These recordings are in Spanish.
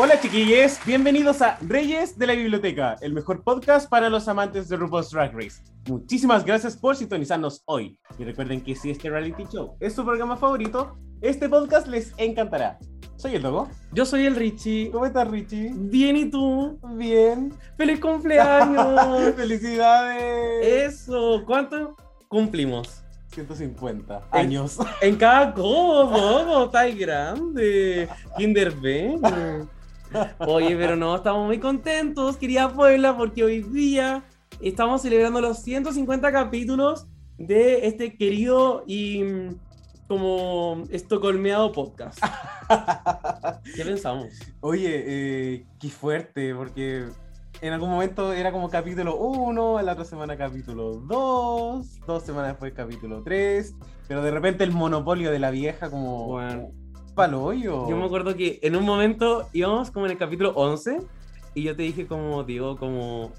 Hola chiquillos, bienvenidos a Reyes de la Biblioteca, el mejor podcast para los amantes de RuPaul's Drag Race. Muchísimas gracias por sintonizarnos hoy. Y recuerden que si este reality show es su programa favorito, este podcast les encantará. Soy el Dogo. Yo soy el Richie. ¿Cómo estás, Richie? Bien, ¿y tú? Bien. ¡Feliz cumpleaños! ¡Felicidades! Eso, ¿cuánto cumplimos? 150 años. En cada codo, está grande. Kinder Ben. Oye, pero no, estamos muy contentos, querida Puebla, porque hoy día estamos celebrando los 150 capítulos de este querido y mm, como estocolmeado podcast. ¿Qué pensamos? Oye, eh, qué fuerte, porque en algún momento era como capítulo 1, la otra semana capítulo 2, dos semanas después capítulo 3, pero de repente el monopolio de la vieja como... Bueno, Paloyo. yo me acuerdo que en un momento íbamos como en el capítulo 11 y yo te dije como, digo, como,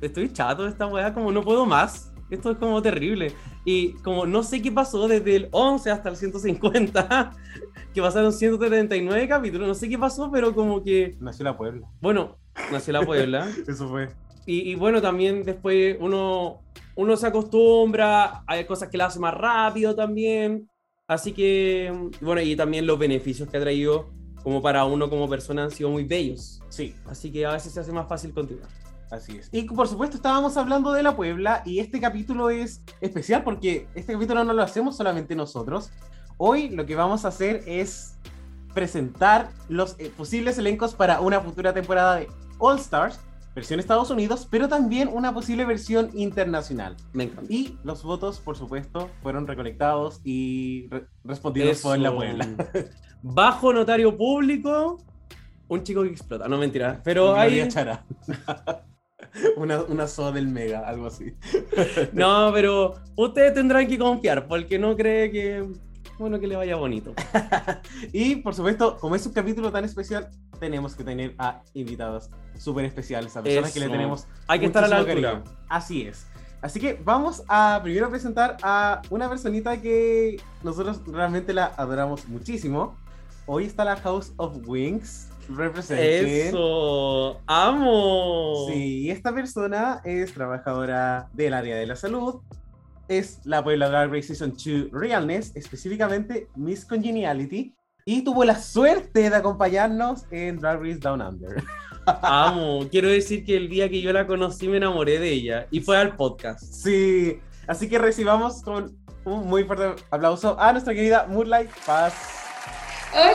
estoy chato de esta weá, como no puedo más. Esto es como terrible. Y como no sé qué pasó desde el 11 hasta el 150, que pasaron 179 capítulos, no sé qué pasó, pero como que, Nació la Puebla. bueno, nació la Puebla. Eso fue. Y, y bueno, también después uno, uno se acostumbra, hay cosas que la hace más rápido también. Así que, bueno, y también los beneficios que ha traído como para uno como persona han sido muy bellos. Sí, Así que a veces se hace más fácil continuar. así es. Y por supuesto estábamos hablando de la Puebla y este capítulo es especial porque este capítulo no lo hacemos solamente nosotros. Hoy lo que vamos a hacer es presentar los eh, posibles elencos para una futura temporada de All Stars, versión Estados Unidos, pero también una posible versión internacional. Me encanta. Y los votos, por supuesto, fueron recolectados y re- respondidos por la. Puebla. Bajo notario público, un chico que explota. No, mentira. Pero hay... Chara. una, una del Mega, algo así. No, pero ustedes tendrán que confiar porque no cree que... Bueno, que le vaya bonito. Y por supuesto, como es un capítulo tan especial, tenemos que tener a invitados súper especiales, a personas que le Eso. tenemos. Hay que estar a la altura. cariño. Así es. Así que vamos a primero presentar a una personita que nosotros realmente la adoramos muchísimo. Hoy está la House of Wings. Representing. Eso, amo. Sí, esta persona es trabajadora del área de la salud. Es la Puebla Drag Race Season 2 Realness, específicamente Miss Congeniality. Y tuvo la suerte de acompañarnos en Drag Race Down Under. Amo. Quiero decir que el día que yo la conocí me enamoré de ella y fue al podcast. Sí, así que recibamos con un muy fuerte aplauso a nuestra querida Moonlight Paz. ¡Hola!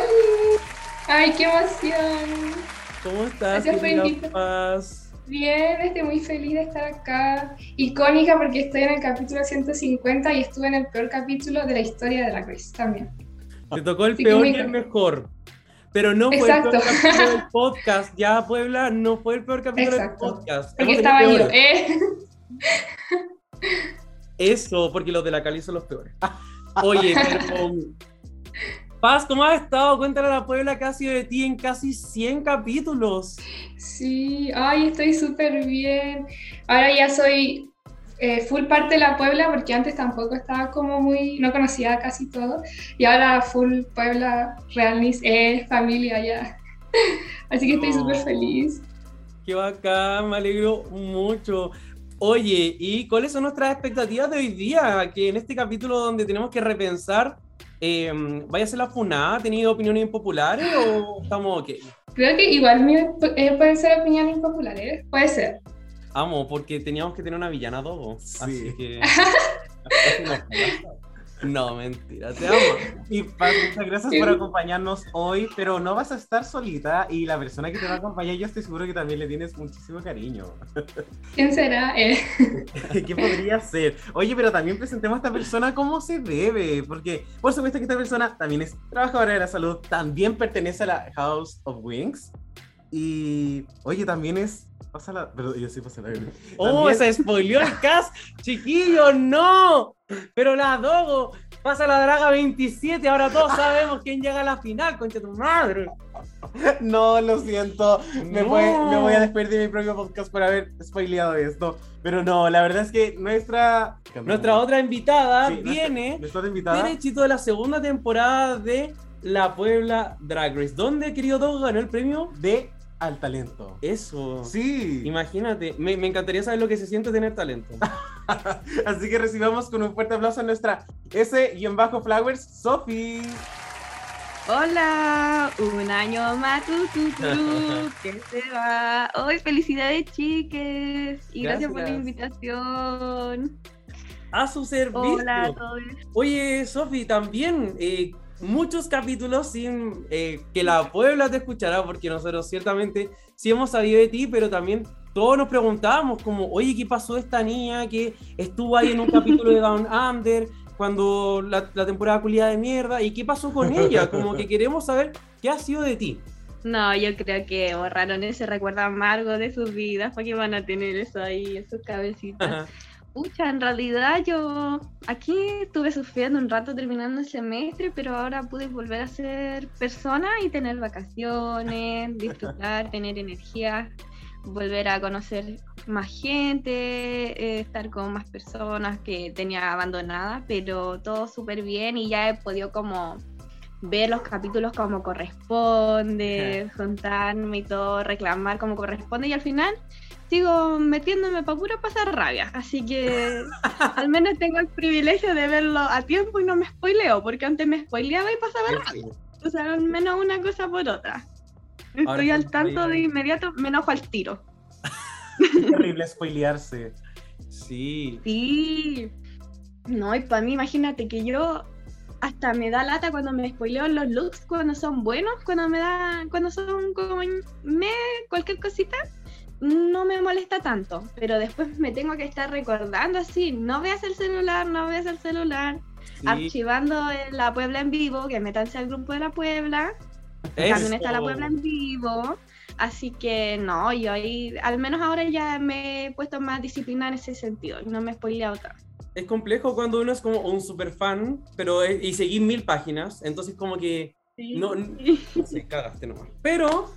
¡Ay, qué emoción! ¿Cómo estás, Gracias por. Paz? Bien, estoy muy feliz de estar acá. Icónica porque estoy en el capítulo 150 y estuve en el peor capítulo de la historia de Drag Race también. Te tocó el peor y el mejor. Pero no fue Exacto. el peor capítulo del podcast. Ya, Puebla, no fue el peor capítulo Exacto. del podcast. Porque estaba yo. ¿eh? Eso, porque los de la Cali son los peores. Oye, pero. Paz, ¿cómo has estado? Cuéntale a la Puebla que ha sido de ti en casi 100 capítulos. Sí, ay, estoy súper bien. Ahora ya soy eh, full parte de la Puebla porque antes tampoco estaba como muy, no conocía casi todo. Y ahora full Puebla, Realness, es familia ya. Así que estoy Oh. súper feliz. Qué bacán, me alegro mucho. Oye, ¿y cuáles son nuestras expectativas de hoy día? Que en este capítulo donde tenemos que repensar, eh, ¿vaya a ser la FUNA? ¿Ha tenido opiniones impopulares o estamos ok? Creo que igual eh, pueden ser opiniones impopulares, puede ser. Amo, porque teníamos que tener una villana todo. Sí. Así que. no, mentira, te amo. Y Paz, muchas gracias por acompañarnos hoy, pero no vas a estar solita y la persona que te va a acompañar yo estoy seguro que también le tienes muchísimo cariño. ¿Quién será? Eh, ¿Qué podría ser? Oye, pero también presentemos a esta persona como se debe, porque por supuesto que esta persona también es trabajadora de la salud, también pertenece a la House of Wings Y, oye, también es. Pásala. Pero yo sí pásala. ¡Oh, También- se spoileó el cast! ¡Chiquillos, no! Pero la Dogo pasa la Draga 27. Ahora todos sabemos quién llega a la final, concha tu madre. No, lo siento. Me, No. voy, me voy a despedir de mi propio podcast por haber spoileado esto. Pero no, la verdad es que nuestra. Nuestra otra invitada Sí, nuestra- viene Nuestra otra invitada. derechito de la segunda temporada de La Puebla Drag Race. ¿Dónde, querido Dogo, ganó el premio? De Al Talento. Eso. Sí. Imagínate, me, me encantaría saber lo que se siente tener talento. Así que recibamos con un fuerte aplauso a nuestra S-Flowers, Sophie. Hola, un año más, tu, tu, tu, que se va. Hoy felicidades, chiques. Y gracias, por la invitación. A su servicio. Hola a todos. Oye, Sofi, también eh, muchos capítulos sin eh, que la Puebla te escuchara, porque nosotros ciertamente sí hemos sabido de ti, pero también todos nos preguntábamos como, oye, ¿qué pasó de esta niña que estuvo ahí en un capítulo de Down Under cuando la, la temporada culiada de mierda? ¿Y qué pasó con ella? Como que queremos saber qué ha sido de ti. No, yo creo que borraron ese recuerdo amargo de sus vidas, porque van a tener eso ahí en sus cabecitas. Pucha, en realidad yo aquí estuve sufriendo un rato terminando el semestre, pero ahora pude volver a ser persona y tener vacaciones, disfrutar, tener energía, volver a conocer más gente, eh, estar con más personas que tenía abandonadas, pero todo súper bien y ya he podido como ver los capítulos como corresponde, juntarme y todo, reclamar como corresponde y al final sigo metiéndome para pura pasar rabia. Así que al menos tengo el privilegio de verlo a tiempo y no me spoileo, porque antes me spoileaba y pasaba rabia. O sea, al menos una cosa por otra. Estoy al tanto de inmediato, me enojo al tiro. Terrible spoilearse. Sí. Sí. No, y para mí, imagínate que yo hasta me da lata cuando me spoileo los looks cuando son buenos, cuando me da, cuando son como me, cualquier cosita, no me molesta tanto. Pero después me tengo que estar recordando así, no veas el celular, no veas el celular, sí. archivando en la Puebla en vivo, que métanse al grupo de la Puebla, también está la. Puebla en vivo. Así que no, yo ahí, al menos ahora ya me he puesto más disciplina en ese sentido, no me he spoileado tanto. Es complejo cuando uno es como un super fan, pero es- y seguir mil páginas, entonces como que No, no sé, cagaste nomás. Pero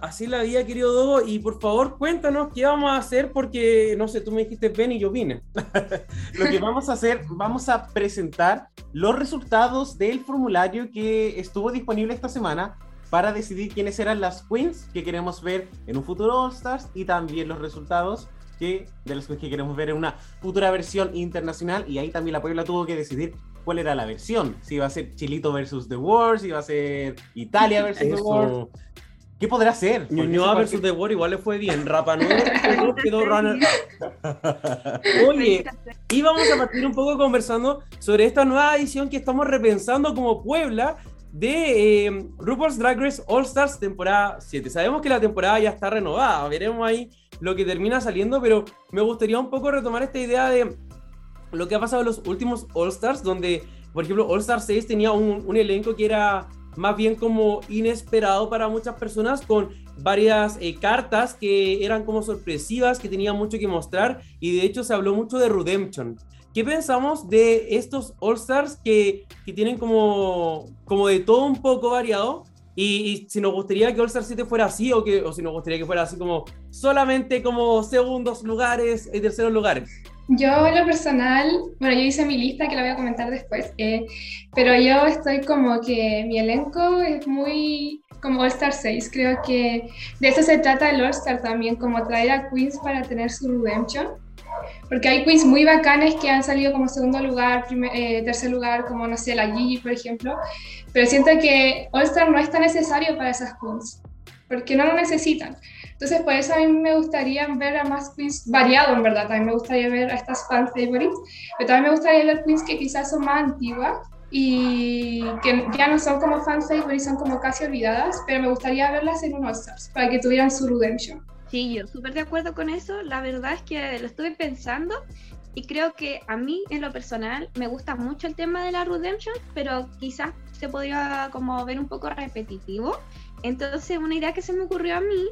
así la vida, querido Dogo, y por favor cuéntanos qué vamos a hacer porque, no sé, tú me dijiste ven y yo vine. Lo que vamos a hacer, vamos a presentar los resultados del formulario que estuvo disponible esta semana para decidir quiénes eran las queens que queremos ver en un futuro All Stars y también los resultados que, de las queens que queremos ver en una futura versión internacional. Y ahí también la Puebla tuvo que decidir cuál era la versión. Si iba a ser Chilito versus The Wars, si iba a ser Italia versus The Wars. ¿Qué podrá ser? Porque Ñuñoa versus The War igual le fue bien. Rapanui quedó, quedó runner. Oye, y vamos a partir un poco conversando sobre esta nueva edición que estamos repensando como Puebla de eh, RuPaul's Drag Race All Stars temporada 7. Sabemos que la temporada ya está renovada, veremos ahí lo que termina saliendo, pero me gustaría un poco retomar esta idea de lo que ha pasado en los últimos All Stars, donde, por ejemplo, All Stars 6 tenía un, un elenco que era más bien como inesperado para muchas personas, con varias eh, cartas que eran como sorpresivas, que tenían mucho que mostrar, y de hecho se habló mucho de Redemption. ¿Qué pensamos de estos All Stars que, que tienen como, como de todo un poco variado? Y, y si nos gustaría que All Star 7 fuera así, o, que, o si nos gustaría que fuera así como solamente como segundos lugares y terceros lugares. Yo en lo personal, bueno, yo hice mi lista que la voy a comentar después, eh, pero yo estoy como que mi elenco es muy como All Star 6, creo que de eso se trata el All Star también, como traer a Queens para tener su redemption, porque hay Queens muy bacanes que han salido como segundo lugar, primer- eh, tercer lugar, como no sé, la Gigi por ejemplo, pero siento que All Star no es tan necesario para esas Queens, porque no lo necesitan. Entonces, por eso a mí me gustaría ver a más queens variado, en verdad. También me gustaría ver a estas fan favorites, pero también me gustaría ver queens que quizás son más antiguas y que ya no son como fan favorites, son como casi olvidadas, pero me gustaría verlas en un All Stars para que tuvieran su redemption. Sí, yo súper de acuerdo con eso. La verdad es que lo estuve pensando y creo que a mí en lo personal me gusta mucho el tema de la Redemption, pero quizás se podría como ver un poco repetitivo. Entonces, una idea que se me ocurrió a mí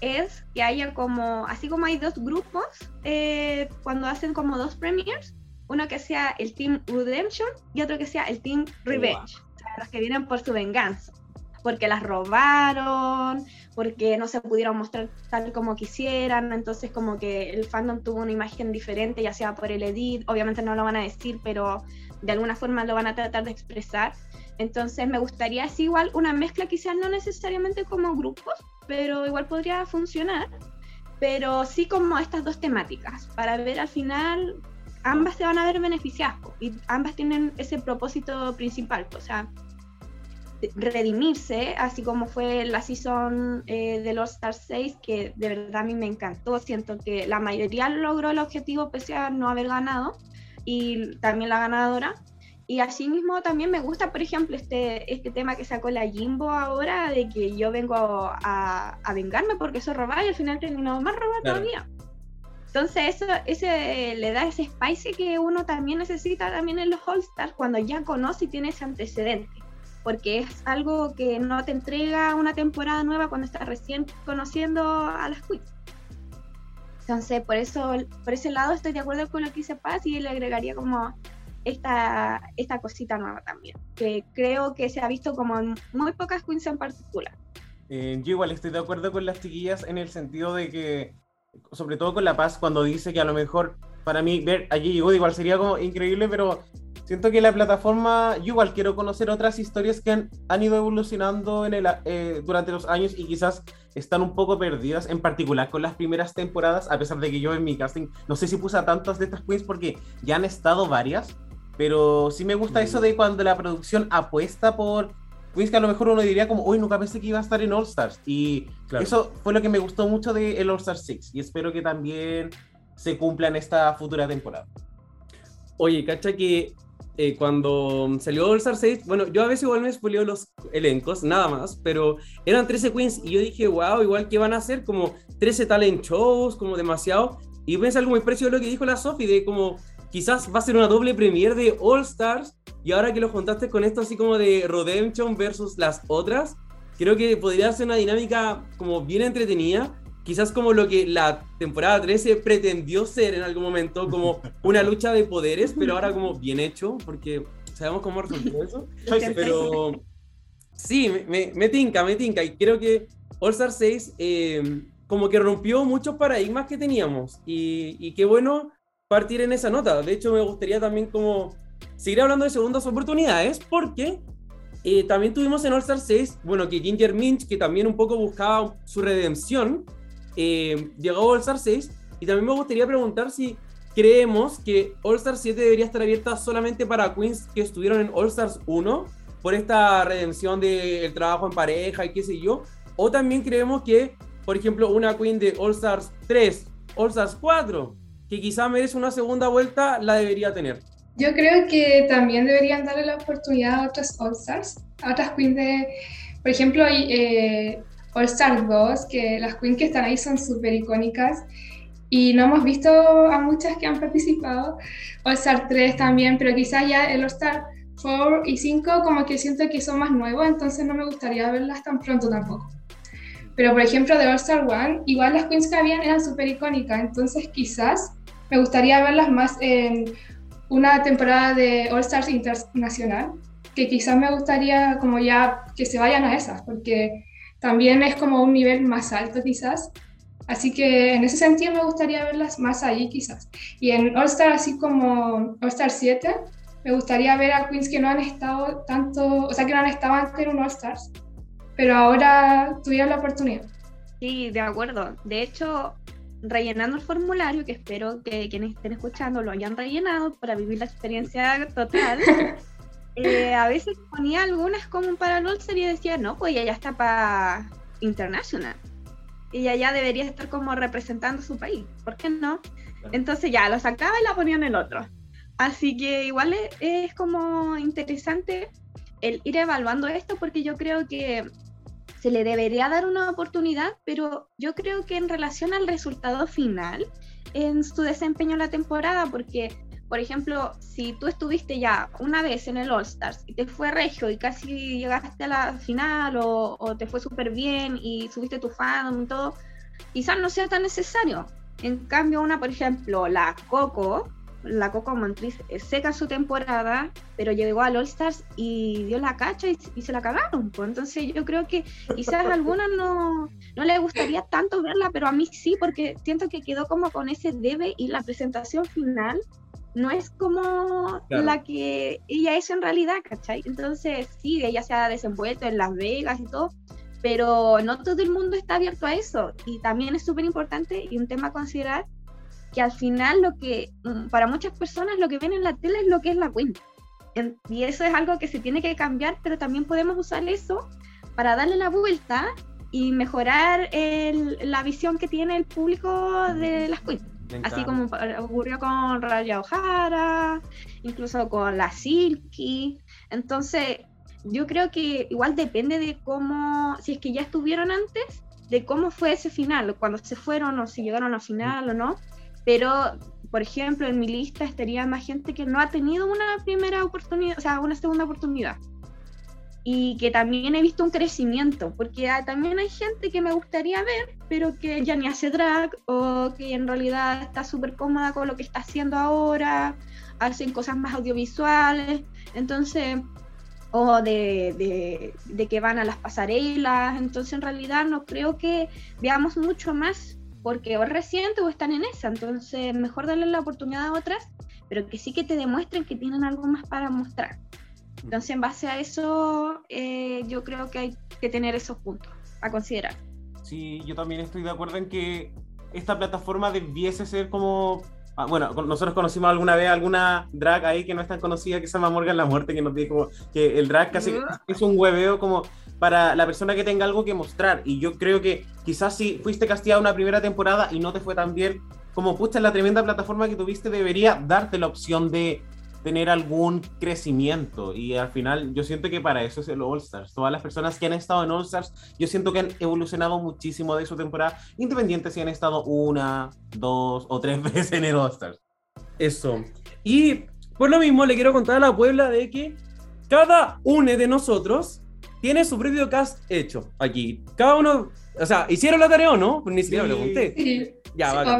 es que haya como, así como hay dos grupos, eh, cuando hacen como dos premiers, uno que sea el Team Redemption y otro que sea el Team Revenge, o sea, los que vienen por su venganza, porque las robaron, porque no se pudieron mostrar tal como quisieran, entonces como que el fandom tuvo una imagen diferente, ya sea por el edit, obviamente no lo van a decir, pero de alguna forma lo van a tratar de expresar. Entonces me gustaría así igual una mezcla quizás no necesariamente como grupos, pero igual podría funcionar, pero sí como estas dos temáticas, para ver al final ambas se van a ver beneficiadas y ambas tienen ese propósito principal, o sea, redimirse, así como fue la season eh, de los Star 6, que de verdad a mí me encantó, siento que la mayoría logró el objetivo pese a no haber ganado, y también la ganadora, y así mismo también me gusta, por ejemplo, este, este tema que sacó la Jimbo ahora, de que yo vengo a, a vengarme porque soy robada y al final terminó más robada todavía. Entonces eso ese, le da ese spice que uno también necesita también en los All-Stars cuando ya conoce y tiene ese antecedente. Porque es algo que no te entrega una temporada nueva cuando estás recién conociendo a las queens. Entonces, por eso, por ese lado estoy de acuerdo con lo que dice Paz y le agregaría como esta, esta cosita nueva también, que creo que se ha visto como en muy pocas queens en particular. Eh, yo igual estoy de acuerdo con las chiquillas en el sentido de que, sobre todo con La Paz, cuando dice que a lo mejor para mí ver allí llegó igual sería como increíble, pero siento que la plataforma, yo igual quiero conocer otras historias que han, han ido evolucionando en el, eh, durante los años y quizás están un poco perdidas, en particular con las primeras temporadas, a pesar de que yo en mi casting no sé si puse a tantas de estas queens porque ya han estado varias, pero sí me gusta eso de cuando la producción apuesta por pues que a lo mejor uno diría como, uy, nunca pensé que iba a estar en All Stars. Y eso fue lo que me gustó mucho de el All Stars 6. Y espero que también se cumpla en esta futura temporada. Oye, cacha que eh, cuando salió All Stars 6, bueno, yo a veces igual me spoileo los elencos, nada más, pero eran 13 queens y yo dije, wow, igual que van a hacer como 13 talent shows, como demasiado. Y pensé algo muy parecido a lo que dijo la Sophie, de como quizás va a ser una doble premiere de All Stars y ahora que lo juntaste con esto así como de Redemption versus las otras, creo que podría ser una dinámica como bien entretenida, quizás como lo que la temporada 13 pretendió ser en algún momento, como una lucha de poderes, pero ahora como bien hecho, porque sabemos cómo resultó eso, pero sí, me, me, tinca, me tinca, y creo que All Stars 6 eh, como que rompió muchos paradigmas que teníamos, y, y qué bueno partir en esa nota. De hecho, me gustaría también como seguir hablando de segundas oportunidades, porque eh, también tuvimos en All Star 6, bueno, que Ginger Minch, que también un poco buscaba su redención, eh, llegó a All Star 6, y también me gustaría preguntar si creemos que All Star 7 debería estar abierta solamente para queens que estuvieron en All Stars 1, por esta redención del trabajo en pareja y qué sé yo, o también creemos que, por ejemplo, una queen de All Stars 3, All Stars 4, que quizá merece una segunda vuelta, la debería tener. Yo creo que también deberían darle la oportunidad a otras All-Stars, a otras queens de, por ejemplo, hay eh, All-Stars 2, que las queens que están ahí son súper icónicas y no hemos visto a muchas que han participado. All-Star 3 también, pero quizás ya el All-Star 4 y 5 como que siento que son más nuevos, entonces no me gustaría verlas tan pronto tampoco. Pero por ejemplo de All-Star 1, igual las queens que habían eran súper icónicas, entonces quizás me gustaría verlas más en una temporada de All Stars Internacional, que quizás me gustaría como ya que se vayan a esas, porque también es como un nivel más alto quizás. Así que en ese sentido me gustaría verlas más ahí quizás. Y en All Star, así como All Star 7, me gustaría ver a queens que no han estado tanto, o sea, que no han estado antes en un All Stars, pero ahora tuvieron la oportunidad. Sí, de acuerdo. De hecho, rellenando el formulario, que espero que quienes estén escuchando lo hayan rellenado para vivir la experiencia total. Eh, a veces ponía algunas como para el y decía, no, pues ella ya está para international. Ella ya debería estar como representando su país. ¿Por qué no? Entonces ya lo sacaba y la ponía en el otro. Así que igual es como interesante el ir evaluando esto porque yo creo que se le debería dar una oportunidad, pero yo creo que en relación al resultado final, en su desempeño en la temporada, porque por ejemplo, si tú estuviste ya una vez en el All Stars y te fue regio y casi llegaste a la final o, te fue súper bien y subiste tu fandom y todo, quizás no sea tan necesario. En cambio, una, por ejemplo, la Coco, la Coco Montriz seca su temporada, pero llegó al All Stars y dio la cacha y, se la cagaron. Pues. Entonces yo creo que quizás a algunas no, no le gustaría tanto verla, pero a mí sí, porque siento que quedó como con ese debe y la presentación final no es como la que ella es en realidad, ¿cachai? Entonces sí, ella se ha desenvuelto en Las Vegas y todo, pero no todo el mundo está abierto a eso. Y también es súper importante y un tema a considerar que al final lo que, mm, para muchas personas lo que ven en la tele es lo que es la cuenta. Y eso es algo que se tiene que cambiar, pero también podemos usar eso para darle la vuelta y mejorar la visión que tiene el público de las cuentas. Así como ocurrió con Raya O'Hara, incluso con la Silky. Entonces, yo creo que igual depende de cómo, si es que ya estuvieron antes, de cómo fue ese final, cuando se fueron o si llegaron a final o no. Pero, por ejemplo, en mi lista estaría más gente que no ha tenido una primera oportunidad, o sea, una segunda oportunidad. Y que también he visto un crecimiento, porque también hay gente que me gustaría ver, pero que ya ni hace drag o que en realidad está súper cómoda con lo que está haciendo ahora, hacen cosas más audiovisuales. Entonces, o de, de, que van a las pasarelas. Entonces, en realidad, no creo que veamos mucho más porque o reciente o están en esa. Entonces, mejor darle la oportunidad a otras, pero que sí que te demuestren que tienen algo más para mostrar. Entonces, en base a eso, eh, yo creo que hay que tener esos puntos a considerar. Sí, yo también estoy de acuerdo en que esta plataforma debiese ser como bueno, nosotros conocimos alguna vez alguna drag ahí que no es tan conocida que se llama Morgan la Muerte, que nos dice como que el drag casi es un hueveo como para la persona que tenga algo que mostrar. Y yo creo que quizás si fuiste castigada una primera temporada y no te fue tan bien, como pucha, la tremenda plataforma que tuviste debería darte la opción de tener algún crecimiento. Y al final, yo siento que para eso es el All Stars. Todas las personas que han estado en All Stars, yo siento que han evolucionado muchísimo de su temporada, independiente si han estado una, dos o tres veces en el All Stars. Eso. Y por lo mismo, le quiero contar a la Puebla de que cada uno de nosotros tiene su propio cast hecho aquí. Cada uno, o sea, hicieron la tarea o no, pues ni siquiera lo pregunté. Sí. Ya, vale.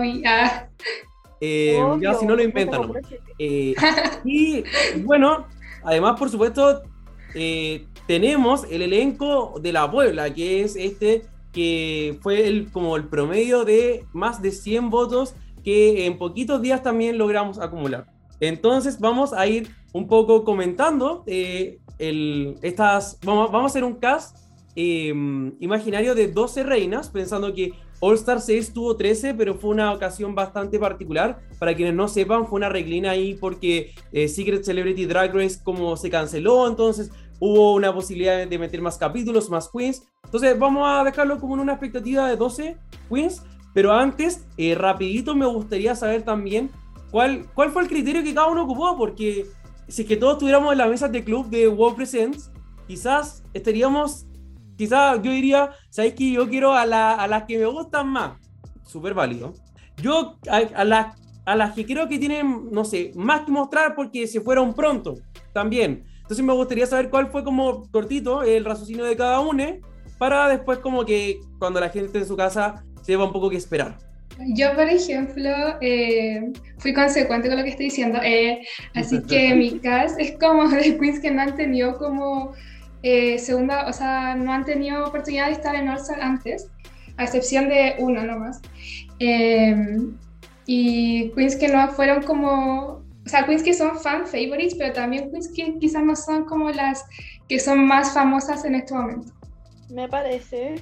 Eh, ya si no lo inventan. Eh, y bueno, además, por supuesto, eh, tenemos el elenco de la Puebla, que es este que fue el, como el promedio de más de 100 votos que en poquitos días también logramos acumular. Entonces vamos a ir un poco comentando el, estas, vamos, vamos a hacer un cast imaginario de 12 reinas, pensando que All Star 6 tuvo 13, pero fue una ocasión bastante particular. Para quienes no sepan, fue una reglina ahí porque eh, Secret Celebrity Drag Race como se canceló, entonces hubo una posibilidad de meter más capítulos, más queens. Entonces vamos a dejarlo como en una expectativa de 12 queens. Pero antes, eh, rapidito me gustaría saber también cuál, cuál fue el criterio que cada uno ocupó, porque si es que todos estuviéramos en la mesa de club de World Presents, quizás estaríamos Quizás yo diría, ¿sabéis que yo quiero a, las que me gustan más? Súper válido. Yo a, las, a las que creo que tienen, no sé, más que mostrar porque se fueron pronto también. Entonces me gustaría saber cuál fue como cortito el raciocinio de cada uno para después como que cuando la gente en su casa sepa un poco qué esperar. Yo, por ejemplo, eh, fui consecuente con lo que estoy diciendo, eh, así que mi caso es como de queens que no han tenido como eh, segunda, o sea, no han tenido oportunidad de estar en All antes, a excepción de uno nomás. Eh, y queens que no fueron como, o sea, queens que son fan favorites, pero también queens que quizás no son como las que son más famosas en este momento. Me parece,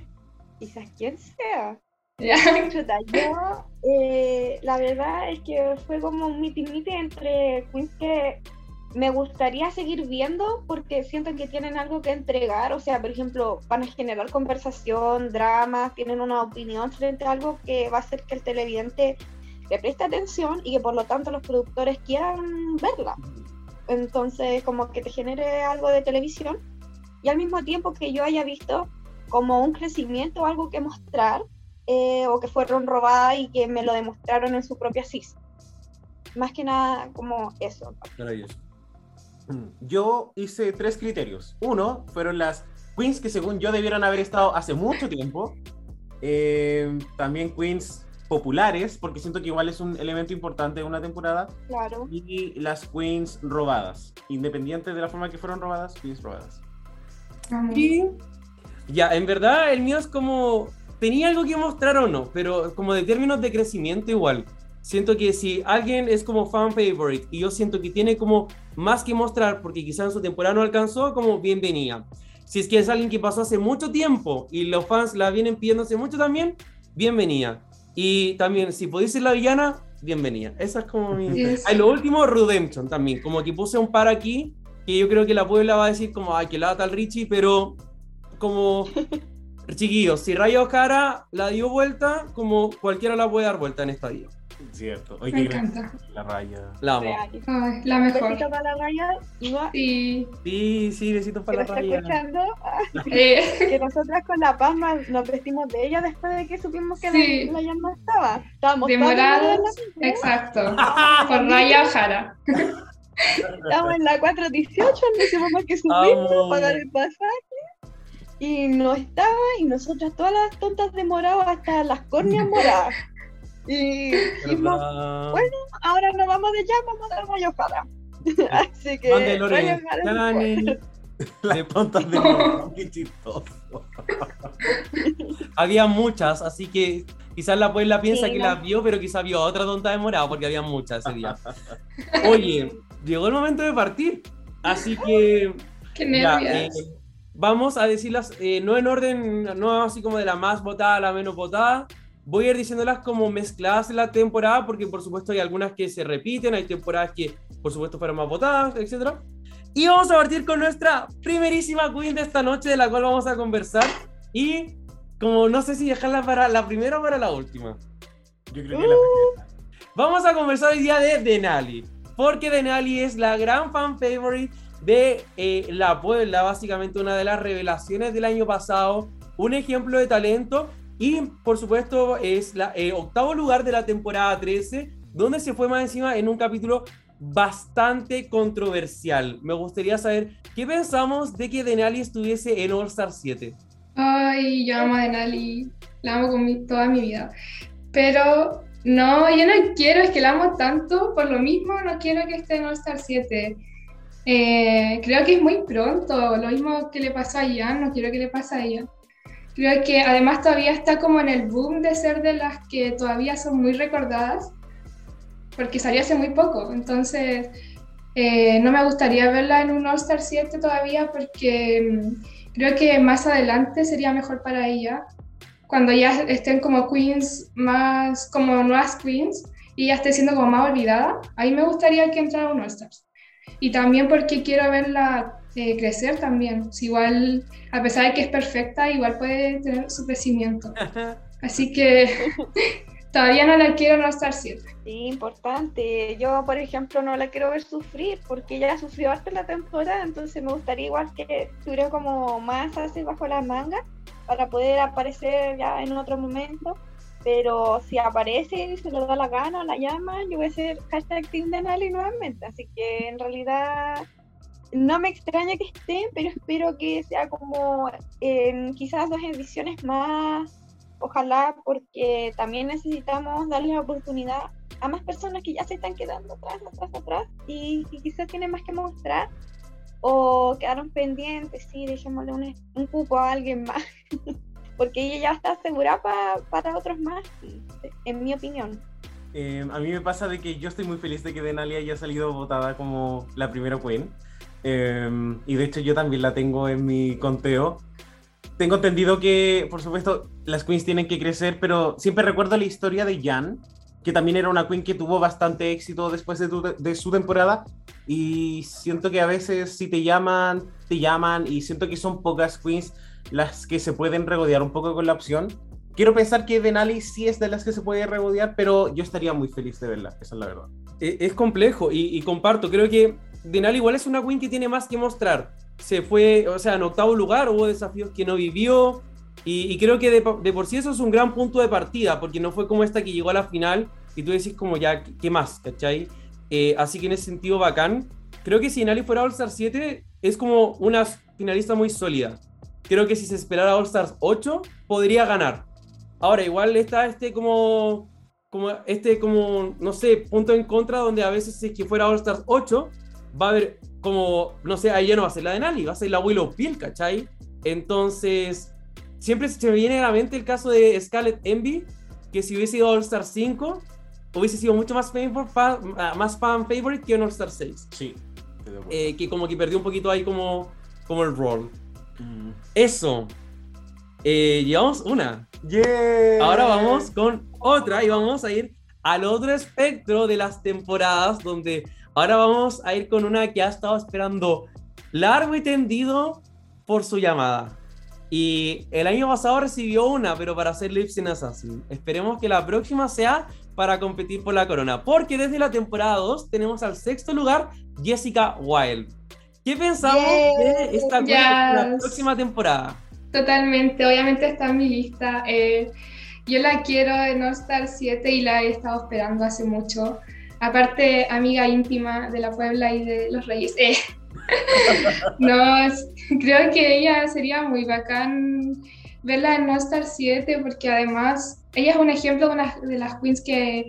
quizás quien sea. Yo, eh, la verdad es que fue como un mitimite entre queens que me gustaría seguir viendo porque siento que tienen algo que entregar, o sea, por ejemplo, van a generar conversación, drama, tienen una opinión frente a algo que va a hacer que el televidente le preste atención y que por lo tanto los productores quieran verla. Entonces, como que te genere algo de televisión y al mismo tiempo que yo haya visto como un crecimiento, algo que mostrar, eh, o que fueron robadas y que me lo demostraron en su propia CIS. más que nada como eso. Maravilloso. Yo hice tres criterios. Uno, fueron las queens que según yo debieron haber estado hace mucho tiempo. Eh, también queens populares, porque siento que igual es un elemento importante de una temporada. Claro. Y las queens robadas. Independiente de la forma que fueron robadas, queens robadas. Y ya, en verdad el mío es como, tenía algo que mostrar o no, pero como de términos de crecimiento igual. Siento que si alguien es como fan favorite y yo siento que tiene como más que mostrar porque quizás en su temporada no alcanzó, como bienvenida. Si es que es alguien que pasó hace mucho tiempo y los fans la vienen pidiendo hace mucho también, bienvenida. Y también, si podéis ser la villana, bienvenida. Esa es como mi... Yes. Ay, lo último, Redemption también. Como que puse un par aquí, que yo creo que la Puebla va a decir como, ay, que la tal Richie, pero como... Chiquillos, si Raya Ojara la dio vuelta, como cualquiera la puede dar vuelta en esta vida. Cierto. Oye, Me encanta. La raya. La amo. Ay, la mejor. besito para la raya. Iba, Sí. Sí, sí, besitos para la Raya. escuchando, Eh, que nosotras con la Paz nos, nos vestimos de ella después de que supimos que Sí. la, la llama estaba. Estábamos De todas morados. enamoradas de la misma. exacto. Por Raya Ojara. Estábamos en la 418, no hicimos más que subirnos, Amo. pagar el pasaje. Y no estaba, y nosotras todas las tontas de morado hasta las córneas moradas. Y dijimos. Bueno, ahora nos vamos de llama, vamos a dar Rayo Jara. Así que Mande Rayo Jara. Las tontas de Qué chistoso. Había muchas, así que quizás la Puebla piensa Sí, que no. la vio, pero quizás vio a otra tonta de morado porque había muchas ese día. Oye, llegó el momento de partir, así que Qué ya, eh, vamos a decirlas eh, no en orden, no así como de la más votada a la menos votada. Voy a ir diciéndolas como mezcladas en la temporada, porque por supuesto hay algunas que se repiten, hay temporadas que por supuesto fueron más votadas, etc. Y vamos a partir con nuestra primerísima queen de esta noche, de la cual vamos a conversar. Y como no sé si dejarla para la primera o para la última. Yo creo que la primera. Vamos a conversar hoy día de Denali, porque Denali es la gran fan favorite de eh, la Puebla, básicamente una de las revelaciones del año pasado, un ejemplo de talento y por supuesto es la eh, octavo lugar de la temporada 13, donde se fue más encima en un capítulo bastante controversial. Me gustaría saber qué pensamos de que Denali estuviese en All Star 7. Ay, yo amo a Denali. La amo con mi- toda mi vida. Pero no, yo no quiero, es que la amo tanto, por lo mismo no quiero que esté en All Star 7. Eh, creo que es muy pronto, lo mismo que le pasó a Jan, no quiero que le pase a ella. Creo que además todavía está como en el boom de ser de las que todavía son muy recordadas, porque salió hace muy poco, entonces eh, no me gustaría verla en un All Star 7 todavía porque mm, creo que más adelante sería mejor para ella, cuando ya estén como queens más, como nuevas queens, y ya esté siendo como más olvidada, ahí me gustaría que entrara un All Stars. Y también porque quiero verla eh, crecer también. Si igual, a pesar de que es perfecta, igual puede tener su crecimiento. Así que todavía no la quiero no estar 7. Sí, importante. Yo, por ejemplo, no la quiero ver sufrir porque ella sufrió en la temporada, entonces me gustaría igual que tuviera como más así bajo la manga para poder aparecer ya en otro momento. Pero si aparece y se le da la gana o la llama, yo voy a ser hashtag Team Denali nuevamente. Así que en realidad no me extraña que estén, pero espero que sea como en quizás dos ediciones más ojalá porque también necesitamos darle la oportunidad a más personas que ya se están quedando atrás, atrás, atrás y, y quizás tienen más que mostrar o quedaron pendientes, sí, dejémosle un, un cupo a alguien más, porque ella ya está asegurada pa- para otros más, en mi opinión. Eh, a mí me pasa de que yo estoy muy feliz de que Denali haya salido votada como la primera queen. Eh, y de hecho yo también la tengo en mi conteo. Tengo entendido que, por supuesto, las queens tienen que crecer, pero siempre recuerdo la historia de Jan, que también era una queen que tuvo bastante éxito después de, tu- de su temporada. Y siento que a veces si te llaman, te llaman, y siento que son pocas queens las que se pueden regodear un poco con la opción. Quiero pensar que Denali sí es de las que se puede regodear, pero yo estaría muy feliz de verla, esa es la verdad. Eh, es complejo y, y comparto, creo que Denali igual es una queen que tiene más que mostrar. Se fue, o sea, en octavo lugar, hubo desafíos que no vivió y, creo que de, po- de por sí eso es un gran punto de partida, porque no fue como esta que llegó a la final y tú decís como ya, ¿qué más? ¿Cachai? Eh, así que en ese sentido, bacán. Creo que si Inali fuera All Star 7, es como una finalista muy sólida. Creo que si se esperara All Stars 8, podría ganar. Ahora, igual está este como, como, este como, no sé, punto en contra donde a veces si que fuera All Stars 8, va a haber como, no sé, ahí ya no va a ser la de Nali, va a ser la Willow Pill, ¿cachai? Entonces, siempre se me viene a la mente el caso de Scarlett Envy, que si hubiese ido All Star 5, hubiese sido mucho más, fan, más fan favorite que en All Star 6. Sí. Eh, que como que perdió un poquito ahí como, como el rol. Eso. Eh, llevamos una. Ahora vamos con otra y vamos a ir al otro espectro de las temporadas donde ahora vamos a ir con una que ha estado esperando largo y tendido por su llamada. Y el año pasado recibió una, pero para hacer Lips in Assassin. Esperemos que la próxima sea para competir por la corona. Porque desde la temporada 2 tenemos al sexto lugar Jessica Wilde. ¿Qué pensamos de esta la próxima temporada? Totalmente, obviamente está en mi lista. Eh, yo la quiero en All Star 7 y la he estado esperando hace mucho. Aparte, amiga íntima de la Puebla y de los Reyes. Eh. no, creo que ella sería muy bacán verla en All Star 7 porque además ella es un ejemplo de una de las queens que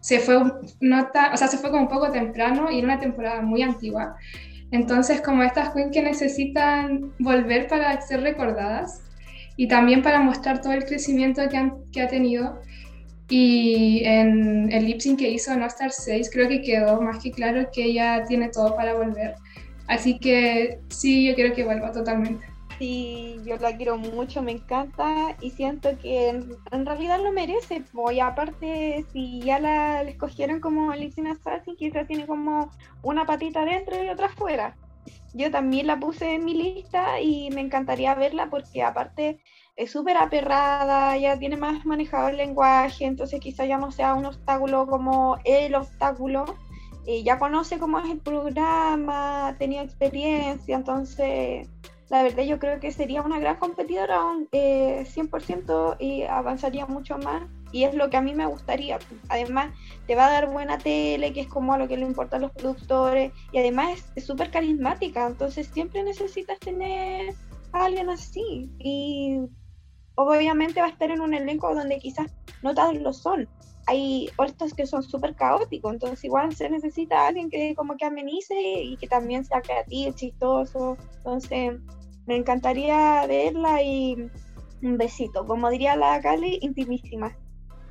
se fue, nota, o sea, se fue como un poco temprano y en una temporada muy antigua. Entonces, como estas queens que necesitan volver para ser recordadas y también para mostrar todo el crecimiento que, han, que ha tenido. Y en el lip sync que hizo en All Star 6, creo que quedó más que claro que ella tiene todo para volver. Así que sí, yo creo que vuelva totalmente. Sí, yo la quiero mucho, me encanta y siento que en, realidad lo merece. Y aparte, si ya la, escogieron como Lipsyn Assassin, quizás tiene como una patita dentro y otra fuera. Yo también la puse en mi lista y me encantaría verla porque aparte es súper aperrada, ya tiene más manejado el lenguaje, entonces quizá ya no sea un obstáculo como el obstáculo. Eh, ya conoce cómo es el programa, ha tenido experiencia, entonces la verdad yo creo que sería una gran competidora eh, 100% y avanzaría mucho más y es lo que a mí me gustaría. Además, te va a dar buena tele, que es como a lo que le importa a los productores, y además es súper carismática, entonces siempre necesitas tener a alguien así. Obviamente va a estar en un elenco donde quizás no todos lo son. Hay otros que son súper caóticos, entonces igual se necesita alguien que como que amenice y que también sea creativo, chistoso. Entonces, me encantaría verla y un besito, como diría la Cali, intimísima.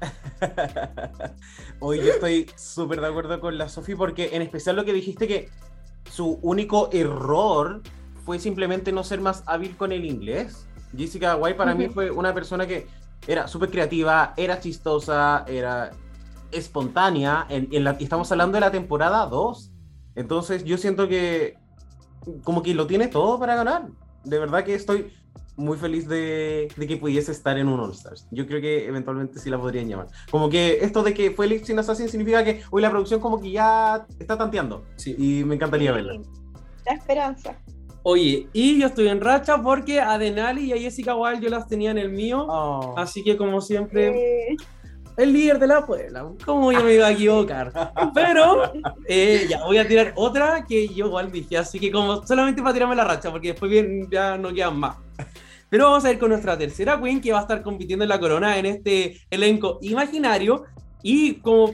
Hoy yo estoy súper de acuerdo con la Sofi porque en especial lo que dijiste que su único error fue simplemente no ser más hábil con el inglés. Jessica White para mí fue una persona que era súper creativa, era chistosa, era espontánea. En, la, estamos hablando de la temporada 2. Entonces yo siento que como que lo tiene todo para ganar de verdad que estoy muy feliz de, que pudiese estar en un All Stars. Yo creo que eventualmente sí la podrían llamar. Como que esto de que fue Lip Sync Assassin significa que hoy la producción como que ya está tanteando. Sí. Y me encantaría verla. La esperanza. Oye, y yo estoy en racha porque a Denali y a Jessica Wild yo las tenía en el mío. Oh. Así que como siempre... Eh el líder de la Puebla. ¿Cómo yo me iba a equivocar? Pero eh, ya voy a tirar otra que yo igual dije, así que como solamente para tirarme la racha, porque después bien, ya no quedan más. Pero vamos a ir con nuestra tercera queen que va a estar compitiendo en la corona en este elenco imaginario. Y como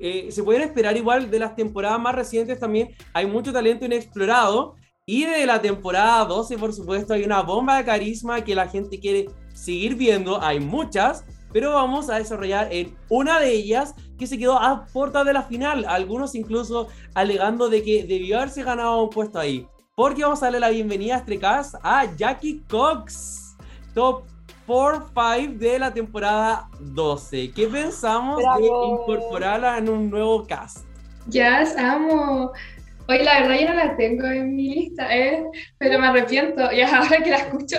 eh, se pueden esperar igual de las temporadas más recientes también, hay mucho talento inexplorado. Y de la temporada 12, por supuesto, hay una bomba de carisma que la gente quiere seguir viendo. Hay muchas pero vamos a desarrollar en una de ellas que se quedó a puerta de la final, algunos incluso alegando de que debió haberse ganado un puesto ahí. Porque vamos a darle la bienvenida a cast a Jackie Cox, top 4-5 de la temporada 12. ¿Qué pensamos de incorporarla en un nuevo cast? Ya, amo. Hoy la verdad yo no la tengo en mi lista, ¿eh? pero me arrepiento, ya ahora que la escucho.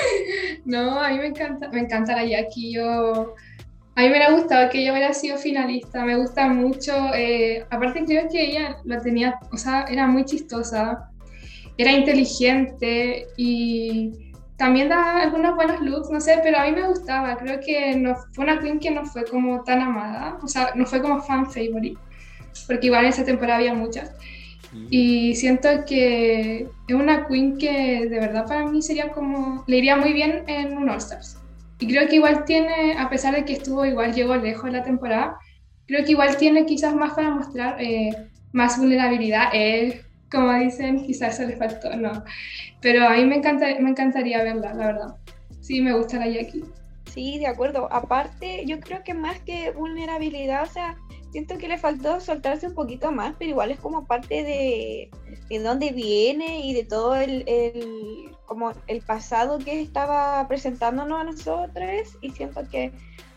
no, a mí me encanta, me encanta la Jackie, yo... A mí me ha gustado que ella hubiera sido finalista, me gusta mucho, eh, aparte creo que ella lo tenía, o sea, era muy chistosa, era inteligente y también da algunos buenos looks, no sé, pero a mí me gustaba, creo que no, fue una queen que no fue como tan amada, o sea, no fue como fan favorite porque igual en esa temporada había muchas. Y siento que es una queen que de verdad para mí sería como, le iría muy bien en un All Stars. Y creo que igual tiene, a pesar de que estuvo igual, llegó lejos la temporada, creo que igual tiene quizás más para mostrar eh, más vulnerabilidad. Eh, como dicen, quizás se le faltó, no. Pero a mí me, encanta, me encantaría verla, la verdad. Sí, me gusta la Jackie. Sí, de acuerdo. Aparte, yo creo que más que vulnerabilidad, o sea, siento que le faltó soltarse un poquito más, pero igual es como parte de, de dónde viene y de todo el, el, como el pasado que estaba presentándonos a nosotros y siento que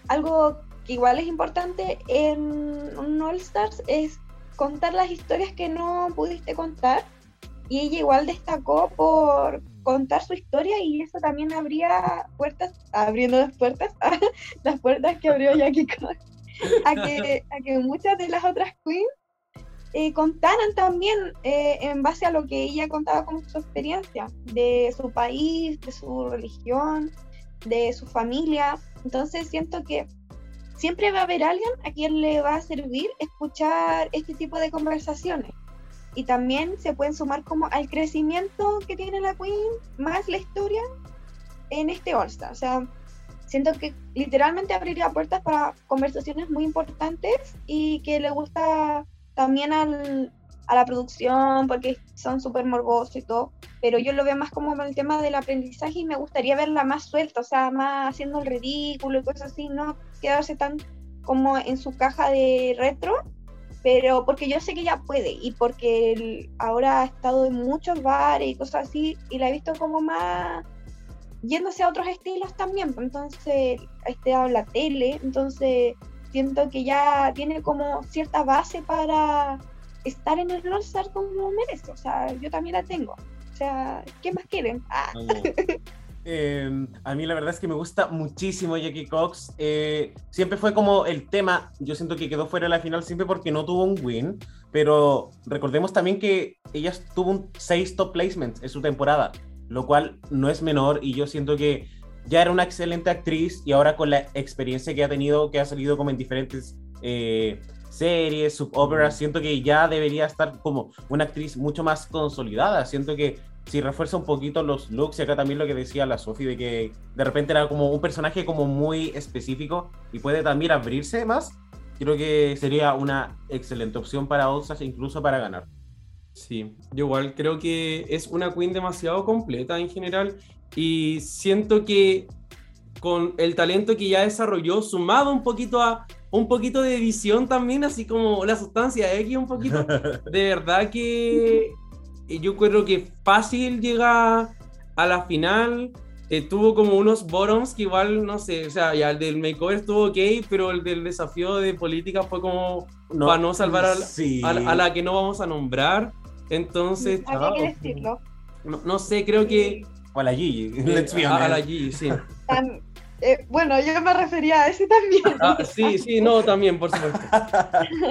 algo que igual es importante en un All Stars es contar las historias que no pudiste contar y ella igual destacó por contar su historia y eso también abría puertas, abriendo las puertas, las puertas que abrió Jackie Cox a que, a que muchas de las otras queens eh, contaran también eh, en base a lo que ella contaba como su experiencia de su país, de su religión, de su familia. Entonces siento que siempre va a haber alguien a quien le va a servir escuchar este tipo de conversaciones. Y también se pueden sumar como al crecimiento que tiene la Queen, más la historia en este All. O sea, siento que literalmente abriría puertas para conversaciones muy importantes y que le gusta también al, a la producción porque son súper morbosos y todo, pero yo lo veo más como el tema del aprendizaje y me gustaría verla más suelta, o sea, más haciendo el ridículo y cosas así, no quedarse tan como en su caja de retro, pero porque yo sé que ella puede y porque ahora ha estado en muchos bares y cosas así y la he visto como más yéndose a otros estilos también, pues, entonces este la tele, entonces siento que ya tiene como cierta base para estar en el All Star como merece, o sea, yo también la tengo, o sea, ¿qué más quieren? Ah. Eh, a mí la verdad es que me gusta muchísimo Jackie Cox. Eh, siempre fue como el tema, yo siento que quedó fuera de la final siempre porque no tuvo un win, pero recordemos también que ella tuvo un 6 top placements en su temporada lo cual no es menor y yo siento que ya era una excelente actriz y ahora con la experiencia que ha tenido, que ha salido como en diferentes eh, series, subóperas, siento que ya debería estar como una actriz mucho más consolidada. Siento que si refuerza un poquito los looks, y acá también lo que decía la Sophie, de que de repente era como un personaje como muy específico y puede también abrirse más, creo que sería una excelente opción para Osas, incluso para ganar. Sí, yo igual creo que es una queen demasiado completa en general y siento que con el talento que ya desarrolló, sumado un poquito a un poquito de edición también, así como la sustancia X un poquito, de verdad que yo creo que fácil llega a la final. Eh, tuvo como unos bottoms que igual, no sé, o sea, ya el del makeover estuvo ok, pero el del desafío de política fue como para no salvar a, la que no vamos a nombrar. Entonces. Había que decirlo. No, sé, creo que. O a la Gigi. A, la Gigi, sí. Eh, bueno, yo me refería a ese también. Ah, sí, sí, no, también, por supuesto.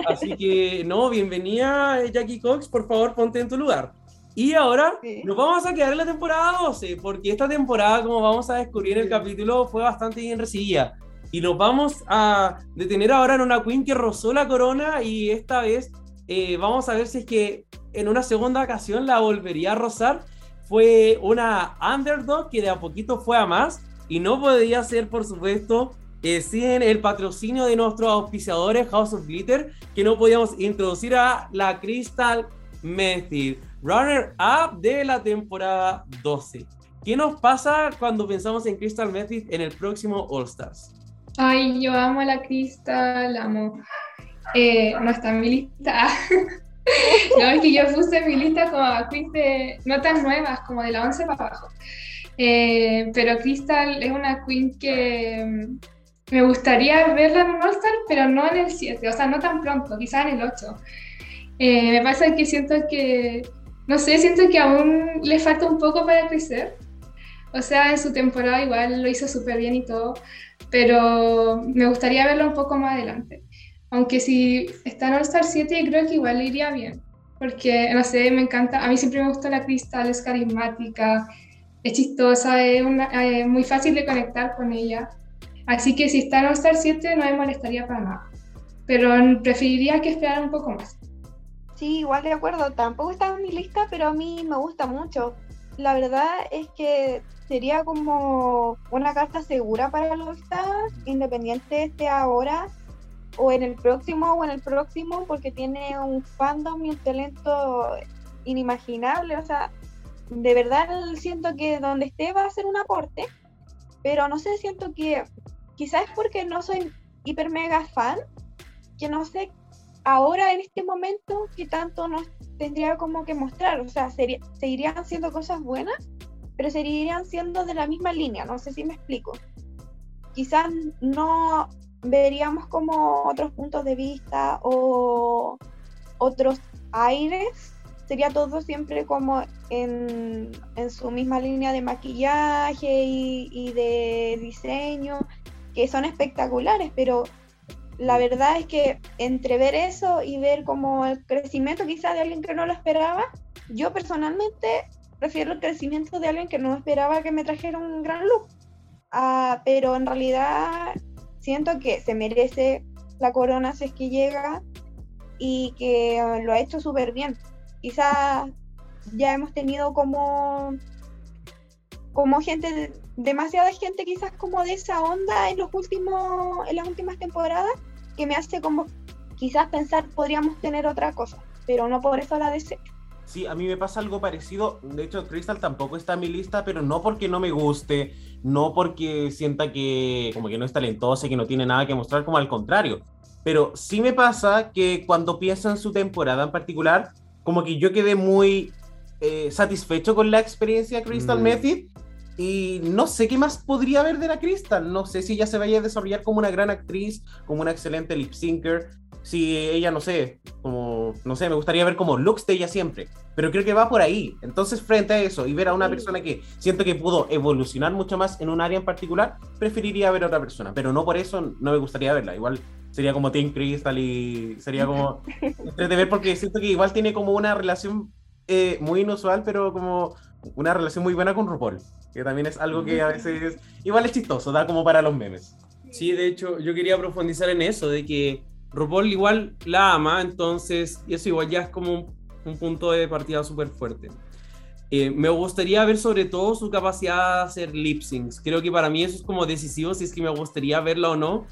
Así que, no, bienvenida, Jackie Cox, por favor, ponte en tu lugar. Y ahora nos vamos a quedar en la temporada 12, porque esta temporada, como vamos a descubrir en el capítulo, fue bastante bien recibida. Y nos vamos a detener ahora en una queen que rozó la corona y esta vez eh, vamos a ver si es que en una segunda ocasión la volvería a rozar. Fue una underdog que de a poquito fue a más y no podía ser, por supuesto, eh, sin el patrocinio de nuestros auspiciadores House of Glitter, que no podíamos introducir a la Crystal Method, runner up de la temporada 12. ¿Qué nos pasa cuando pensamos en Crystal Method en el próximo All Stars? Ay, yo amo a la Crystal, amo. Eh, no está en mi lista. no, es que yo puse mi lista como queens de no tan nuevas, como de la 11 para abajo. Eh, pero Crystal es una queen que mm, me gustaría verla en un All-Star, pero no en el 7, o sea, no tan pronto, quizás en el 8. Eh, me pasa que siento que, no sé, siento que aún le falta un poco para crecer. O sea, en su temporada igual lo hizo súper bien y todo, pero me gustaría verlo un poco más adelante. Aunque si está en All Star 7, creo que igual le iría bien. Porque, no sé, me encanta. A mí siempre me gusta la Cristal, es carismática, es chistosa, es, muy fácil de conectar con ella. Así que si está en All Star 7, no me molestaría para nada. pero preferiría que esperara un poco más. Sí, igual de acuerdo, tampoco estaba en mi lista, pero a mí me gusta mucho. La verdad es que sería como una carta segura para los Stars, independiente esté ahora o en el próximo o en el próximo, porque tiene un fandom y un talento inimaginable. O sea, de verdad siento que donde esté va a ser un aporte, pero no sé, siento que quizás es porque no soy hiper mega fan, que no sé ahora en este momento qué tanto nos tendría como que mostrar. O sea, sería, seguirían siendo cosas buenas, pero seguirían siendo de la misma línea. No sé si me explico. Quizás no veríamos como otros puntos de vista o otros aires. Sería todo siempre como en, en su misma línea de maquillaje y, y de diseño, que son espectaculares, pero la verdad es que entre ver eso y ver como el crecimiento quizás de alguien que no lo esperaba, yo personalmente prefiero el crecimiento de alguien que no esperaba que me trajera un gran look. Ah, pero en realidad siento que se merece la corona si es que llega y que lo ha hecho súper bien. Quizás ya hemos tenido como como gente demasiada gente quizás como de esa onda en los últimos en las últimas temporadas que me hace como quizás pensar podríamos tener otra cosa, pero no por eso la deseo. Sí, a mí me pasa algo parecido. De hecho, Crystal tampoco está en mi lista, pero no porque no me guste, no porque sienta que como que no es talentosa y que no tiene nada que mostrar, como al contrario. Pero sí me pasa que cuando pienso en su temporada en particular, como que yo quedé muy eh, satisfecho con la experiencia de Crystal mm. Method y no sé qué más podría haber de la Crystal. No sé si ella se vaya a desarrollar como una gran actriz, como una excelente lip syncer. Si ella, no sé, como, no sé, me gustaría ver como looks de ella siempre. Pero creo que va por ahí. Entonces, frente a eso y ver a una persona que siento que pudo evolucionar mucho más en un área en particular, preferiría ver a otra persona. Pero no por eso no me gustaría verla. Igual sería como Team Crystal y sería como de ver porque siento que igual tiene como una relación eh, muy inusual, pero como una relación muy buena con RuPaul, que también es algo que a veces igual es chistoso, da como para los memes. Sí, de hecho, yo quería profundizar en eso, de que RuPaul igual la ama, entonces eso igual ya es como un, punto de partida súper fuerte. Eh, me gustaría ver sobre todo su capacidad de hacer lip syncs. Creo que para mí eso es como decisivo si es que me gustaría verla o no.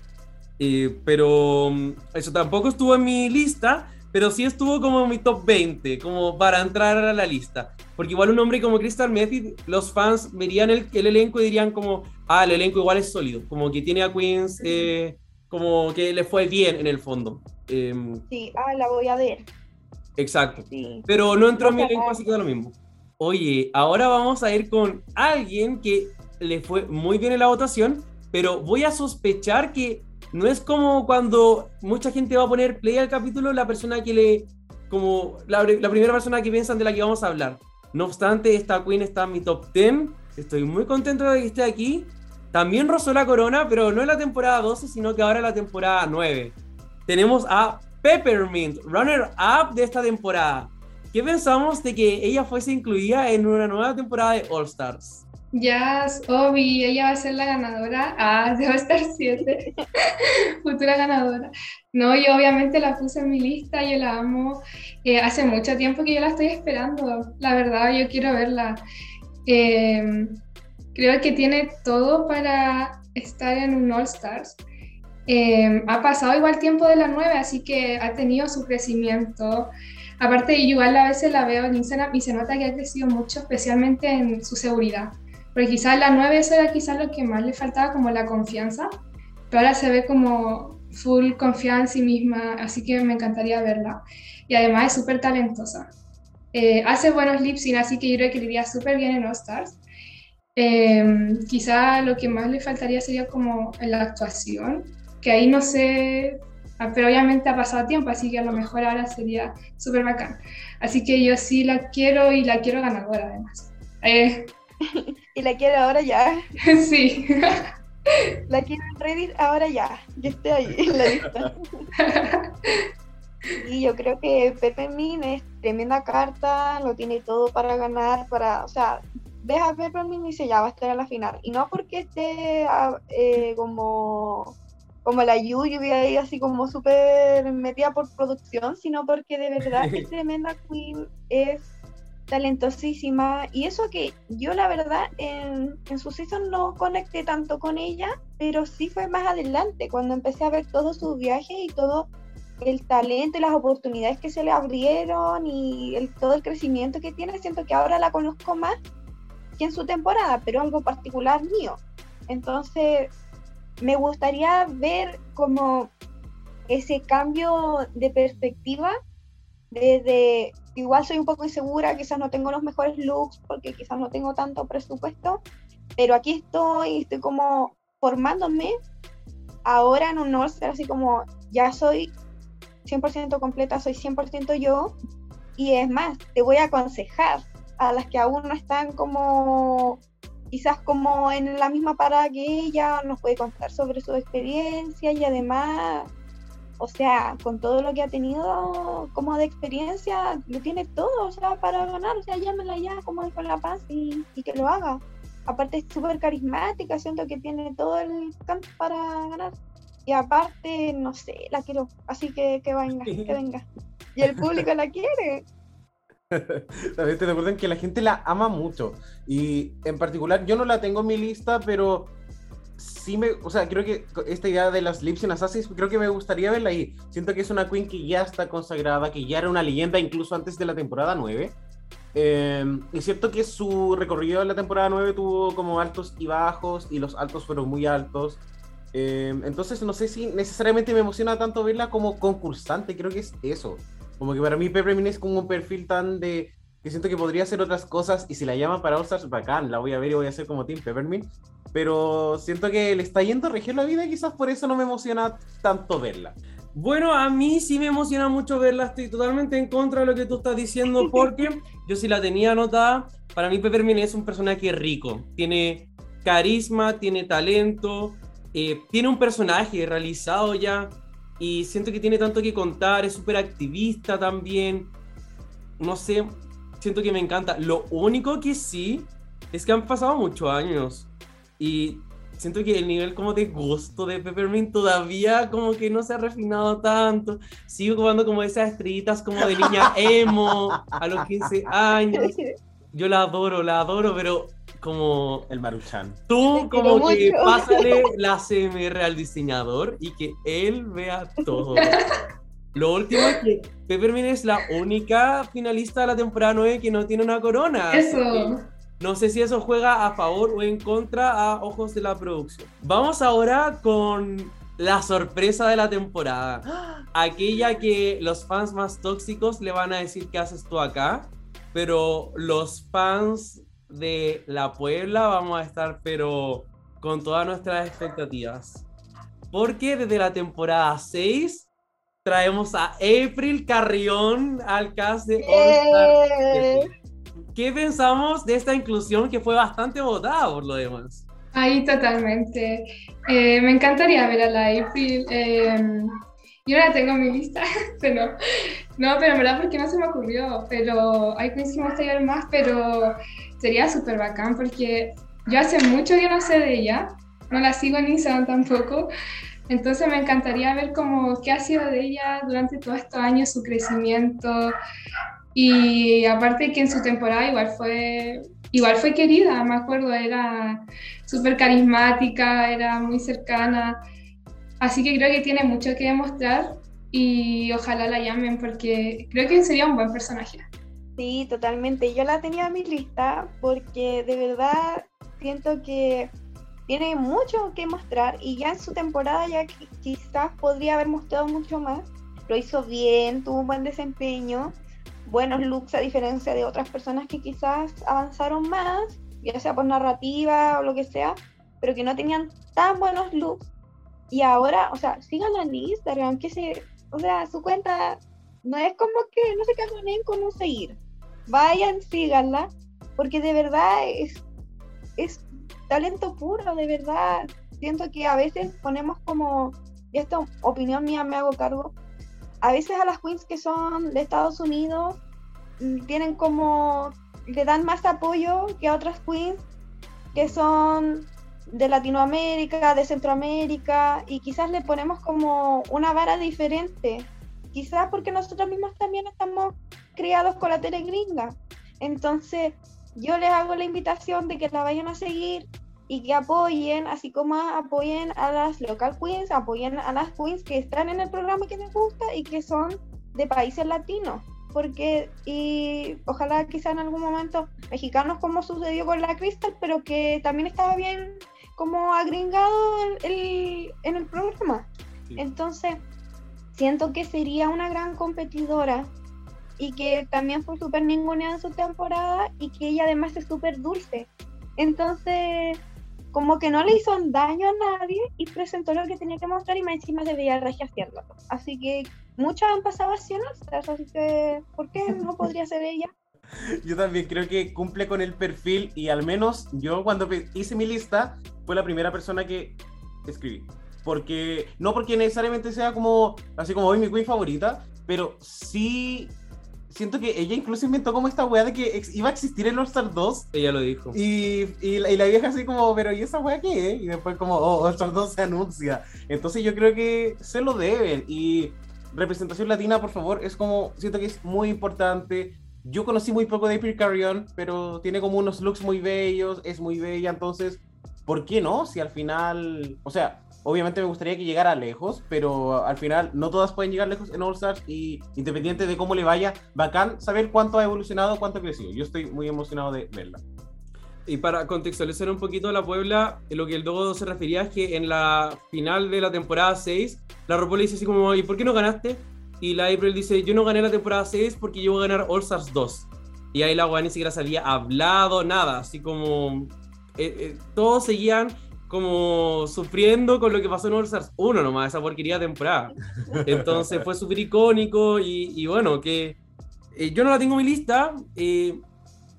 Eh, pero mm, eso tampoco estuvo en mi lista, pero sí estuvo como en mi top 20, como para entrar a la lista. Porque igual un hombre como Crystal Method, los fans verían el, el elenco y dirían como, ah, el elenco igual es sólido, como que tiene a Queens, eh, como que le fue bien en el fondo. Em, sí, ah, la voy a ver. Exacto. Pero no entró en mi elenco, así que da lo mismo. Oye, ahora vamos a ir con alguien que le fue muy bien en la votación, pero voy a sospechar que no es como cuando mucha gente va a poner play al capítulo, la persona que le, como la, la primera persona que piensan de la que vamos a hablar. No obstante, esta Queen está en mi top 10. Estoy muy contento de que esté aquí. También rozó la corona, pero no en la temporada 12, sino que ahora en la temporada 9. Tenemos a Peppermint, runner-up de esta temporada. ¿Qué pensamos de que ella fuese incluida en una nueva temporada de All Stars? Yes, Obi, ella va a ser la ganadora. Ah, debe estar 7. Futura ganadora. No, yo obviamente la puse en mi lista, yo la amo. Eh, hace mucho tiempo que yo la estoy esperando. La verdad, yo quiero verla. Eh, creo que tiene todo para estar en un All Stars. Eh, ha pasado igual tiempo de la 9, así que ha tenido su crecimiento. Aparte, igual a veces la veo en Instagram y se nota que ha crecido mucho, especialmente en su seguridad. Porque quizás la 9 eso era quizás lo que más le faltaba, como la confianza, pero ahora se ve como full confianza en sí misma, así que me encantaría verla. Y además es súper talentosa. Eh, hace buenos lip sync, así que yo creo que le iría súper bien en All Stars. Eh, quizá lo que más le faltaría sería como la actuación, que ahí no sé, ah, pero obviamente ha pasado tiempo, así que a lo mejor ahora sería súper bacán. Así que yo sí la quiero y la quiero ganadora además. Eh, y la quiero ahora ya. Sí. La quiero en Reddit ahora ya. Yo estoy ahí en la lista. Y yo creo que Pepe Min es tremenda carta, lo tiene todo para ganar, para, o sea, ves a Pepe Min y dice ya va a estar a la final. Y no porque esté ah, eh, como como la Yuyu ahí así como súper metida por producción, sino porque de verdad es tremenda queen, es talentosísima y eso que yo la verdad en, en su season no conecté tanto con ella, pero sí fue más adelante cuando empecé a ver todos sus viajes y todo el talento y las oportunidades que se le abrieron y el, todo el crecimiento que tiene, siento que ahora la conozco más que en su temporada, pero algo particular mío. Entonces, me gustaría ver como ese cambio de perspectiva desde igual soy un poco insegura, quizás no tengo los mejores looks porque quizás no tengo tanto presupuesto, pero aquí estoy, estoy como formándome ahora en un Northstar, así como ya soy 100% completa, soy 100% yo, y es más, te voy a aconsejar a las que aún no están como quizás como en la misma parada que ella, nos puede contar sobre su experiencia y además, o sea, con todo lo que ha tenido como de experiencia, lo tiene todo, o sea, para ganar, o sea, llámela ya como con La Paz y, y que lo haga. Aparte es súper carismática, siento que tiene todo el canto para ganar. Y aparte, no sé, la quiero, así que que venga, que venga. Y el público la quiere. También te recuerden que la gente la ama mucho. Y en particular, yo no la tengo en mi lista, pero sí me. O sea, creo que esta idea de las Lips Assassins, creo que me gustaría verla ahí. Siento que es una queen que ya está consagrada, que ya era una leyenda incluso antes de la temporada 9. Eh, es cierto que su recorrido en la temporada 9 tuvo como altos y bajos, y los altos fueron muy altos. Eh, entonces, no sé si necesariamente me emociona tanto verla como concursante, creo que es eso. Como que para mí Peppermint es como un perfil tan de que siento que podría hacer otras cosas y si la llaman para All Stars, bacán, la voy a ver y voy a hacer como Team Peppermint. Pero siento que le está yendo a regir la vida y quizás por eso no me emociona tanto verla. Bueno, a mí sí me emociona mucho verla, estoy totalmente en contra de lo que tú estás diciendo porque yo sí la tenía anotada. Para mí Peppermint es un personaje rico, tiene carisma, tiene talento, eh, tiene un personaje realizado ya y siento que tiene tanto que contar, es súper activista también. No sé, siento que me encanta. Lo único que sí es que han pasado muchos años y siento que el nivel como de gusto de Peppermint todavía como que no se ha refinado tanto. Sigo jugando como esas estrellitas como de niña emo a los 15 años. Yo la adoro, la adoro, pero como el Maruchan. Tú como que pásale la CMR al diseñador y que él vea todo. Lo último es que Peppermint es la única finalista de la temporada 9 que no tiene una corona. Eso. No sé si eso juega a favor o en contra a ojos de la producción. Vamos ahora con la sorpresa de la temporada. Aquella que los fans más tóxicos le van a decir qué haces tú acá, pero los fans de la Puebla vamos a estar, pero con todas nuestras expectativas. Porque desde la temporada 6 traemos a April Carrión al cast de All Star. ¿Qué pensamos de esta inclusión que fue bastante votada por lo demás? Ahí totalmente. Eh, me encantaría ver a la April. Eh, yo la tengo en mi lista, pero no, pero en verdad porque no se me ocurrió. Pero hay que ver más, pero sería súper bacán porque yo hace mucho que no sé de ella, no la sigo en Instagram tampoco, entonces me encantaría ver cómo qué ha sido de ella durante todos estos años, su crecimiento y aparte que en su temporada igual fue igual fue querida, me acuerdo, era súper carismática, era muy cercana, así que creo que tiene mucho que demostrar y ojalá la llamen porque creo que sería un buen personaje. Sí, totalmente. Yo la tenía en mi lista porque de verdad siento que tiene mucho que mostrar y ya en su temporada ya quizás podría haber mostrado mucho más. Lo hizo bien, tuvo un buen desempeño, buenos looks a diferencia de otras personas que quizás avanzaron más, ya sea por narrativa o lo que sea, pero que no tenían tan buenos looks. Y ahora, o sea, síganla en Instagram, que se, o sea, su cuenta no es como que no se quedan en cómo seguir vayan, síganla, porque de verdad es, es talento puro, de verdad. Siento que a veces ponemos como, y esta opinión mía me hago cargo, a veces a las queens que son de Estados Unidos mm, tienen como, le dan más apoyo que a otras queens que son de Latinoamérica, de Centroamérica, y quizás le ponemos como una vara diferente. Quizás porque nosotros mismos también estamos criados con la tele gringa. Entonces, yo les hago la invitación de que la vayan a seguir y que apoyen, así como apoyen a las local queens, apoyen a las queens que están en el programa que les gusta y que son de países latinos. Porque, y ojalá quizá en algún momento mexicanos como sucedió con la Crystal, pero que también estaba bien como agringado el, en el programa. Entonces, siento que sería una gran competidora y que también fue súper ninguna en su temporada y que ella además es súper dulce. Entonces, como que no le hizo daño a nadie y presentó lo que tenía que mostrar y más encima debía hacerlo. Así que muchas han pasado así así que ¿por qué no podría ser ella? Yo también creo que cumple con el perfil y al menos yo cuando hice mi lista fue la primera persona que escribí. Porque, no porque necesariamente sea como, así como hoy mi queen favorita, pero sí siento que ella incluso inventó como esta weá de que iba a existir el All-Star 2. Ella lo dijo. Y, y, la, vieja así como, pero ¿y esa weá qué? Y después como, oh, All-Star 2 se anuncia. Entonces yo creo que se lo deben. Y representación latina, por favor, es como, siento que es muy importante. Yo conocí muy poco de April Carrion, pero tiene como unos looks muy bellos, es muy bella, entonces, ¿por qué no? Si al final, o sea, obviamente me gustaría que llegara lejos, pero al final no todas pueden llegar lejos en All Stars y independiente de cómo le vaya, bacán saber cuánto ha evolucionado, cuánto ha crecido. Yo estoy muy emocionado de verla. Y para contextualizar un poquito a la Puebla, lo que el Dogo se refería es que en la final de la temporada 6, la Ropo dice así como, ¿y por qué no ganaste? Y la April dice, yo no gané la temporada 6 porque yo voy a ganar All Stars 2. Y ahí la weá ni siquiera se había hablado, nada, así como... Eh, eh, todos seguían como sufriendo con lo que pasó en All Stars 1 nomás, esa porquería temporada. Entonces fue súper icónico y, bueno, que eh, yo no la tengo en mi lista. Eh,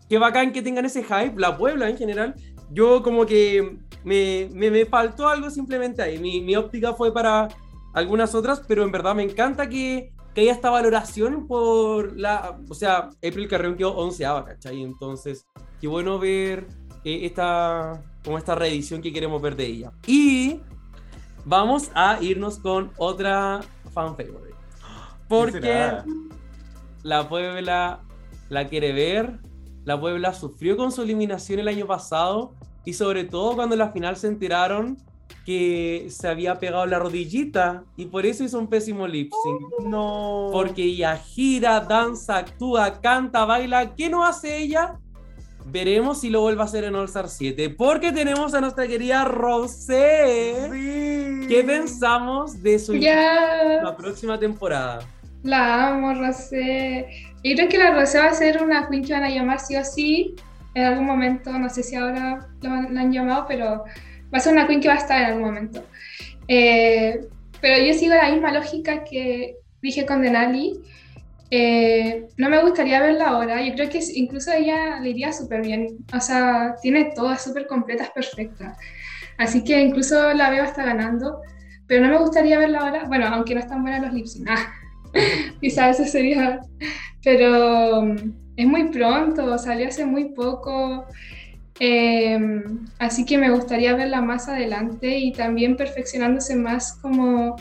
qué bacán que tengan ese hype, la Puebla en general. Yo como que me, me, faltó algo simplemente ahí. Mi, mi, óptica fue para algunas otras, pero en verdad me encanta que, que haya esta valoración por la... O sea, April Carreón quedó onceava, ¿cachai? Entonces, qué bueno ver esta, como esta reedición que queremos ver de ella. Y vamos a irnos con otra fan favorite. Porque la Puebla la quiere ver, la Puebla sufrió con su eliminación el año pasado y sobre todo cuando en la final se enteraron que se había pegado la rodillita y por eso hizo un pésimo lip sync. No. Porque ella gira, danza, actúa, canta, baila. ¿Qué no hace ella? Veremos si lo vuelve a hacer en All Star 7. Porque tenemos a nuestra querida Rosé. Sí. ¿Qué pensamos de su la próxima temporada? La amo, Rosé. Y creo que la Rosé va a ser una queen que van a llamar sí o sí. En algún momento, no sé si ahora la han llamado, pero va a ser una queen que va a estar en algún momento. Eh, pero yo sigo la misma lógica que dije con Denali. Eh, no me gustaría verla ahora. Yo creo que incluso ella le iría súper bien. O sea, tiene todas súper completas, perfectas. Así que incluso la veo hasta ganando. Pero no me gustaría verla ahora. Bueno, aunque no están buenas los lips. Ah, quizás eso sería. Pero mm, es muy pronto, salió hace muy poco. Em, así que me gustaría verla más adelante y también perfeccionándose más como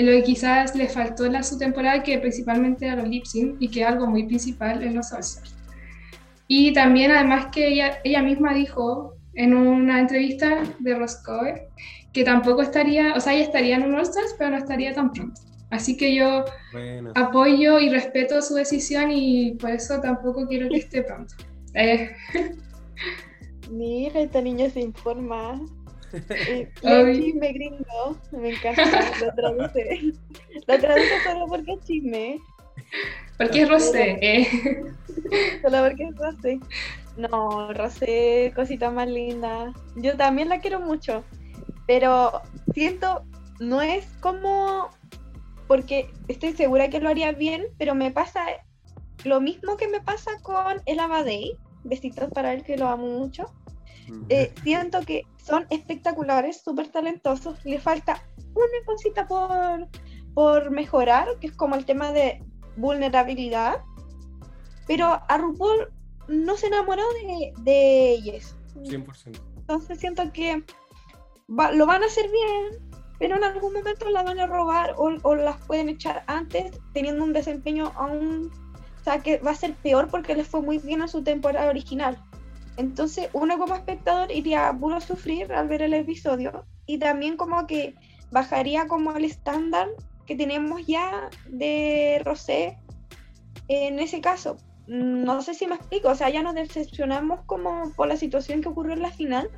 en lo que quizás le faltó en la su temporada, que principalmente a los lip sync y que es algo muy principal en los All-Stars. Y también, además, que ella, ella misma dijo en una entrevista de Roscoe que tampoco estaría, o sea, ella estaría en un All-Stars, pero no estaría tan pronto. Así que yo apoyo y respeto su decisión y por eso tampoco quiero que esté pronto. Eh. Mira, esta niña se informa. El chisme gringo, me encanta, lo traduce. Lo traduce solo porque es chisme. Porque es Rosé, eh. Solo porque es Rosé. No, Rosé, cosita más linda. Yo también la quiero mucho. Pero siento, no es como. Porque estoy segura que lo haría bien, pero me pasa lo mismo que me pasa con el Abadei. Besitos para él, que lo amo mucho. Eh, siento que son espectaculares, súper talentosos. Le falta una cosita por, por mejorar, que es como el tema de vulnerabilidad. Pero a no se enamoró de, de ellas. 100%. Entonces siento que lo van a hacer bien, pero en algún momento la van a robar o, o, las pueden echar antes teniendo un desempeño aún, o sea, que va a ser peor porque les fue muy bien a su temporada original. Entonces uno como espectador iría a puro sufrir al ver el episodio y también como que bajaría como el estándar que tenemos ya de Rosé en ese caso. No sé si me explico, o sea, ya nos decepcionamos como por la situación que ocurrió en la final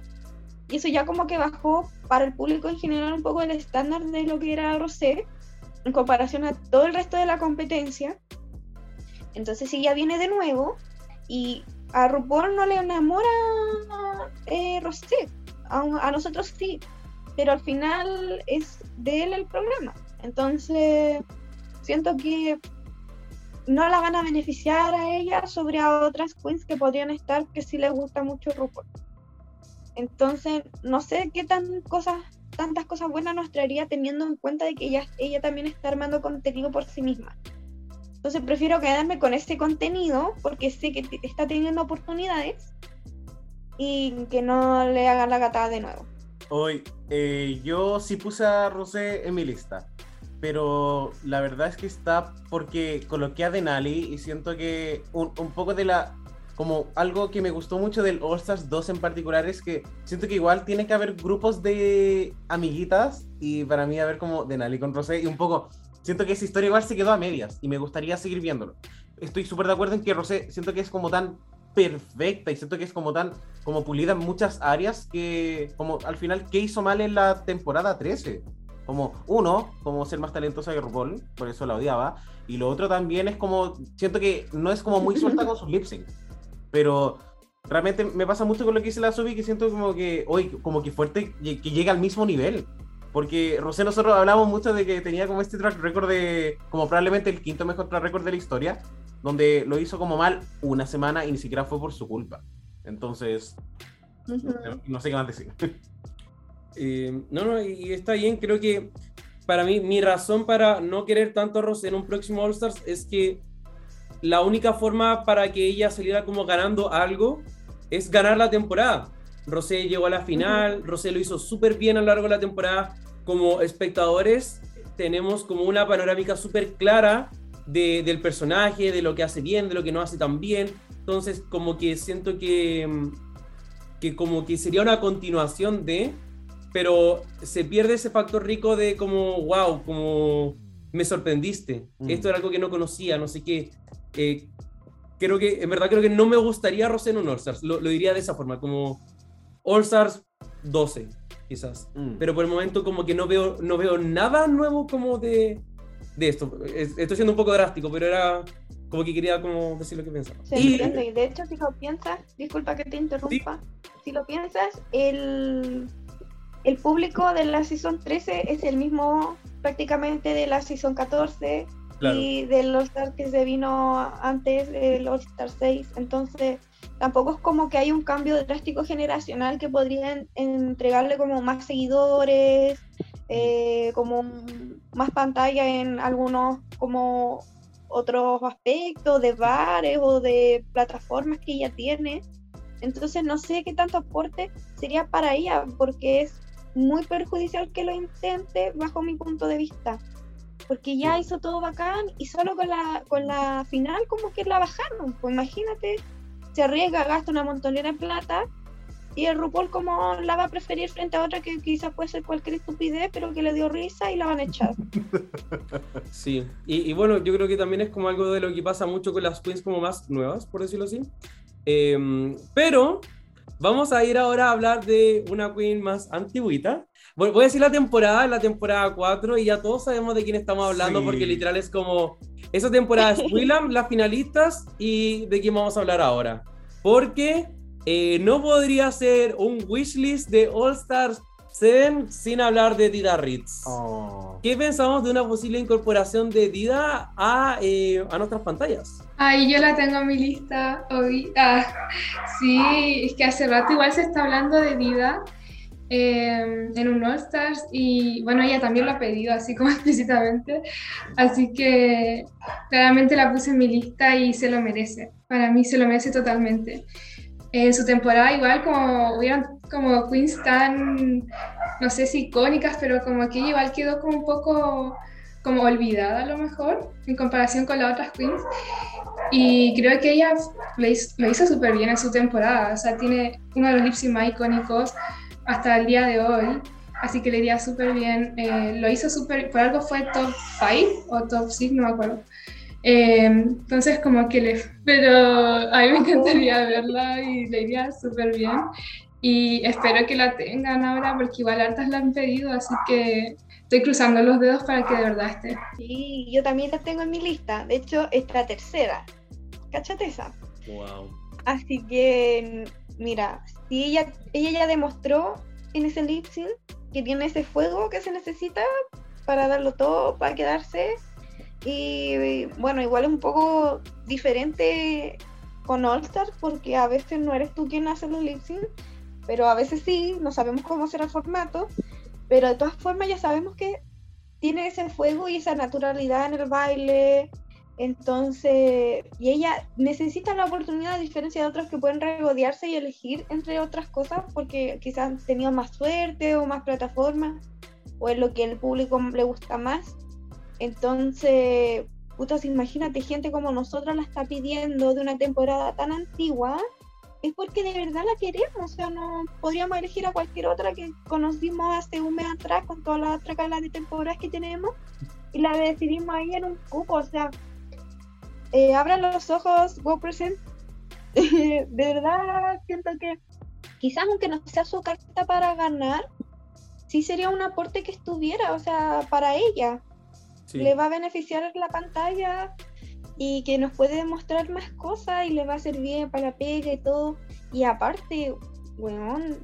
y eso ya como que bajó para el público en general un poco el estándar de lo que era Rosé en comparación a todo el resto de la competencia. Entonces si ya viene de nuevo y a RuPaul no le enamora eh, a, nosotros sí, pero al final es de él el programa. Entonces siento que no la van a beneficiar a ella sobre a otras queens que podrían estar que sí les gusta mucho RuPaul. Entonces, no sé qué tan cosas, tantas cosas buenas nos traería teniendo en cuenta de que ella, ella también está armando contenido por sí misma. Entonces prefiero quedarme con ese contenido porque sé que está teniendo oportunidades y que no le hagan la gatada de nuevo. Hoy, eh, yo sí puse a Rosé en mi lista, pero la verdad es que está porque coloqué a Denali y siento que un, un poco de la como algo que me gustó mucho del All Stars 2 en particular es que siento que igual tiene que haber grupos de amiguitas y para mí haber como Denali con Rosé y un poco siento que esa historia igual se quedó a medias y me gustaría seguir viéndolo. Estoy súper de acuerdo en que Rosé siento que es como tan perfecta y siento que es como tan como pulida en muchas áreas que como al final qué hizo mal en la temporada 13 como uno como ser más talentosa que RuPaul por eso la odiaba y lo otro también es como siento que no es como muy suelta con sus lip sync pero realmente me pasa mucho con lo que dice la Subi que siento como que hoy como que fuerte que llega al mismo nivel porque Rosé, nosotros hablamos mucho de que tenía como este track record de, como probablemente el quinto mejor track record de la historia, donde lo hizo como mal una semana y ni siquiera fue por su culpa. Entonces, no, sé qué más decir. Eh, no, no, y está bien, creo que para mí, mi razón para no querer tanto a Rosé en un próximo All Stars es que la única forma para que ella saliera como ganando algo es ganar la temporada. Rosé llegó a la final, Rosé lo hizo súper bien a lo largo de la temporada. Como espectadores tenemos como una panorámica súper clara de, del personaje, de lo que hace bien, de lo que no hace tan bien. Entonces como que siento que, que como que sería una continuación de, pero se pierde ese factor rico de como, wow, como me sorprendiste. Mm. Esto era algo que no conocía, no sé qué. Eh, creo que, en verdad creo que no me gustaría Rosé en un All Stars, lo, lo diría de esa forma, como All Stars 12, quizás. Mm. Pero por el momento como que no veo, no veo nada nuevo como de, de esto. Estoy siendo un poco drástico, pero era como que quería como decir lo que pensaba. Se y, entiende, y de hecho si lo piensas, disculpa que te interrumpa, si lo piensas, el, el público de la Season 13 es el mismo prácticamente de la Season 14 y del All Star que se vino antes, el All Star 6, entonces tampoco es como que hay un cambio drástico generacional que podrían entregarle como más seguidores, eh, como más pantalla en algunos como otros aspectos de bares o de plataformas que ella tiene. Entonces no sé qué tanto aporte sería para ella, porque es muy perjudicial que lo intente bajo mi punto de vista. Porque ya hizo todo bacán y solo con la, con la final como que la bajaron. Pues imagínate se arriesga, gasta una montonera de plata y el RuPaul como la va a preferir frente a otra que quizás puede ser cualquier estupidez, pero que le dio risa y la van a echar. Sí, y, bueno, yo creo que también es como algo de lo que pasa mucho con las queens como más nuevas, por decirlo así. Em, pero vamos a ir ahora a hablar de una queen más antiguita. Voy a decir la temporada, la temporada 4, y ya todos sabemos de quién estamos hablando, porque literal es como esa temporada es Willam, las finalistas y de quién vamos a hablar ahora. Porque eh, no podría ser un wishlist de All Stars 7 sin hablar de Dida Ritz. Oh. ¿Qué pensamos de una posible incorporación de Dida a, eh, a nuestras pantallas? Ay, yo la tengo en mi lista hoy. Ah, sí, es que hace rato igual se está hablando de Dida Em, en un All Stars y bueno, ella también lo ha pedido así como explícitamente, así que claramente la puse en mi lista y se lo merece, para mí se lo merece totalmente. en su temporada igual como hubieron como queens tan, no sé si icónicas, pero como que igual quedó como un poco como olvidada a lo mejor en comparación con las otras queens. Y creo que ella lo hizo, súper bien en su temporada, o sea, tiene uno de los lips más icónicos hasta el día de hoy, así que le iría súper bien. Eh, lo hizo súper, por algo fue top 5 o top 6, no me acuerdo. Eh, entonces como que le... Pero a mí me encantaría verla y le iría súper bien. Y espero que la tengan ahora porque igual hartas la han pedido, así que estoy cruzando los dedos para que de verdad esté. Sí, yo también la tengo en mi lista. De hecho, esta tercera. Cáchate esa. Wow. Así que, mira, si ella, ella ya demostró en ese lip que tiene ese fuego que se necesita para darlo todo, para quedarse, y bueno, igual es un poco diferente con All Star porque a veces no eres tú quien hace los lip pero a veces sí, no sabemos cómo será el formato, pero de todas formas ya sabemos que tiene ese fuego y esa naturalidad en el baile, entonces, y ella necesita la oportunidad, a diferencia de otros que pueden regodearse y elegir entre otras cosas, porque quizás han tenido más suerte o más plataformas, o es lo que el público le gusta más. Entonces, putas, imagínate, gente como nosotros la está pidiendo de una temporada tan antigua, es porque de verdad la queremos, o sea, no podríamos elegir a cualquier otra que conocimos hace un mes atrás con todas las otras de temporadas que tenemos y la decidimos ahí en un cupo, o sea, eh, abran los ojos, go present. de verdad siento que quizás aunque no sea su carta para ganar, sí sería un aporte que estuviera, o sea, para ella le va a beneficiar la pantalla y que nos puede demostrar más cosas y le va a servir para la pega y todo. Y aparte, weón,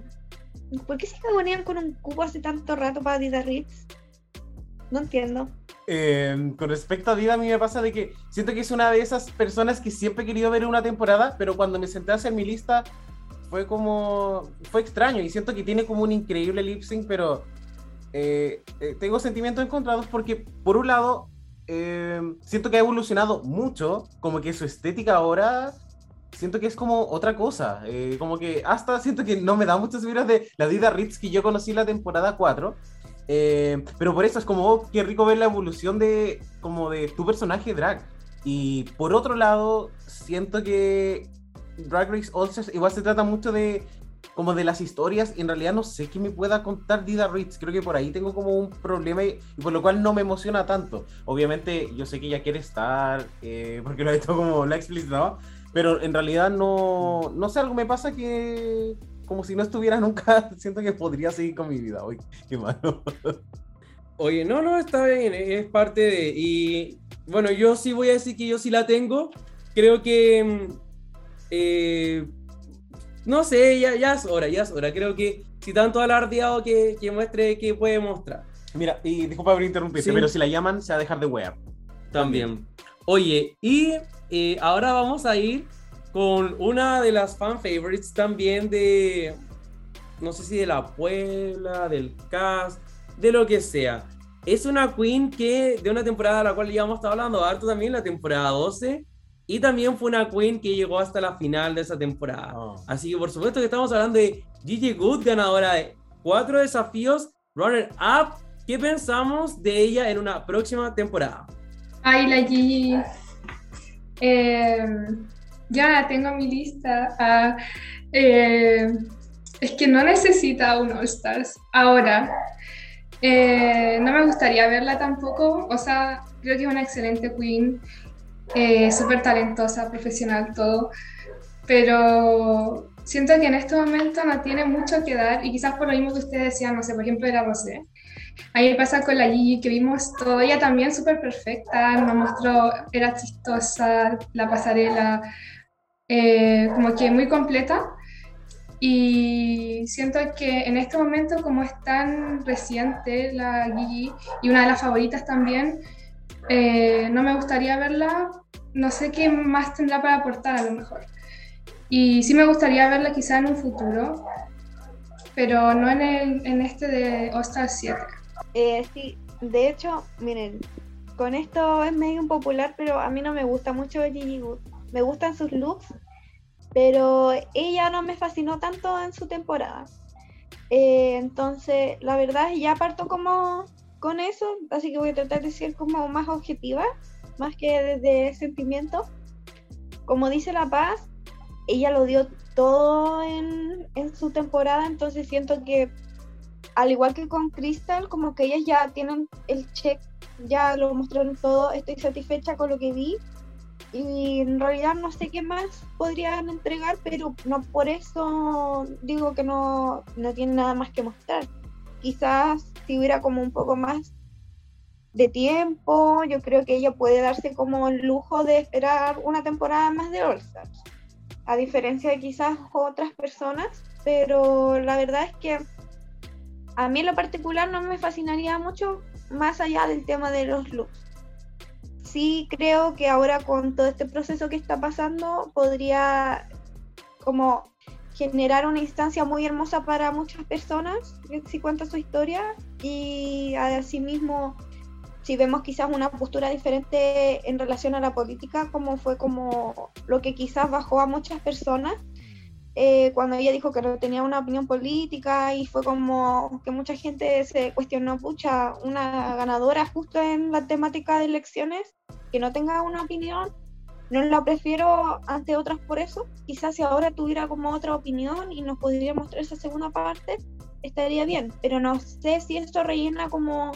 ¿por qué se cagonean con un cubo hace tanto rato para Dida Ritz? No entiendo. Em, con respecto a Dida, a mí me pasa de que siento que es una de esas personas que siempre he querido ver una temporada, pero cuando me senté a hacer mi lista fue como. fue extraño y siento que tiene como un increíble lip sync, pero eh, eh, tengo sentimientos encontrados porque, por un lado, eh, siento que ha evolucionado mucho, como que su estética ahora, siento que es como otra cosa, como que hasta siento que no me da muchas vibras de la Dida Ritz que yo conocí la temporada 4. Pero por eso es como, oh, qué rico ver la evolución de, como de tu personaje drag. Y por otro lado, siento que Drag Race All igual se trata mucho de como de las historias, en realidad no sé qué me pueda contar Dida Ritz. Creo que por ahí tengo como un problema y, por lo cual no me emociona tanto. Obviamente, yo sé que ella quiere estar, eh, porque lo ha hecho como la explicitaba, pero en realidad no, no sé, algo me pasa que como si no estuviera nunca, siento que podría seguir con mi vida. hoy qué malo. Oye, no, no, está bien, es parte de. Y bueno, yo sí voy a decir que yo sí la tengo. Creo que. Mm, eh, no sé, ya, ya es hora, ya es hora. Creo que si tanto alardeado que, que muestre que puede mostrar. Mira, y disculpa por interrumpirte, pero si la llaman, se va a dejar de wear. También. Oye, y eh, ahora vamos a ir con una de las fan favorites también de, no sé si de la Puebla, del cast, de lo que sea. Es una queen que de una temporada a la cual ya hemos estado hablando harto también, la temporada 12, y también fue una queen que llegó hasta la final de esa temporada. Oh. Así que por supuesto que estamos hablando de Gigi Good, ganadora de cuatro desafíos, runner up. ¿Qué pensamos de ella en una próxima temporada? Ay, la Gigi. Eh, ya tengo en mi lista. Ah, eh, es que no necesita un All Stars ahora. Eh, no me gustaría verla tampoco. O sea, creo que es una excelente queen eh, súper talentosa, profesional, todo. Pero siento que en este momento no tiene mucho que dar y quizás por lo mismo que ustedes decían, no sé, por ejemplo, de la Rosé. Ahí pasa con la Gigi, que vimos todo, ella también súper perfecta, nos mostró, era chistosa, la pasarela, eh, como que muy completa. Y siento que en este momento, como es tan reciente la Gigi y una de las favoritas también, eh, no me gustaría verla, no sé qué más tendrá para aportar a lo mejor. Y sí me gustaría verla quizá en un futuro, pero no en, el, en este de All 7. Eh, sí, de hecho, miren, con esto es medio impopular, pero a mí no me gusta mucho Gigi Good. Me gustan sus looks, pero ella no me fascinó tanto en su temporada. Eh, entonces, la verdad, ya parto como con eso, así que voy a tratar de ser como más objetiva, más que desde sentimiento. Como dice La Paz, ella lo dio todo en, en su temporada, entonces siento que al igual que con Crystal, como que ellas ya tienen el check, ya lo mostraron todo, estoy satisfecha con lo que vi y en realidad no sé qué más podrían entregar, pero no por eso digo que no, no tiene nada más que mostrar. Quizás si hubiera como un poco más de tiempo, yo creo que ella puede darse como el lujo de esperar una temporada más de All Stars, a diferencia de quizás otras personas, pero la verdad es que a mí en lo particular no me fascinaría mucho más allá del tema de los looks sí creo que ahora con todo este proceso que está pasando podría como generar una instancia muy hermosa para muchas personas si cuenta su historia y asimismo si vemos quizás una postura diferente en relación a la política como fue como lo que quizás bajó a muchas personas eh, cuando ella dijo que tenía una opinión política y fue como que mucha gente se cuestionó, pucha, una ganadora justo en la temática de elecciones, que no tenga una opinión, no la prefiero ante otras por eso. Quizás si ahora tuviera como otra opinión y nos podría mostrar esa segunda parte, estaría bien, pero no sé si esto rellena como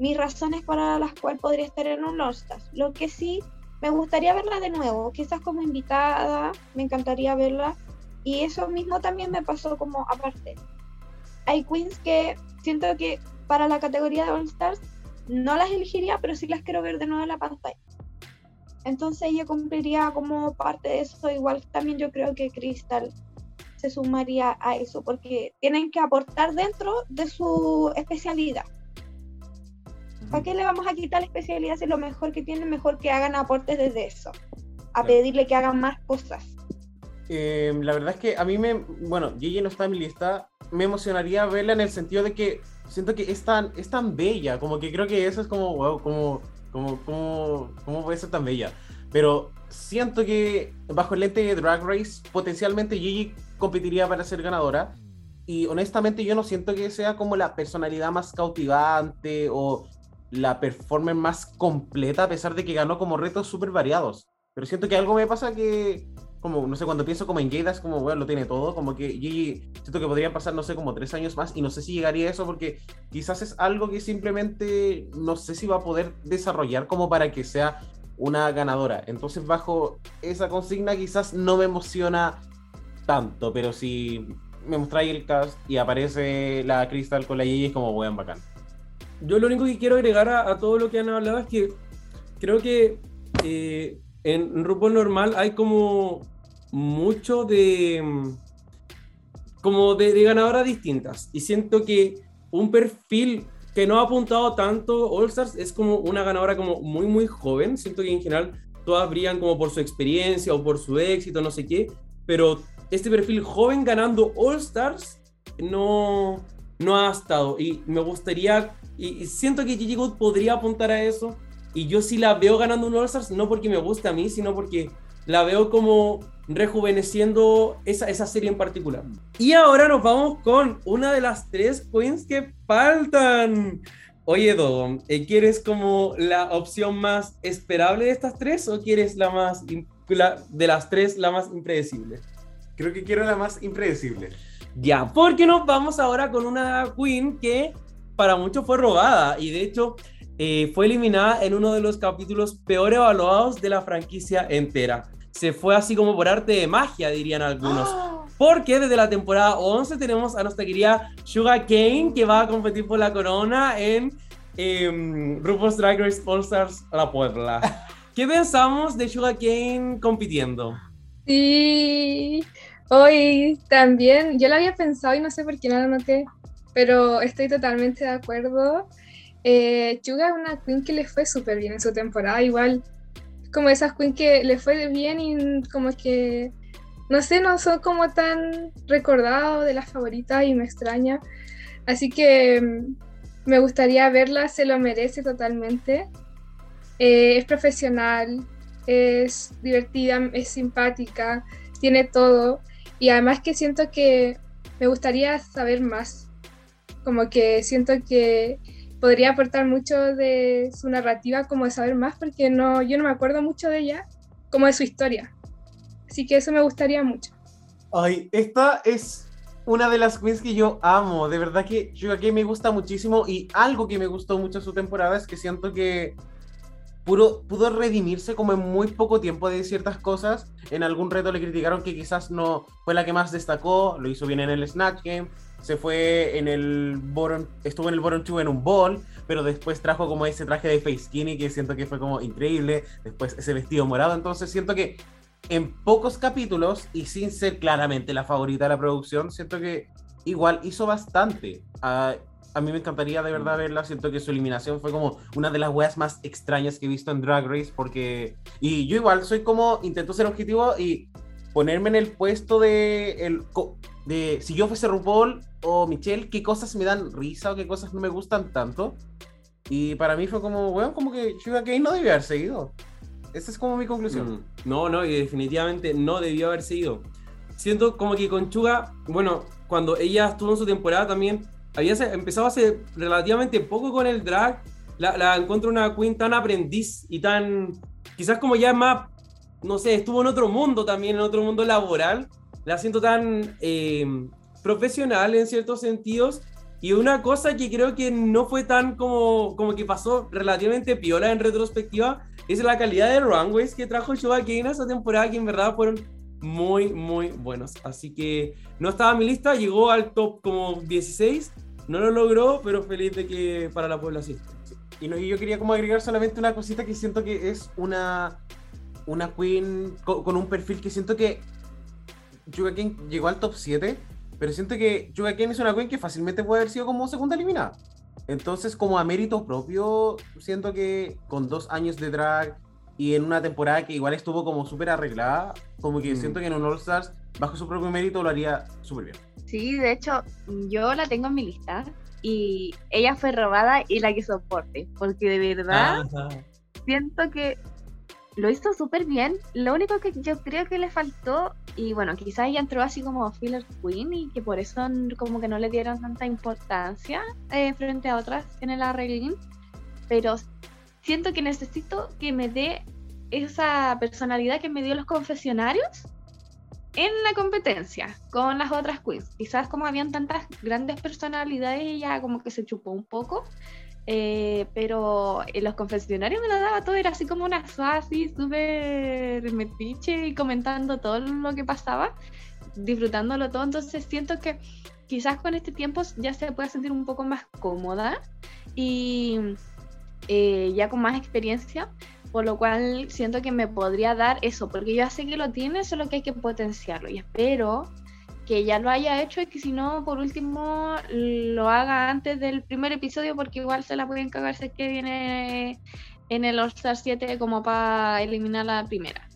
mis razones para las cuales podría estar en un All Lo que sí, me gustaría verla de nuevo, quizás como invitada, me encantaría verla y eso mismo también me pasó como aparte. Hay queens que siento que para la categoría de All Stars no las elegiría, pero sí las quiero ver de nuevo en la pantalla. Entonces ella cumpliría como parte de eso. Igual también yo creo que Crystal se sumaría a eso, porque tienen que aportar dentro de su especialidad. ¿Para qué le vamos a quitar la especialidad si lo mejor que tienen, mejor que hagan aportes desde eso? A pedirle que hagan más cosas. Em, la verdad es que a mí me, bueno, Gigi no está en mi lista, me emocionaría verla en el sentido de que siento que es tan, es tan bella, como que creo que eso es como, wow, como, como, como, ¿cómo puede ser tan bella? Pero siento que bajo el lente de Drag Race, potencialmente Gigi competiría para ser ganadora. Y honestamente yo no siento que sea como la personalidad más cautivante o la performance más completa, a pesar de que ganó como retos súper variados. Pero siento que algo me pasa que como, no sé, cuando pienso como en Jada, como, bueno, lo tiene todo, como que Gigi, siento que podrían pasar, no sé, como tres años más, y no sé si llegaría a eso, porque quizás es algo que simplemente no sé si va a poder desarrollar como para que sea una ganadora. Entonces, bajo esa consigna, quizás no me emociona tanto, pero si me mostráis el cast y aparece la Crystal con la Gigi, es como, weón, bacán. Yo lo único que quiero agregar a, todo lo que han hablado es que creo que eh, en RuPaul normal hay como mucho de como de, ganadoras distintas. Y siento que un perfil que no ha apuntado tanto All Stars es como una ganadora como muy muy joven. Siento que en general todas brillan como por su experiencia o por su éxito no sé qué. Pero este perfil joven ganando All Stars no no ha estado. Y me gustaría y, siento que Gigi Good podría apuntar a eso. Y yo sí la veo ganando un All Stars no porque me guste a mí sino porque la veo como rejuveneciendo esa, esa serie en particular. Y ahora nos vamos con una de las tres queens que faltan. Oye, Dodo, eh, ¿quieres como la opción más esperable de estas tres o quieres la más de las tres la más impredecible? Creo que quiero la más impredecible. Ya, porque nos vamos ahora con una queen que para muchos fue robada y de hecho eh, fue eliminada en uno de los capítulos peor evaluados de la franquicia entera se fue así como por arte de magia, dirían algunos. Porque desde la temporada 11 tenemos a nuestra querida Sugar Kane, que va a competir por la corona en eh, RuPaul's Drag Race All Stars La Puebla. ¿Qué pensamos de Sugar Kane compitiendo? Sí, hoy también, yo lo había pensado y no sé por qué no lo noté, pero estoy totalmente de acuerdo. Eh, Suga es una queen que le fue súper bien en su temporada, igual como esas queens que le fue bien y como que, no sé, no son como tan recordados de las favoritas y me extraña. Así que mm, me gustaría verla, se lo merece totalmente. Eh, es profesional, es divertida, es simpática, tiene todo. Y además que siento que me gustaría saber más. Como que siento que podría aportar mucho de su narrativa, como de saber más, porque no, yo no me acuerdo mucho de ella, como de su historia. Así que eso me gustaría mucho. Ay, esta es una de las queens que yo amo. De verdad que Sugar me gusta muchísimo y algo que me gustó mucho su temporada es que siento que pudo, pudo redimirse como en muy poco tiempo de ciertas cosas. En algún reto le criticaron que quizás no fue la que más destacó, lo hizo bien en el Snatch Game, se fue en el Boron, estuvo en el Boron 2 en un ball, pero después trajo como ese traje de face skinny que siento que fue como increíble, después ese vestido morado, entonces siento que en pocos capítulos y sin ser claramente la favorita de la producción, siento que igual hizo bastante. Ah, a mí me encantaría de verdad verla. Siento que su eliminación fue como una de las weas más extrañas que he visto en Drag Race. Porque. Y yo igual soy como. Intento ser objetivo y ponerme en el puesto de. El, de si yo fuese RuPaul o Michelle, qué cosas me dan risa o qué cosas no me gustan tanto. Y para mí fue como, weón, como que Sugar Kane no debió haber seguido. Esa es como mi conclusión. Mm, no, no, y definitivamente no debió haber seguido. Siento como que con Chuga, bueno, cuando ella estuvo en su temporada también, había empezado hace relativamente poco con el drag. La, la, encuentro una queen tan aprendiz y tan. Quizás como ya más. No sé, estuvo en otro mundo también, en otro mundo laboral. La siento tan eh, profesional en ciertos sentidos. Y una cosa que creo que no fue tan como, como que pasó relativamente piola en retrospectiva es la calidad de runways que trajo Showa Kane esa temporada, que en verdad fueron muy, muy buenos. Así que no estaba en mi lista, llegó al top como 16 no lo logró, pero feliz de que para la Puebla sí. Y, no, yo quería como agregar solamente una cosita que siento que es una, una queen con, un perfil que siento que King llegó al top 7, pero siento que Yuga King es una queen que fácilmente puede haber sido como segunda eliminada. Entonces, como a mérito propio, siento que con dos años de drag y en una temporada que igual estuvo como súper arreglada, como que mm. siento que en un All Stars, bajo su propio mérito, lo haría súper bien. Sí, de hecho, yo la tengo en mi lista y ella fue robada y la que soporte, porque de verdad siento que lo hizo súper bien. Lo único que yo creo que le faltó, y bueno, quizás ella entró así como filler queen y que por eso como que no le dieron tanta importancia eh, frente a otras en el arreglín, pero siento que necesito que me dé esa personalidad que me dio los confesionarios en la competencia con las otras queens. Quizás como habían tantas grandes personalidades, ella como que se chupó un poco. Eh, pero en los confesionarios me lo daba todo, era así como una así súper metiche y comentando todo lo que pasaba, disfrutándolo todo. Entonces siento que quizás con este tiempo ya se puede sentir un poco más cómoda y eh, ya con más experiencia por lo cual siento que me podría dar eso, porque yo sé que lo tiene, solo que hay que potenciarlo y espero que ya lo haya hecho y que si no, por último, lo haga antes del primer episodio, porque igual se la pueden cagar si es que viene en el All-Star 7 como para eliminar la primera.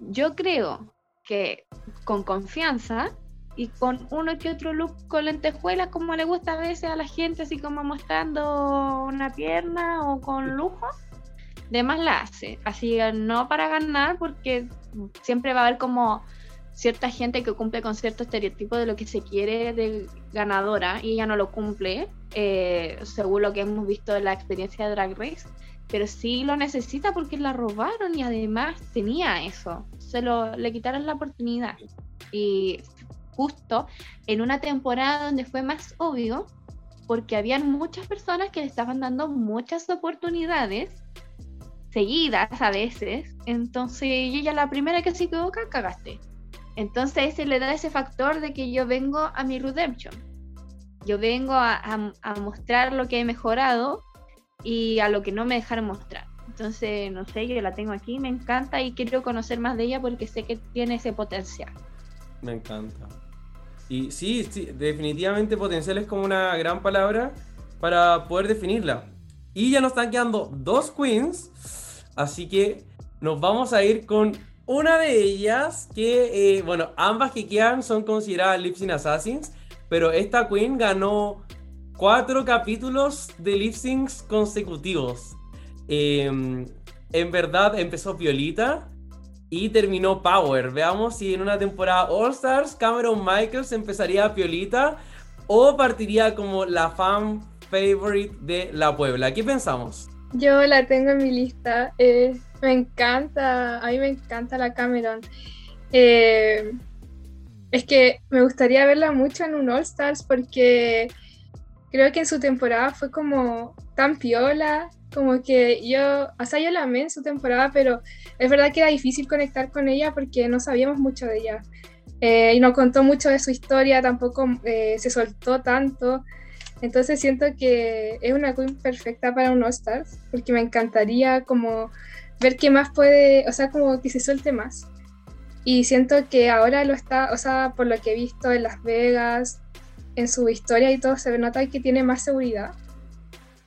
Yo creo que con confianza y con uno que otro look con lentejuelas, como le gusta a veces a la gente, así como mostrando una pierna o con lujo de más la hace. Así no para ganar, porque siempre va a haber como cierta gente que cumple con cierto estereotipo de lo que se quiere de ganadora y ella no lo cumple, eh, según lo que hemos visto en la experiencia de Drag Race. Pero sí lo necesita porque la robaron y además tenía eso. Se lo le quitaron la oportunidad. Y justo en una temporada donde fue más obvio, porque habían muchas personas que le estaban dando muchas oportunidades seguidas a veces, entonces ella la primera que se equivoca, cagaste. Entonces se le da ese factor de que yo vengo a mi redemption. Yo vengo a, mostrar lo que he mejorado y a lo que no me dejaron mostrar. Entonces, no sé, yo la tengo aquí, me encanta y quiero conocer más de ella porque sé que tiene ese potencial. Me encanta. Y sí, sí, definitivamente potencial es como una gran palabra para poder definirla. Y ya nos están quedando dos queens. Así que nos vamos a ir con una de ellas que, eh, bueno, ambas que quedan son consideradas Lip Sync Assassins, pero esta queen ganó cuatro capítulos de lip syncs consecutivos. Em, en verdad empezó Violita y terminó Power. Veamos si en una temporada All Stars Cameron Michaels empezaría a Piolita o partiría como la fan favorite de la Puebla. ¿Qué pensamos? Yo la tengo en mi lista. Me encanta, a mí me encanta la Cameron. Eh, es que me gustaría verla mucho en un All Stars porque creo que en su temporada fue como tan piola, como que yo, o yo la amé en su temporada, pero es verdad que era difícil conectar con ella porque no sabíamos mucho de ella. Eh, y no contó mucho de su historia, tampoco eh, se soltó tanto. Entonces siento que es una queen perfecta para un All Stars, porque me encantaría como ver qué más puede, o sea, como que se suelte más. Y siento que ahora lo está, o sea, por lo que he visto en Las Vegas, en su historia y todo, se nota que tiene más seguridad.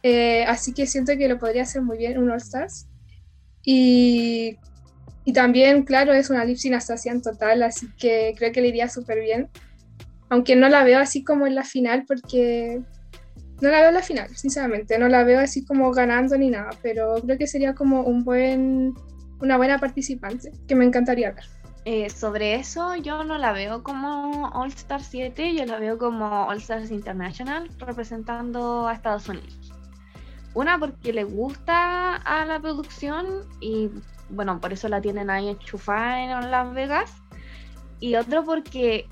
Eh, así que siento que lo podría hacer muy bien un All Stars. Y, y también, claro, es una lip sync assassin total, así que creo que le iría súper bien. Aunque no la veo así como en la final, porque no la veo la final, sinceramente. No la veo así como ganando ni nada, pero creo que sería como un buen, una buena participante que me encantaría ver. Eh, sobre eso, yo no la veo como All Star 7, yo la veo como All Stars International representando a Estados Unidos. Una porque le gusta a la producción y bueno, por eso la tienen ahí enchufada en Las Vegas. Y otro porque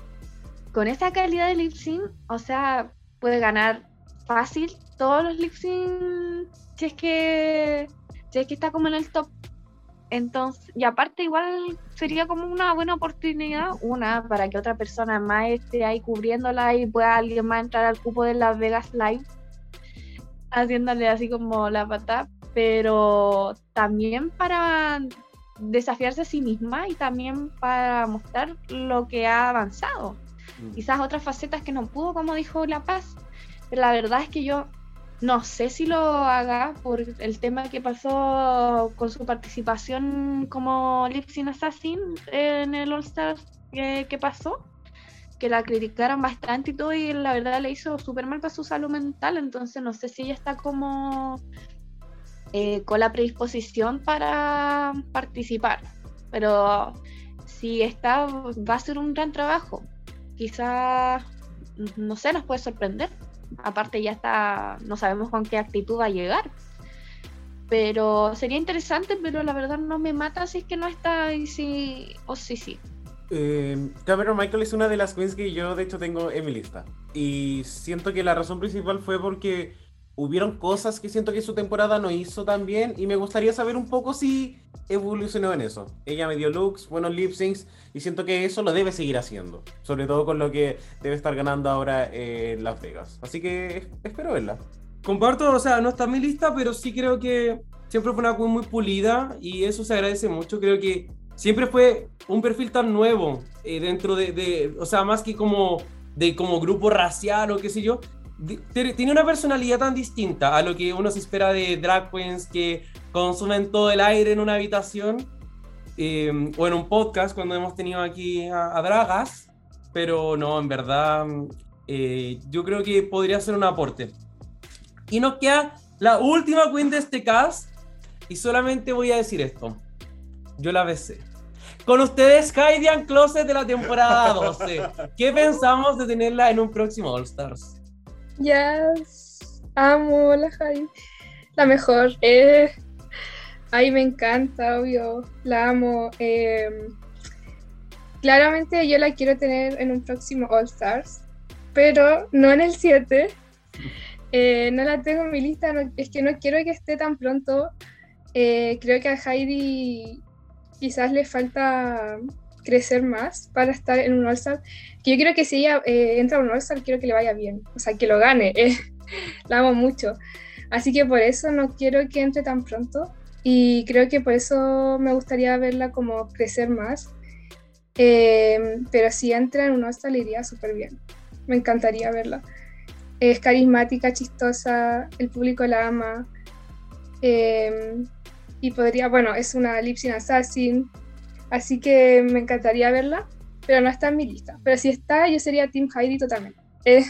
con esa calidad de lip sync, o sea, puede ganar fácil todos los lip sync si es que si es que está como en el top. Entonces, y aparte igual sería como una buena oportunidad, una para que otra persona más esté ahí cubriéndola y pueda alguien más entrar al cupo de Las Vegas Live haciéndole así como la pata, pero también para desafiarse a sí misma y también para mostrar lo que ha avanzado. Mm. Quizás otras facetas que no pudo, como dijo La Paz, la verdad es que yo no sé si lo haga por el tema que pasó con su participación como Lip Assassin en el All Star que, que pasó que la criticaron bastante y todo, y la verdad le hizo súper mal para su salud mental, entonces no sé si ella está como eh, con la predisposición para participar, pero si está, va a ser un gran trabajo, quizás, no sé, nos puede sorprender, aparte ya está, no sabemos con qué actitud va a llegar. Pero sería interesante, pero la verdad no me mata si es que no está y si, o sí, sí. Eh, Cameron Michael es una de las queens que yo de hecho tengo en mi lista. Y siento que la razón principal fue porque hubieron cosas que siento que su temporada no hizo tan bien y me gustaría saber un poco si evolucionó en eso. Ella me dio looks, buenos lip syncs y siento que eso lo debe seguir haciendo. Sobre todo con lo que debe estar ganando ahora en Las Vegas. Así que espero verla. Comparto, o sea, no está en mi lista, pero sí creo que siempre fue una queen muy pulida y eso se agradece mucho. Creo que siempre fue un perfil tan nuevo eh, dentro de, o sea, más que como de como grupo racial o qué sé yo, tiene una personalidad tan distinta a lo que uno se espera de drag queens que consumen todo el aire en una habitación em, o en un podcast cuando hemos tenido aquí a, dragas, pero no, en verdad, eh, yo creo que podría ser un aporte. Y nos queda la última queen de este cast y solamente voy a decir esto. Yo la besé. Con ustedes, Haidian Closet de la temporada 12. ¿Qué pensamos de tenerla en un próximo All Stars? Yes, amo la Heidi. La mejor. Eh, ay, me encanta, obvio. La amo. Em, claramente yo la quiero tener en un próximo All Stars, pero no en el 7. Eh, no la tengo en mi lista, es que no quiero que esté tan pronto. Eh, creo que a Heidi quizás le falta crecer más para estar en un All-Star. Que yo creo que si ella eh, entra a un All-Star, quiero que le vaya bien, o sea, que lo gane. Eh, la amo mucho. Así que por eso no quiero que entre tan pronto. Y creo que por eso me gustaría verla como crecer más. Em, pero si entra en un All-Star, le iría súper bien. Me encantaría verla. Es carismática, chistosa, el público la ama. Eh, y podría, bueno, es una lip assassin, así que me encantaría verla, pero no está en mi lista. Pero si está, yo sería Team Heidi totalmente. Eh.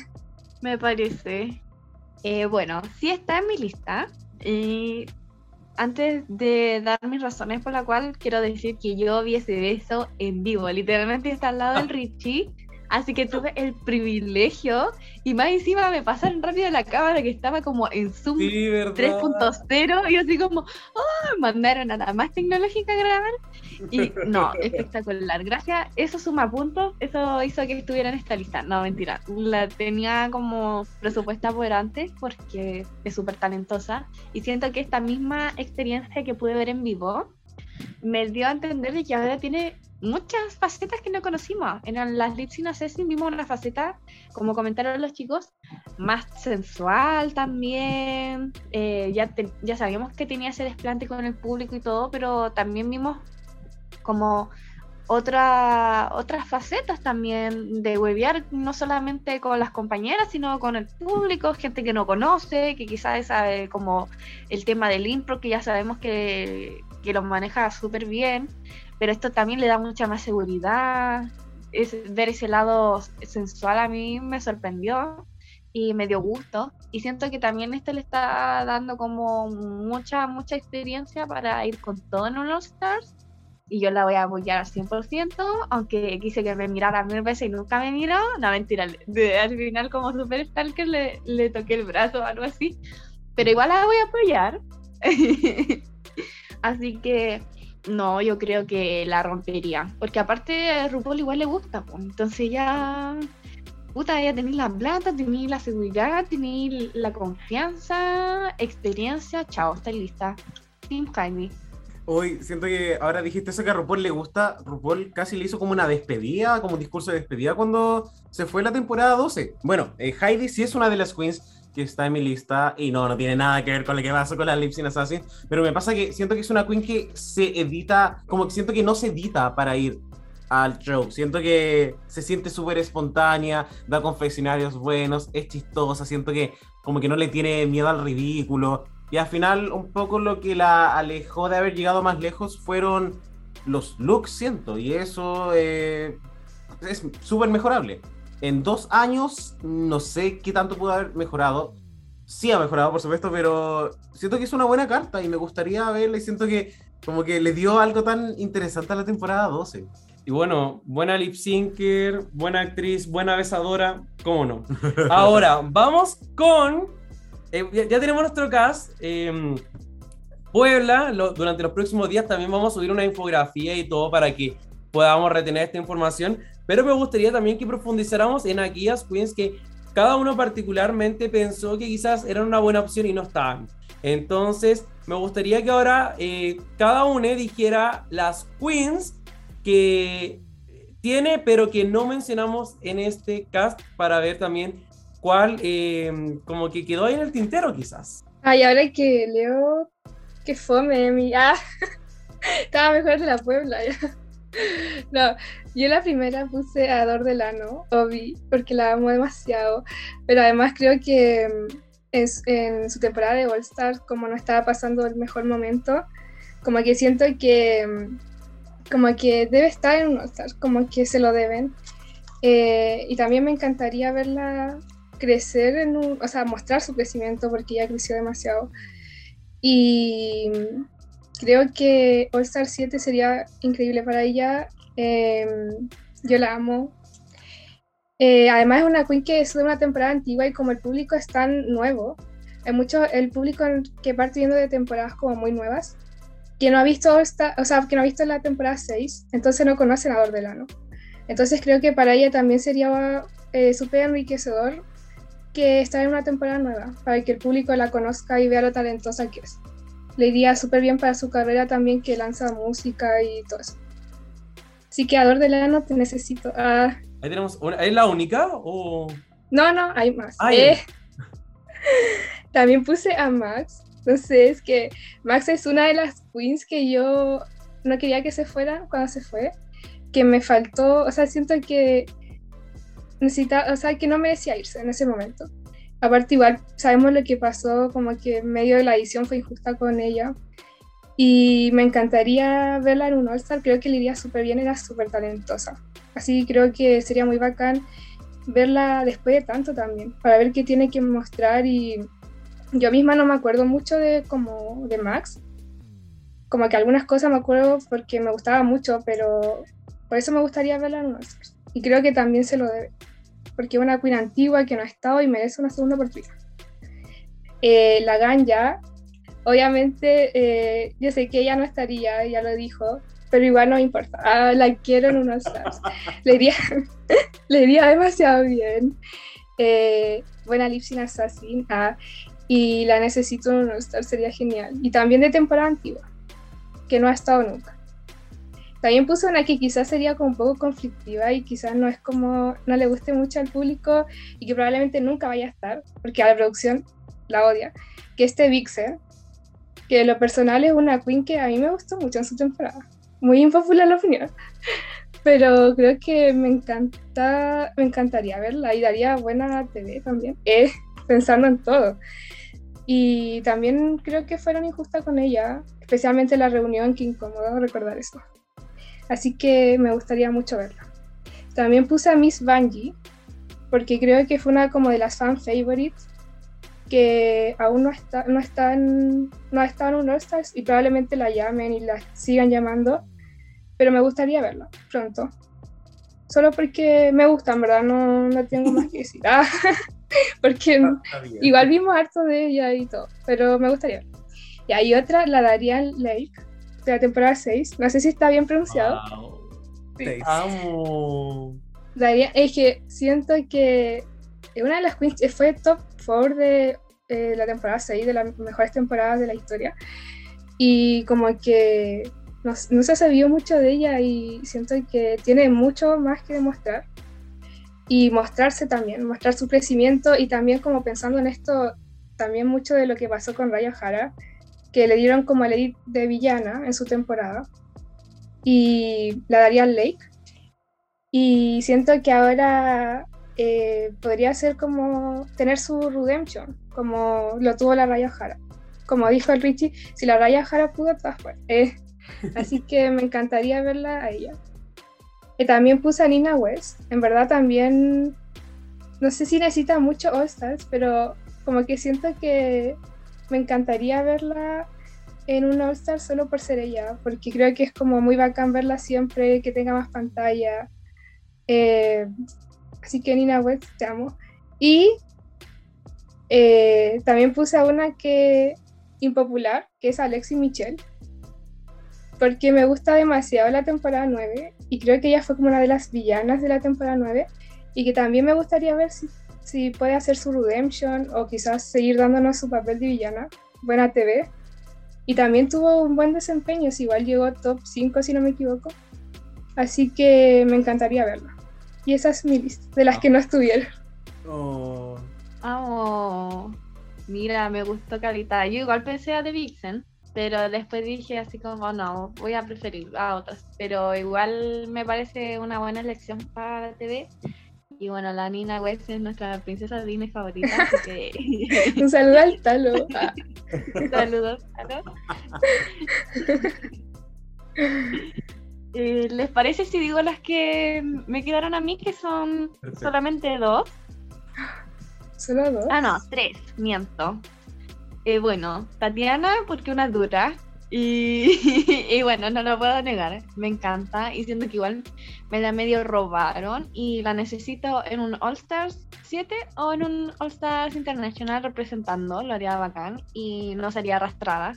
Me parece. Eh, bueno, sí está en mi lista. Y antes de dar mis razones por la cual quiero decir que yo vi ese beso en vivo. Literalmente está al lado del Richie Así que tuve el privilegio y más encima me pasaron rápido la cámara que estaba como en Zoom 3.0 y así como, oh, mandaron a la más tecnológica a grabar. Y no, espectacular. Gracias, eso suma puntos, eso hizo que estuviera en esta lista. No, mentira, la tenía como presupuesta por antes porque es súper talentosa y siento que esta misma experiencia que pude ver en vivo me dio a entender de que ahora tiene muchas facetas que no conocimos. En las Lips in Assassin vimos una faceta, como comentaron los chicos, más sensual también. Eh, ya, ya sabíamos que tenía ese desplante con el público y todo, pero también vimos como otra, otras facetas también de huevear, no solamente con las compañeras, sino con el público, gente que no conoce, que quizás sabe como el tema del impro, que ya sabemos que, que lo maneja súper bien pero esto también le da mucha más seguridad. Es, ver ese lado sensual a mí me sorprendió y me dio gusto. Y siento que también esto le está dando como mucha, mucha experiencia para ir con todo en Stars. Y yo la voy a apoyar al 100%, aunque quise que me mirara mil veces y nunca me miró. No, mentira, al final como Super Stalker le, le toqué el brazo o algo así. Pero igual la voy a apoyar. así que no, yo creo que la rompería. Porque aparte a RuPaul igual le gusta, pues. Entonces ya. Puta, ya tenéis la plata, tenéis la seguridad, tenéis la confianza, experiencia. Chao, está lista. Team Jaime. Hoy siento que ahora dijiste eso que a RuPaul le gusta. RuPaul casi le hizo como una despedida, como un discurso de despedida cuando se fue la temporada 12. Bueno, eh, Heidi sí es una de las queens que está en mi lista y no, no tiene nada que ver con lo que pasa con la Lip Assassin, pero me pasa que siento que es una queen que se edita, como siento que no se edita para ir al show, siento que se siente súper espontánea, da confeccionarios buenos, es chistosa, siento que como que no le tiene miedo al ridículo. Y al final un poco lo que la alejó de haber llegado más lejos fueron los looks, siento, y eso eh, es súper mejorable en dos años, no sé qué tanto pudo haber mejorado. Sí ha mejorado, por supuesto, pero siento que es una buena carta y me gustaría verla y siento que como que le dio algo tan interesante a la temporada 12. Y bueno, buena lip syncer, buena actriz, buena besadora, cómo no. Ahora, vamos con. Eh, ya, tenemos nuestro cast. Em, Puebla, durante los próximos días también vamos a subir una infografía y todo para que podamos retener esta información. Pero me gustaría también que profundizáramos en aquellas queens que cada uno particularmente pensó que quizás eran una buena opción y no estaban. Entonces, me gustaría que ahora eh, cada uno dijera las queens que tiene, pero que no mencionamos en este cast para ver también cuál, eh, como que quedó ahí en el tintero quizás. Ay, ahora que leo, que fome, mi. Ah, estaba mejor de la Puebla ya. No, yo la primera puse a Dor Delano, Obi, porque la amo demasiado, pero además creo que mm, es, en su temporada de All Star, como no estaba pasando el mejor momento, como que siento que mm, como que debe estar en un All Star, como que se lo deben. Eh, y también me encantaría verla crecer en un, o sea, mostrar su crecimiento porque ya creció demasiado. Y mm, creo que All Star 7 sería increíble para ella. Em, yo la amo. Eh, además es una queen que es de una temporada antigua y como el público es tan nuevo, hay mucho el público que parte viendo de temporadas como muy nuevas, que no ha visto esta, o sea, que no ha visto la temporada 6, entonces no conocen a Dordelano. Entonces creo que para ella también sería eh, súper enriquecedor que estar en una temporada nueva, para que el público la conozca y vea lo talentosa que es le iría súper bien para su carrera también que lanza música y todo eso. Así que Ador de Lano te necesito. Ah. Ahí tenemos ¿Es la única o...? No, no, hay más. Eh, también puse a Max. Sé, es que Max es una de las queens que yo no quería que se fuera cuando se fue. Que me faltó, o sea, siento que necesita, o sea, que no merecía irse en ese momento. Aparte igual sabemos lo que pasó, como que en medio de la edición fue injusta con ella. Y me encantaría verla en un All-Star, creo que le iría súper bien, era súper talentosa. Así creo que sería muy bacán verla después de tanto también, para ver qué tiene que mostrar y yo misma no me acuerdo mucho de como de Max, como que algunas cosas me acuerdo porque me gustaba mucho, pero por eso me gustaría verla en un All-Stars. Y creo que también se lo debe, porque es una queen antigua que no ha estado y merece una segunda oportunidad. Eh, la Ganja, obviamente, eh, yo sé que ella no estaría, ya lo dijo, pero igual no importa. Ah, la quiero en unos stars. le, iría, le iría demasiado bien. Eh, buena Lipsin Assassin. Ah, y la necesito en unos stars, sería genial. Y también de temporada antigua, que no ha estado nunca. También puso una que quizás sería como un poco conflictiva y quizás no es como, no le guste mucho al público y que probablemente nunca vaya a estar, porque a la producción la odia, que este Vixen, que lo personal es una queen que a mí me gustó mucho en su temporada muy impopular la opinión, pero creo que me encanta, me encantaría verla y daría buena TV también, eh, pensando en todo. Y también creo que fueron injustas con ella, especialmente la reunión, que incómodo recordar eso. Así que me gustaría mucho verla. También puse a Miss Bungie, porque creo que fue una como de las fan favorites que aún no está, no está en, no está en un All Stars y probablemente la llamen y la sigan llamando, pero me gustaría verla pronto. Solo porque me gusta, en verdad, no, no tengo más que decir. Ah, porque igual vimos harto de ella y todo, pero me gustaría Y hay otra, la Darian Lake, de la temporada 6. No sé si está bien pronunciado. Amo. Daría, es que siento que una de las queens fue top favor de eh, la temporada 6, de las mejores temporadas de la historia. Y como que no, no se sabido mucho de ella y siento que tiene mucho más que demostrar. Y mostrarse también, mostrar su crecimiento y también como pensando en esto, también mucho de lo que pasó con Raya Jara, que le dieron como el edit de villana en su temporada. Y la daría Lake. Y siento que ahora eh, podría ser como tener su redemption, como lo tuvo la Raya Jara. Como dijo el Richie, si la Raya Jara pudo, pues eh, así que me encantaría verla a ella. También puse a Nina West. En verdad también, no sé si necesita mucho All Stars, pero como que siento que me encantaría verla en un All Star solo por ser ella, porque creo que es como muy bacán verla siempre, que tenga más pantalla. Eh, Así que Nina West, te amo. Y eh, también puse a una que impopular, que es Alexi Michelle, porque me gusta demasiado la temporada 9 y creo que ella fue como una de las villanas de la temporada 9 y que también me gustaría ver si, si puede hacer su redemption o quizás seguir dándonos su papel de villana. Buena TV. Y también tuvo un buen desempeño, si igual llegó top 5 si no me equivoco. Así que me encantaría verla. Y esa es mi lista, de las que no estuvieron. Oh. oh. Mira, me gustó Calita. Yo igual pensé a The Vixen, pero después dije así como, no, voy a preferir a otras. Pero igual me parece una buena elección para la TV. Y bueno, la Nina West es nuestra princesa Disney favorita, así que... Un saludo al talo. Saludos, talo. Eh, ¿Les parece si digo las que me quedaron a mí, que son solamente dos? ¿Solo dos? Ah, no, tres, miento. Eh, bueno, Tatiana, porque una dura. Y, y, bueno, no lo puedo negar, me encanta. Y siento que igual me la medio robaron. Y la necesito en un All Stars 7 o en un All Stars Internacional representando, lo haría bacán. Y no sería arrastrada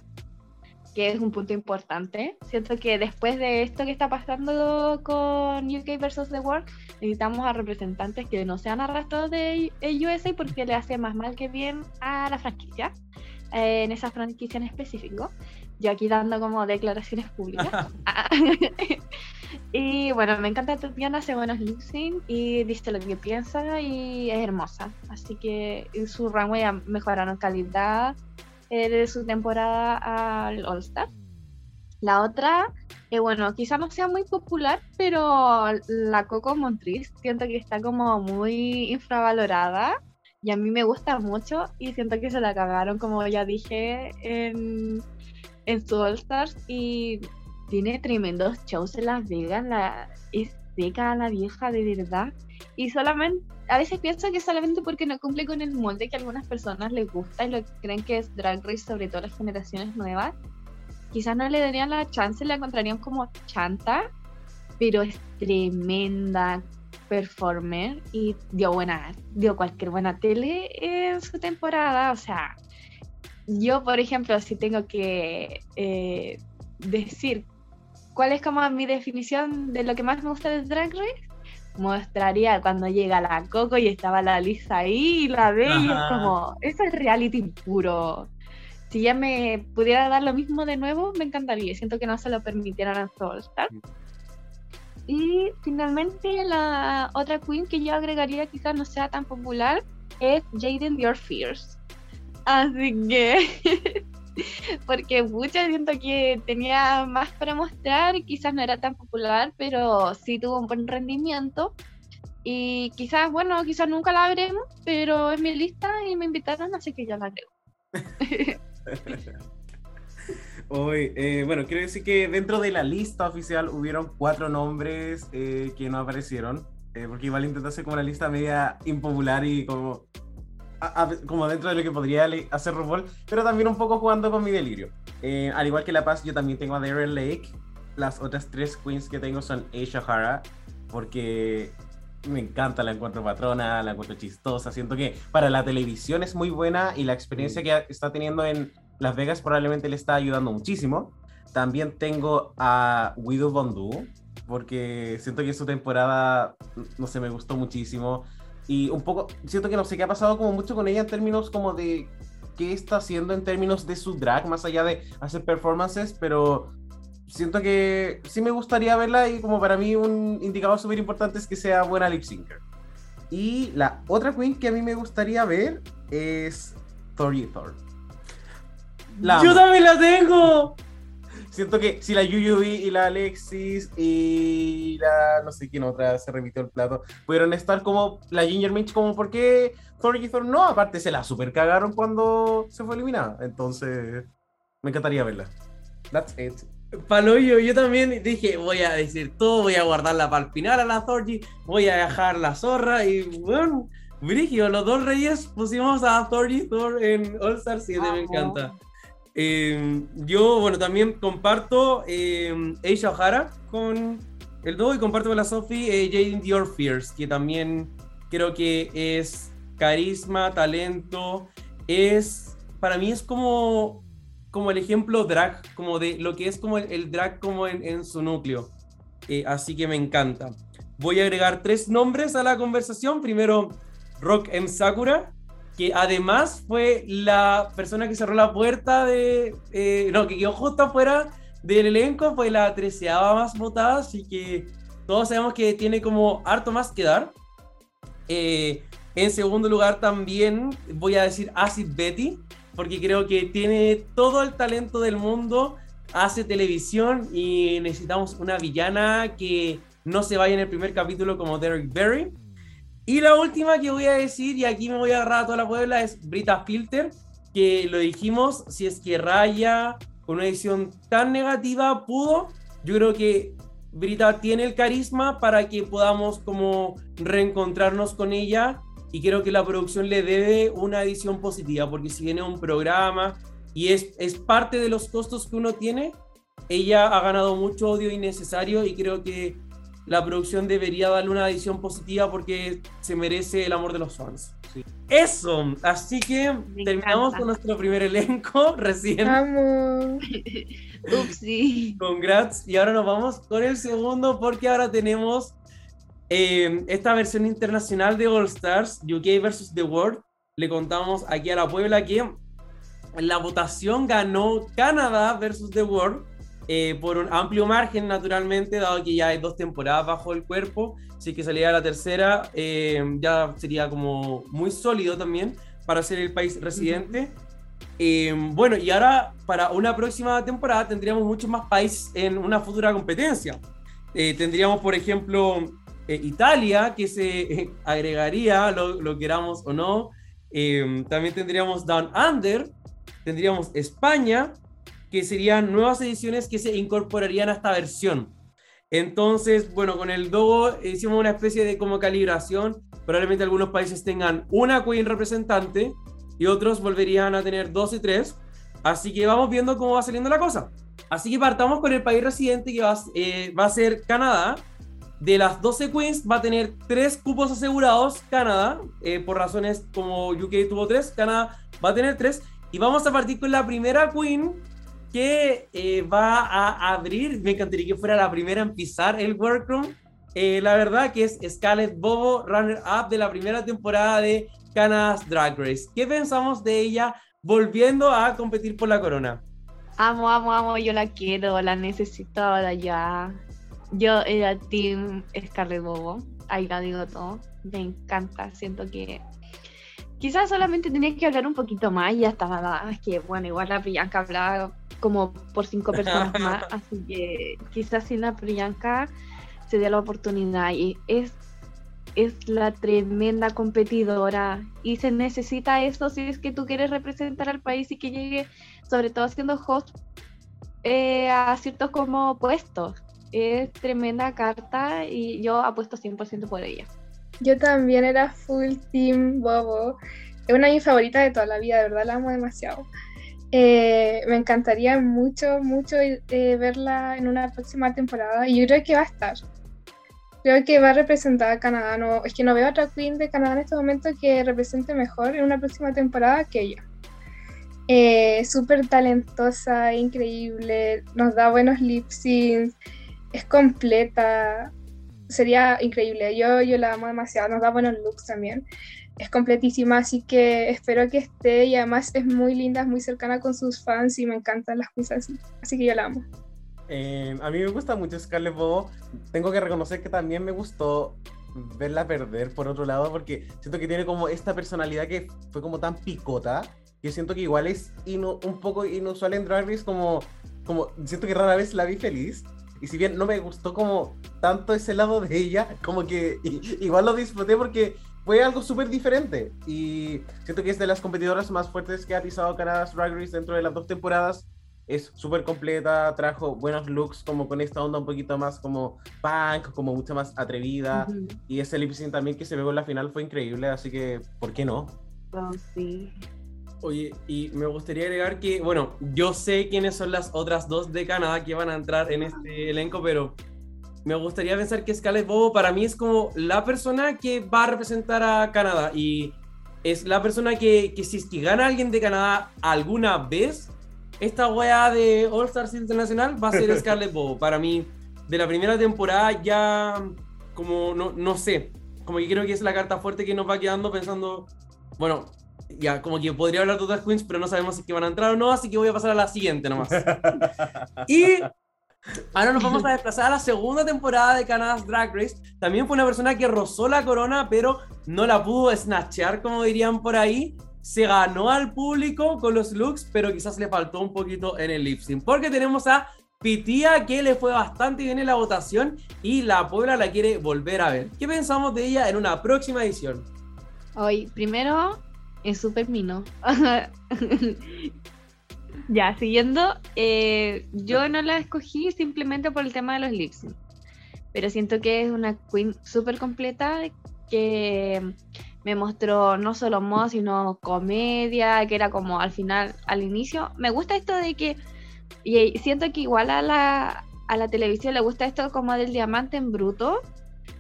que es un punto importante. Siento que después de esto que está pasando con UK versus The World, necesitamos a representantes que no sean arrastrados de USA porque le hace más mal que bien a la franquicia, eh, en esa franquicia en específico. Yo aquí dando como declaraciones públicas. y bueno, me encanta Tatiana, hace buenos losing y dice lo que piensa y es hermosa. Así que en su rango ya mejoraron calidad eh, de su temporada al All Star. La otra, eh, bueno, quizá no sea muy popular, pero la Coco Montriz siento que está como muy infravalorada y a mí me gusta mucho y siento que se la cagaron, como ya dije, en, en su All Stars y tiene tremendos shows en Las Vegas, la, es seca la vieja de verdad y solamente a veces pienso que solamente porque no cumple con el molde que a algunas personas les gusta y lo creen que es Drag Race, sobre todo las generaciones nuevas. quizás no le darían la chance, la encontrarían como chanta, pero es tremenda performer y dio buena, dio cualquier buena tele en su temporada. O sea, yo, por ejemplo, si tengo que eh, decir cuál es como mi definición de lo que más me gusta de Drag Race, mostraría cuando llega la Coco y estaba la Lisa ahí y la ve y es como, eso es reality puro. Si ya me pudiera dar lo mismo de nuevo, me encantaría. Siento que no se lo permitieran a Soul Star. Y finalmente la otra queen que yo agregaría quizás no sea tan popular es Jaden Your Fears. Así que porque mucha siento que tenía más para mostrar, quizás no era tan popular, pero sí tuvo un buen rendimiento. Y quizás, bueno, quizás nunca la veremos, pero es mi lista y me invitaron, así que ya la agrego. Hoy, eh, bueno, quiero decir que dentro de la lista oficial hubieron cuatro nombres eh, que no aparecieron, eh, porque igual intenté hacer como una lista media impopular y como como dentro de lo que podría hacer RuPaul, pero también un poco jugando con mi delirio. Eh, al igual que La Paz, yo también tengo a Darren Lake. Las otras tres queens que tengo son Aisha Hara, porque me encanta, la encuentro patrona, la encuentro chistosa. Siento que para la televisión es muy buena y la experiencia que está teniendo en Las Vegas probablemente le está ayudando muchísimo. También tengo a Widow Bondu, porque siento que su temporada, no sé, me gustó muchísimo. Y un poco, siento que no sé qué ha pasado como mucho con ella en términos como de qué está haciendo en términos de su drag, más allá de hacer performances, pero siento que sí me gustaría verla y como para mí un indicador súper importante es que sea buena lip syncer. Y la otra queen que a mí me gustaría ver es Tori Thor. ¡Yo también la tengo! Siento que si la Yuyubi y la Alexis y la no sé quién otra se repitió el plato, pudieron estar como la Ginger Minch, como por qué Thor y Thor no, aparte se la super cagaron cuando se fue eliminada. Entonces, me encantaría verla. That's it. Paloyo, yo también dije, voy a decir todo, voy a guardarla para el final a la Thorgy, voy a dejar la zorra y bueno, Brigio, los dos reyes pusimos a Thorgy Thor en All Star 7, me encanta. Em, yo, bueno, también comparto eh, Aisha O'Hara con el dúo y comparto con la Sophie eh, Jaden Dior Fierce, que también creo que es carisma, talento, es, para mí es como, como el ejemplo drag, como de lo que es como el, drag como en, su núcleo. Eh, así que me encanta. Voy a agregar tres nombres a la conversación. Primero, Rock M. Sakura, que además fue la persona que cerró la puerta de. Eh, no, que quedó justo afuera del elenco, fue la treceava más votada, así que todos sabemos que tiene como harto más que dar. Eh, en segundo lugar, también voy a decir Acid Betty, porque creo que tiene todo el talento del mundo, hace televisión y necesitamos una villana que no se vaya en el primer capítulo como Derek Berry. Y la última que voy a decir, y aquí me voy a agarrar a toda la Puebla, es Brita Filter, que lo dijimos, si es que Raya, con una edición tan negativa, pudo, yo creo que Brita tiene el carisma para que podamos como reencontrarnos con ella y creo que la producción le debe una edición positiva, porque si viene un programa y es, es parte de los costos que uno tiene, ella ha ganado mucho odio innecesario y creo que la producción debería darle una edición positiva porque se merece el amor de los fans. Eso, así que terminamos con nuestro primer elenco recién. Vamos. Upsi. Congrats. Y ahora nos vamos con el segundo porque ahora tenemos eh, esta versión internacional de All Stars, UK versus The World. Le contamos aquí a la Puebla que la votación ganó Canadá versus The World eh, por un amplio margen, naturalmente, dado que ya hay dos temporadas bajo el cuerpo. Si que saliera la tercera, eh, ya sería como muy sólido también para ser el país residente. Eh, bueno, y ahora para una próxima temporada tendríamos muchos más países en una futura competencia. tendríamos, por ejemplo, Italia, que se agregaría, lo, lo, queramos o no. también tendríamos Down Under, tendríamos España, que serían nuevas ediciones que se incorporarían a esta versión. Entonces, bueno, con el Dogo hicimos una especie de como calibración. Probablemente algunos países tengan una Queen representante y otros volverían a tener dos y tres. Así que vamos viendo cómo va saliendo la cosa. Así que partamos con el país residente que va, eh, a ser Canadá. De las 12 queens va a tener 3 cupos asegurados Canadá, eh, por razones como UK tuvo 3, Canadá va a tener 3. Y vamos a partir con la primera queen que eh, va a abrir, me encantaría que fuera la primera en pisar el workroom. la verdad que es Scarlett Bobo, runner-up de la primera temporada de Canada's Drag Race. ¿Qué pensamos de ella volviendo a competir por la corona? Amo, amo, amo, yo la quiero, la necesito ahora ya. Yo era Team Scarlett Bobo, ahí la digo todo. Me encanta, siento que quizás solamente tenía que hablar un poquito más y ya estaba, es que bueno, igual la Priyanka hablaba como por cinco personas más, así que quizás sin la Priyanka se dé la oportunidad y es es la tremenda competidora y se necesita eso si es que tú quieres representar al país y que llegue, sobre todo siendo host, eh, a ciertos como puestos. Es tremenda carta y yo apuesto 100% por ella. Yo también era full team Bobo. Es una de mis favoritas de toda la vida, de verdad la amo demasiado. Eh, me encantaría mucho, mucho eh, verla en una próxima temporada y yo creo que va a estar creo que va a representar a Canadá. No, es que no veo otra queen de Canadá en este momento que represente mejor en una próxima temporada que ella. Eh, Súper talentosa, increíble, nos da buenos lip syncs, es completa, sería increíble. Yo, yo la amo demasiado, nos da buenos looks también. Es completísima, así que espero que esté y además es muy linda, muy cercana con sus fans y me encantan las cosas así. Así que yo la amo. Eh, a mí me gusta mucho Scarlett Bobo. Tengo que reconocer que también me gustó verla perder por otro lado, porque siento que tiene como esta personalidad que fue como tan picota, que siento que igual es un poco inusual en Drag Race, como, como siento que rara vez la vi feliz. Y si bien no me gustó como tanto ese lado de ella, como que igual lo disfruté porque fue algo súper diferente. Y siento que es de las competidoras más fuertes que ha pisado Canada's Drag Race dentro de las dos temporadas es súper completa, trajo buenos looks como con esta onda un poquito más como punk, como mucho más atrevida. Y ese lip sync también que se vio en la final fue increíble, así que, ¿por qué no? Oh, sí. Oye, y me gustaría agregar que, bueno, yo sé quiénes son las otras dos de Canadá que van a entrar en este elenco, pero me gustaría pensar que Scarlett Bobo para mí es como la persona que va a representar a Canadá y es la persona que, que si es que gana alguien de Canadá alguna vez, esta weá de All Stars Internacional va a ser Scarlett Bobo. Para mí, de la primera temporada ya, como, no, no sé, como que creo que es la carta fuerte que nos va quedando pensando, bueno, ya, como que podría hablar de otras queens, pero no sabemos si que van a entrar o no, así que voy a pasar a la siguiente nomás. y ahora nos vamos a desplazar a la segunda temporada de Canada's Drag Race. También fue una persona que rozó la corona, pero no la pudo snatchear, como dirían por ahí se ganó al público con los looks, pero quizás le faltó un poquito en el lip sync. Porque tenemos a Pitía, que le fue bastante bien en la votación y la Puebla la quiere volver a ver. ¿Qué pensamos de ella en una próxima edición? Hoy, primero, es súper mino. ya, siguiendo, eh, yo no la escogí simplemente por el tema de los lip sync. Pero siento que es una queen súper completa que me mostró no solo moda, sino comedia, que era como al final, al inicio. Me gusta esto de que, y siento que igual a la, a la televisión le gusta esto como del diamante en bruto,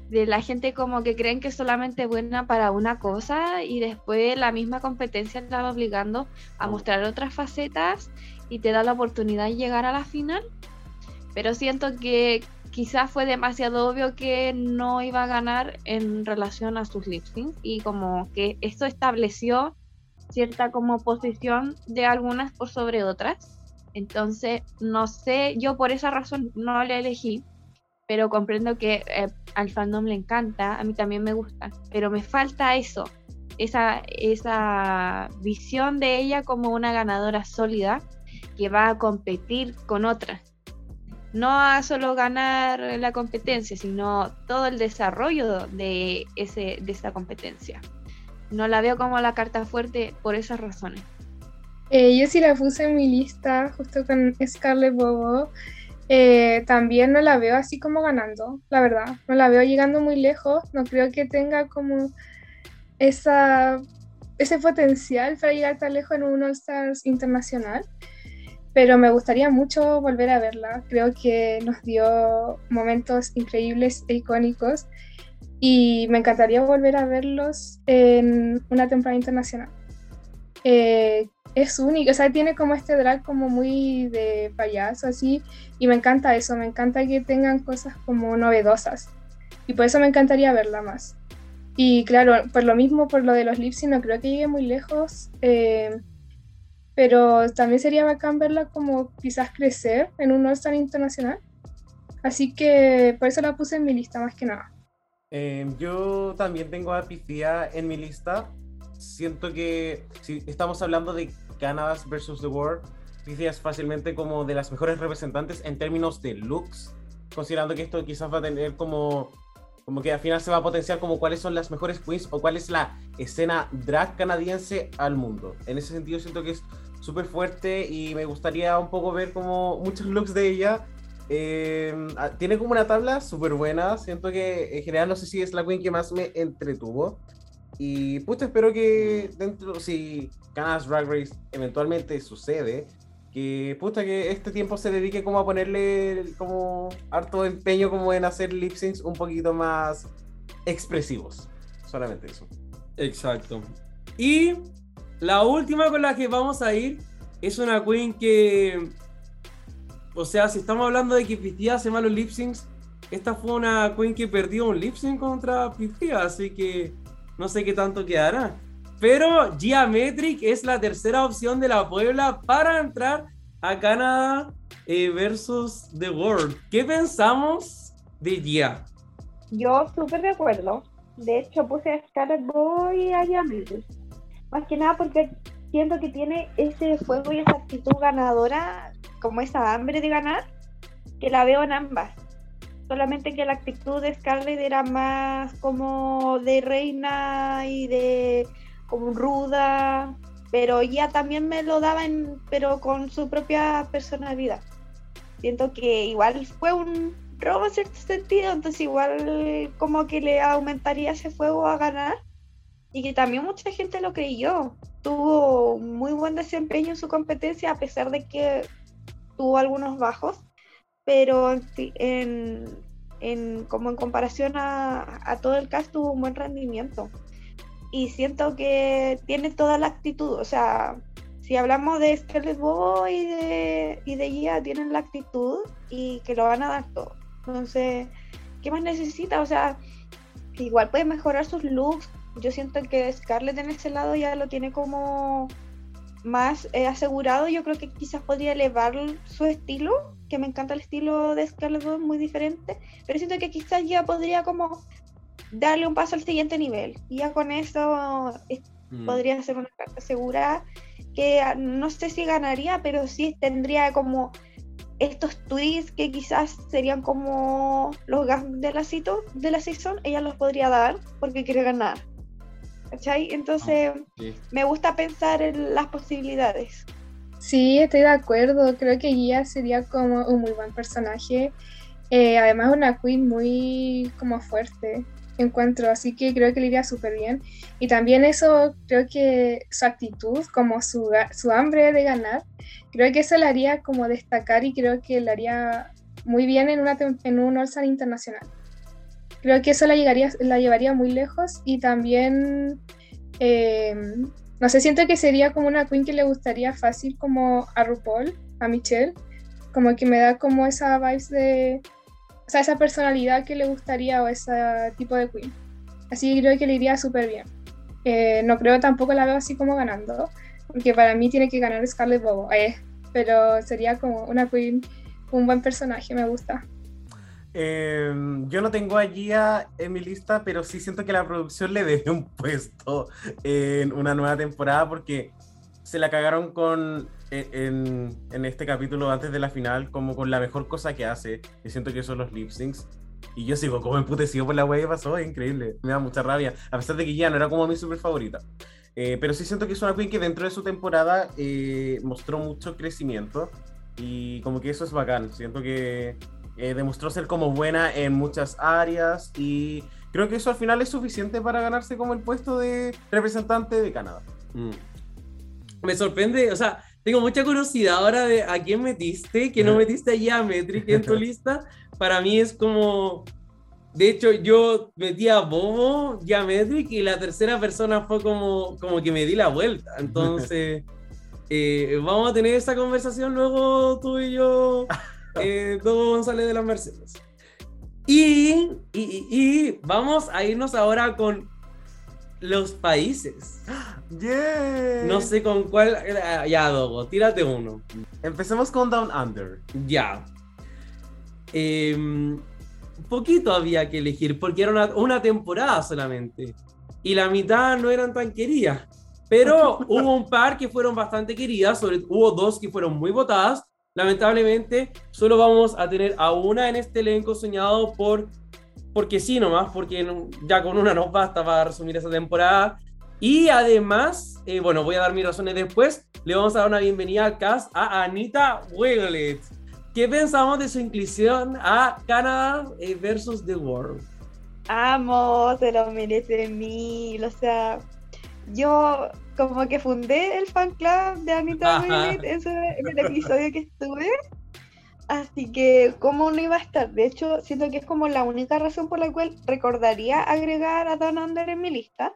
de la gente como que creen que es solamente buena para una cosa y después la misma competencia la va obligando a mostrar otras facetas y te da la oportunidad de llegar a la final. Pero siento que quizás fue demasiado obvio que no iba a ganar en relación a sus lip y como que esto estableció cierta como posición de algunas por sobre otras. Entonces, no sé, yo por esa razón no le elegí, pero comprendo que eh, al fandom le encanta, a mí también me gusta, pero me falta eso, esa, esa visión de ella como una ganadora sólida que va a competir con otras no a solo ganar la competencia, sino todo el desarrollo de, ese, de esa competencia. No la veo como la carta fuerte por esas razones. Eh, yo sí la puse en mi lista justo con Scarlett Bobo. Eh, también no la veo así como ganando, la verdad. No la veo llegando muy lejos. No creo que tenga como esa, ese potencial para llegar tan lejos en un All Stars internacional. pero me gustaría mucho volver a verla. Creo que nos dio momentos increíbles e icónicos y me encantaría volver a verlos en una temporada internacional. Eh, es único, o sea, tiene como este drag como muy de payaso así y me encanta eso, me encanta que tengan cosas como novedosas y por eso me encantaría verla más. Y claro, por lo mismo, por lo de los lips, no creo que llegue muy lejos. Eh, pero también sería bacán verla como quizás crecer en un All-Star internacional. Así que por eso la puse en mi lista más que nada. Em, yo también tengo a Pythia en mi lista. Siento que si estamos hablando de Canada versus the World, Pythia es fácilmente como de las mejores representantes en términos de looks, considerando que esto quizás va a tener como como que al final se va a potenciar como cuáles son las mejores queens o cuál es la escena drag canadiense al mundo. En ese sentido siento que es súper fuerte y me gustaría un poco ver como muchos looks de ella. Eh, tiene como una tabla súper buena. Siento que en general no sé si es la queen que más me entretuvo. Y pues espero que dentro, si Canada's Drag Race eventualmente sucede, que puta que este tiempo se dedique como a ponerle como harto empeño como en hacer lip syncs un poquito más expresivos. Solamente eso. Exacto. Y la última con la que vamos a ir es una queen que, o sea, si estamos hablando de que Pistia hace malos lip syncs, esta fue una queen que perdió un lip sync contra Pistia, así que no sé qué tanto quedará. Pero Geometric es la tercera opción de la Puebla para entrar a Canadá eh, versus The World. ¿Qué pensamos de Gia? Yo súper de acuerdo. De hecho, puse a Scarlett Boy a Geometric. Más que nada porque siento que tiene ese fuego y esa actitud ganadora, como esa hambre de ganar, que la veo en ambas. Solamente que la actitud de Scarlett era más como de reina y de como ruda, pero ya también me lo daban, pero con su propia personalidad. Siento que igual fue un robo en cierto sentido, entonces igual como que le aumentaría ese fuego a ganar y que también mucha gente lo creyó. Tuvo muy buen desempeño en su competencia a pesar de que tuvo algunos bajos, pero en, en como en comparación a, a todo el cast tuvo un buen rendimiento y siento que tiene toda la actitud, o sea, si hablamos de Scarlett Boy y de, y de Gia, tienen la actitud y que lo van a dar todo. Entonces, ¿qué más necesita? O sea, igual puede mejorar sus looks. Yo siento que Scarlett en ese lado ya lo tiene como más eh, asegurado. Yo creo que quizás podría elevar su estilo, que me encanta el estilo de Scarlett muy diferente. Pero siento que quizás ya podría como darle un paso al siguiente nivel. Y ya con eso mm. podría ser una carta segura que ah, no sé si ganaría, pero sí tendría como estos tweets que quizás serían como los gas de la, cito, de la season, ella los podría dar porque quiere ganar. ¿Cachai? Entonces ah, me gusta pensar en las posibilidades. Sí, estoy de acuerdo. Creo que Gia sería como un muy buen personaje. Eh, además, una queen muy como fuerte encuentro, así que creo que le iría súper bien. Y también eso, creo que su actitud, como su, su hambre de ganar, creo que eso le haría como destacar y creo que le haría muy bien en, una, en un all internacional. Creo que eso la, llegaría, la llevaría muy lejos y también, em, no sé, siento que sería como una queen que le gustaría fácil como a RuPaul, a Michelle, como que me da como esa vibes de o sea, esa personalidad que le gustaría o ese tipo de queen. Así creo que le iría súper bien. Eh, no creo tampoco la veo así como ganando, porque para mí tiene que ganar Scarlett Bobo, eh, pero sería como una queen, un buen personaje, me gusta. Em, yo no tengo a Gia en mi lista, pero sí siento que la producción le debe un puesto en una nueva temporada porque se la cagaron con en, en, este capítulo antes de la final como con la mejor cosa que hace. Yo siento que son los lip syncs. Y yo sigo como emputecido por la wea que pasó, es increíble. Me da mucha rabia. A pesar de que ya no era como mi super favorita. Eh, pero sí siento que es una queen que dentro de su temporada eh, mostró mucho crecimiento. Y como que eso es bacán. Siento que eh, demostró ser como buena en muchas áreas. Y creo que eso al final es suficiente para ganarse como el puesto de representante de Canadá. Mm me sorprende, o sea, Tengo mucha curiosidad ahora de a quién metiste, que no metiste a Geometric en tu lista. Para mí es como. De hecho, yo metí a Bobo, Geometric, y la tercera persona fue como, como que me di la vuelta. Entonces, eh, vamos a tener esa conversación luego tú y yo, eh, Bobo González de las Mercedes. Y, y, y vamos a irnos ahora con los países. Yeah. No sé con cuál. eh, Ya, Dogo, tírate uno. Empecemos con Down Under. Ya. Em, poquito había que elegir porque era una, una temporada solamente. Y la mitad no eran tan queridas. Pero hubo un par que fueron bastante queridas. Sobre, hubo dos que fueron muy votadas. Lamentablemente, solo vamos a tener a una en este elenco soñado por. Porque sí, nomás, porque ya con una nos basta para resumir esa temporada. Y además, eh, bueno, voy a dar mis razones después. Le vamos a dar una bienvenida al cast a Anita Wiglet. ¿Qué pensamos de su inclusión a Canadá eh, versus The World? Amo, se lo merece mil. O sea, yo como que fundé el fan club de Anita ese- en el episodio que estuve. Así que, ¿cómo no iba a estar? De hecho, siento que es como la única razón por la cual recordaría agregar a Down Under en mi lista.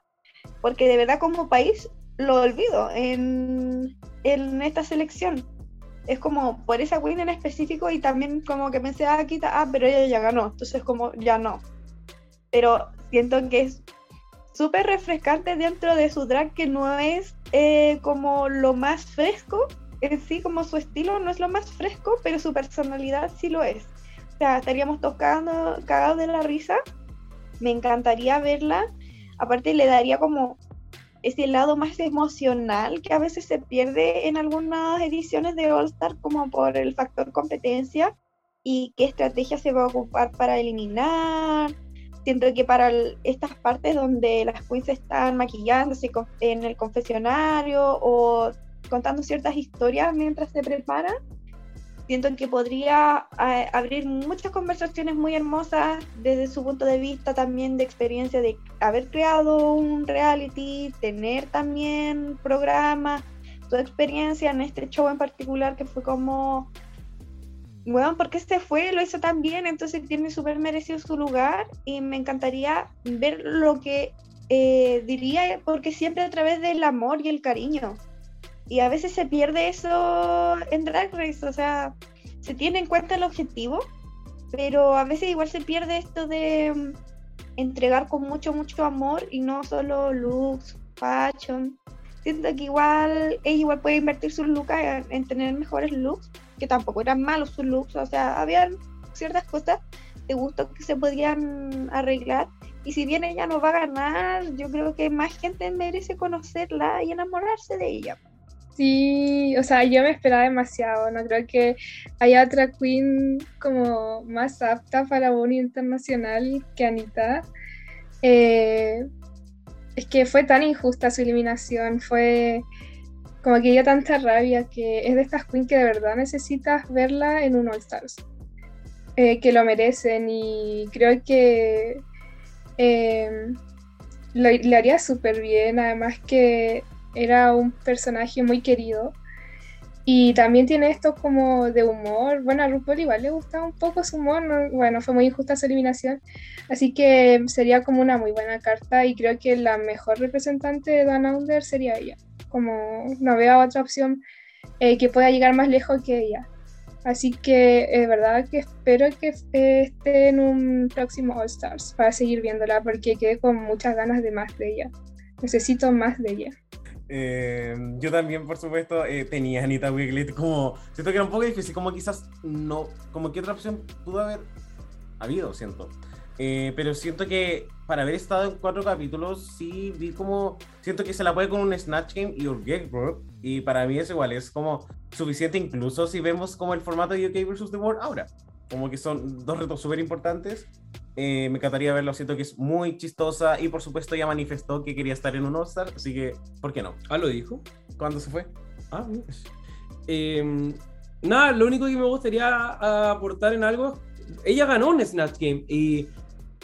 Porque de verdad, como país, lo olvido en, en esta selección. Es como por esa queen en específico y también como que pensé, ah, quita, ah, pero ella ya ganó. Entonces, como ya no pero siento que es súper refrescante dentro de su drag que no es eh, como lo más fresco. En sí como su estilo no es lo más fresco pero su personalidad sí lo es. O sea estaríamos tocando cagados de la risa. Me encantaría verla. Aparte le daría como ese lado más emocional que a veces se pierde en algunas ediciones de All Star como por el factor competencia y qué estrategia se va a ocupar para eliminar siento que para estas partes donde las queens están maquillándose en el confesionario o contando ciertas historias mientras se preparan, siento que podría eh, abrir muchas conversaciones muy hermosas desde su punto de vista también de experiencia de haber creado un reality, tener también programas, su experiencia en este show en particular que fue como bueno, porque este fue, lo hizo tan bien, entonces tiene súper merecido su lugar y me encantaría ver lo que eh, diría, porque siempre a través del amor y el cariño. Y a veces se pierde eso en Drag Race, o sea, se tiene en cuenta el objetivo, pero a veces igual se pierde esto de mm, entregar con mucho, mucho amor y no solo looks, fashion. Siento que igual ella igual puede invertir sus lucas en, en tener mejores looks que tampoco eran malos sus looks, o sea, habían ciertas cosas de gusto que se podían arreglar. Y si bien ella no va a ganar, yo creo que más gente merece conocerla y enamorarse de ella. Sí, o sea, yo me esperaba demasiado, no creo que haya otra queen como más apta para un internacional que Anita. Eh, es que fue tan injusta su eliminación, fue como que dio tanta rabia que es de estas queens que de verdad necesitas verla en un All Stars, eh, que lo merecen y creo que eh, le haría súper bien, además que era un personaje muy querido. Y también tiene esto como de humor. Bueno, a RuPaul igual le gustaba un poco su humor. ¿no? Bueno, fue muy injusta su eliminación. Así que sería como una muy buena carta. Y creo que la mejor representante de Down Under sería ella. Como no veo otra opción eh, que pueda llegar más lejos que ella. Así que es verdad que espero que eh, esté en un próximo All Stars para seguir viéndola porque quedé con muchas ganas de más de ella. Necesito más de ella. Eh, yo también, por supuesto, eh, tenía Anita Wiglet como. Siento que era un poco difícil, como quizás no. Como que otra opción pudo haber habido, siento. Eh, pero siento que para haber estado en cuatro capítulos, sí vi como. Siento que se la puede con un Snatch Game y un Gag Group. Y para mí es igual, es como suficiente, incluso si vemos como el formato de UK versus The World ahora. Como que son dos retos súper importantes. Eh, me encantaría verlo, siento que es muy chistosa y por supuesto ya manifestó que quería estar en un All-Star, así que, ¿por qué no? Ah, lo dijo. ¿Cuándo se fue? Ah. Eh, nada, lo único que me gustaría aportar en algo, ella ganó un Snatch Game y,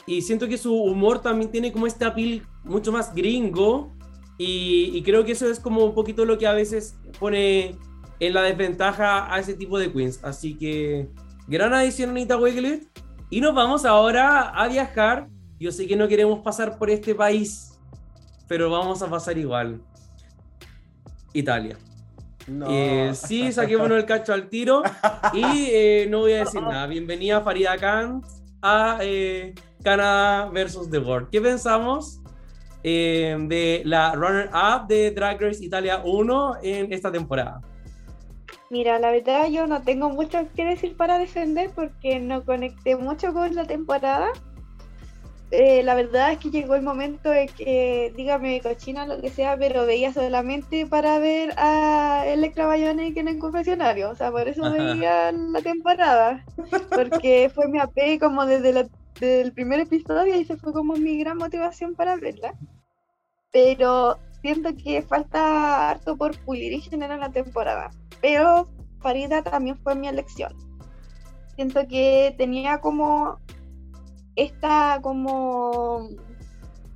y siento que su humor también tiene como este appeal mucho más gringo y, y creo que eso es como un poquito lo que a veces pone en la desventaja a ese tipo de queens. Así que gran adición Anita Wiglet. Y nos vamos ahora a viajar. Yo sé que no queremos pasar por este país, pero vamos a pasar igual. Italia. No. Eh, sí, saquémonos el cacho al tiro. Y eh, no voy a decir nada. Bienvenida Farida Khan a eh, Canadá versus The World. ¿Qué pensamos eh, de la runner-up de Drag Race Italia 1 en esta temporada? Mira, la verdad yo no tengo mucho que decir para defender porque no conecté mucho con la temporada. Eh, la verdad es que llegó el momento de que, dígame cochina, lo que sea, pero veía solamente para ver a Electra Bayonic en el confesionario. O sea, por eso veía la temporada. Porque fue mi AP como desde, la- desde el primer episodio y se fue como mi gran motivación para verla. Pero siento que falta harto por pulir en general la temporada. Pero Farida también fue mi elección. Siento que tenía como esta como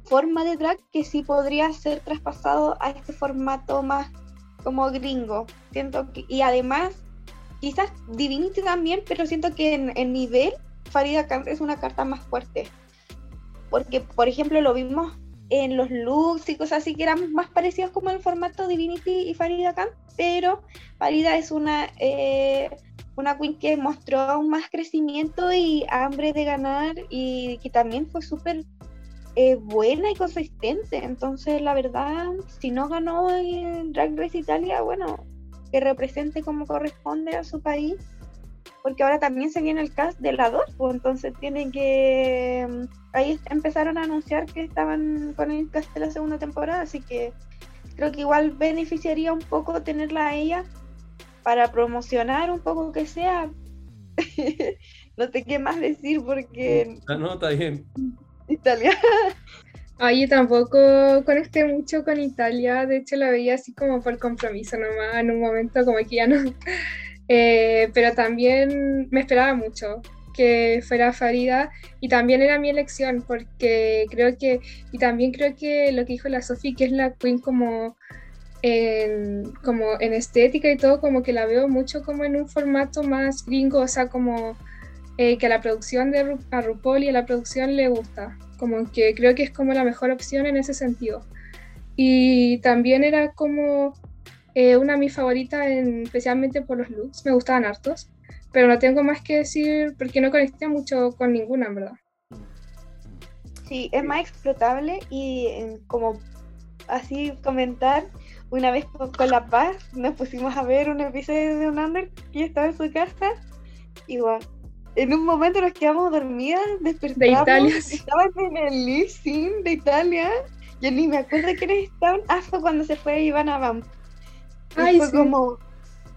forma de drag que sí podría ser traspasado a este formato más como gringo. Siento que, y además, quizás Divinity también, pero siento que en, en nivel Farida Khan es una carta más fuerte. Porque, por ejemplo, lo vimos en los looks y cosas así que eran más parecidos como el formato Divinity y Farida Khan, pero Farida es una eh, una queen que mostró más crecimiento y hambre de ganar y que también fue súper eh, buena y consistente. Entonces, la verdad, si no ganó en Drag Race Italia, bueno, que represente como corresponde a su país, porque ahora también se viene el cast de la 2, pues entonces tienen que... mm, Ahí empezaron a anunciar que estaban con el cast de la segunda temporada, así que creo que igual beneficiaría un poco tenerla a ella para promocionar un poco que sea. no sé qué más decir porque Ah, no, está bien. Italia. Ay, yo tampoco conecté mucho con Italia, de hecho la veía así como por compromiso nomás, en un momento como que ya no. Eh, pero también me esperaba mucho que fuera Farida y también era mi elección porque creo que, y también creo que lo que dijo la Sophie, que es la queen como en, como en estética y todo, como que la veo mucho como en un formato más gringo, o sea, como eh, que a la producción de Ru- a RuPaul y a la producción le gusta. Como que creo que es como la mejor opción en ese sentido. Y también era como eh, una de mis favoritas, en- especialmente por los looks, me gustaban hartos. Pero no tengo más que decir porque no conecté mucho con ninguna, en verdad. Sí, es más explotable y eh, como así comentar, una vez con, con La Paz nos pusimos a ver un episodio de un under que estaba en su casa y bueno, en un momento nos quedamos dormidas, despertamos, Italia, sí. estaban en el sync de Italia, yo ni me acuerdo quiénes estaban, fue cuando se fue Ivana Vamp. Y Ay, fue sí. como,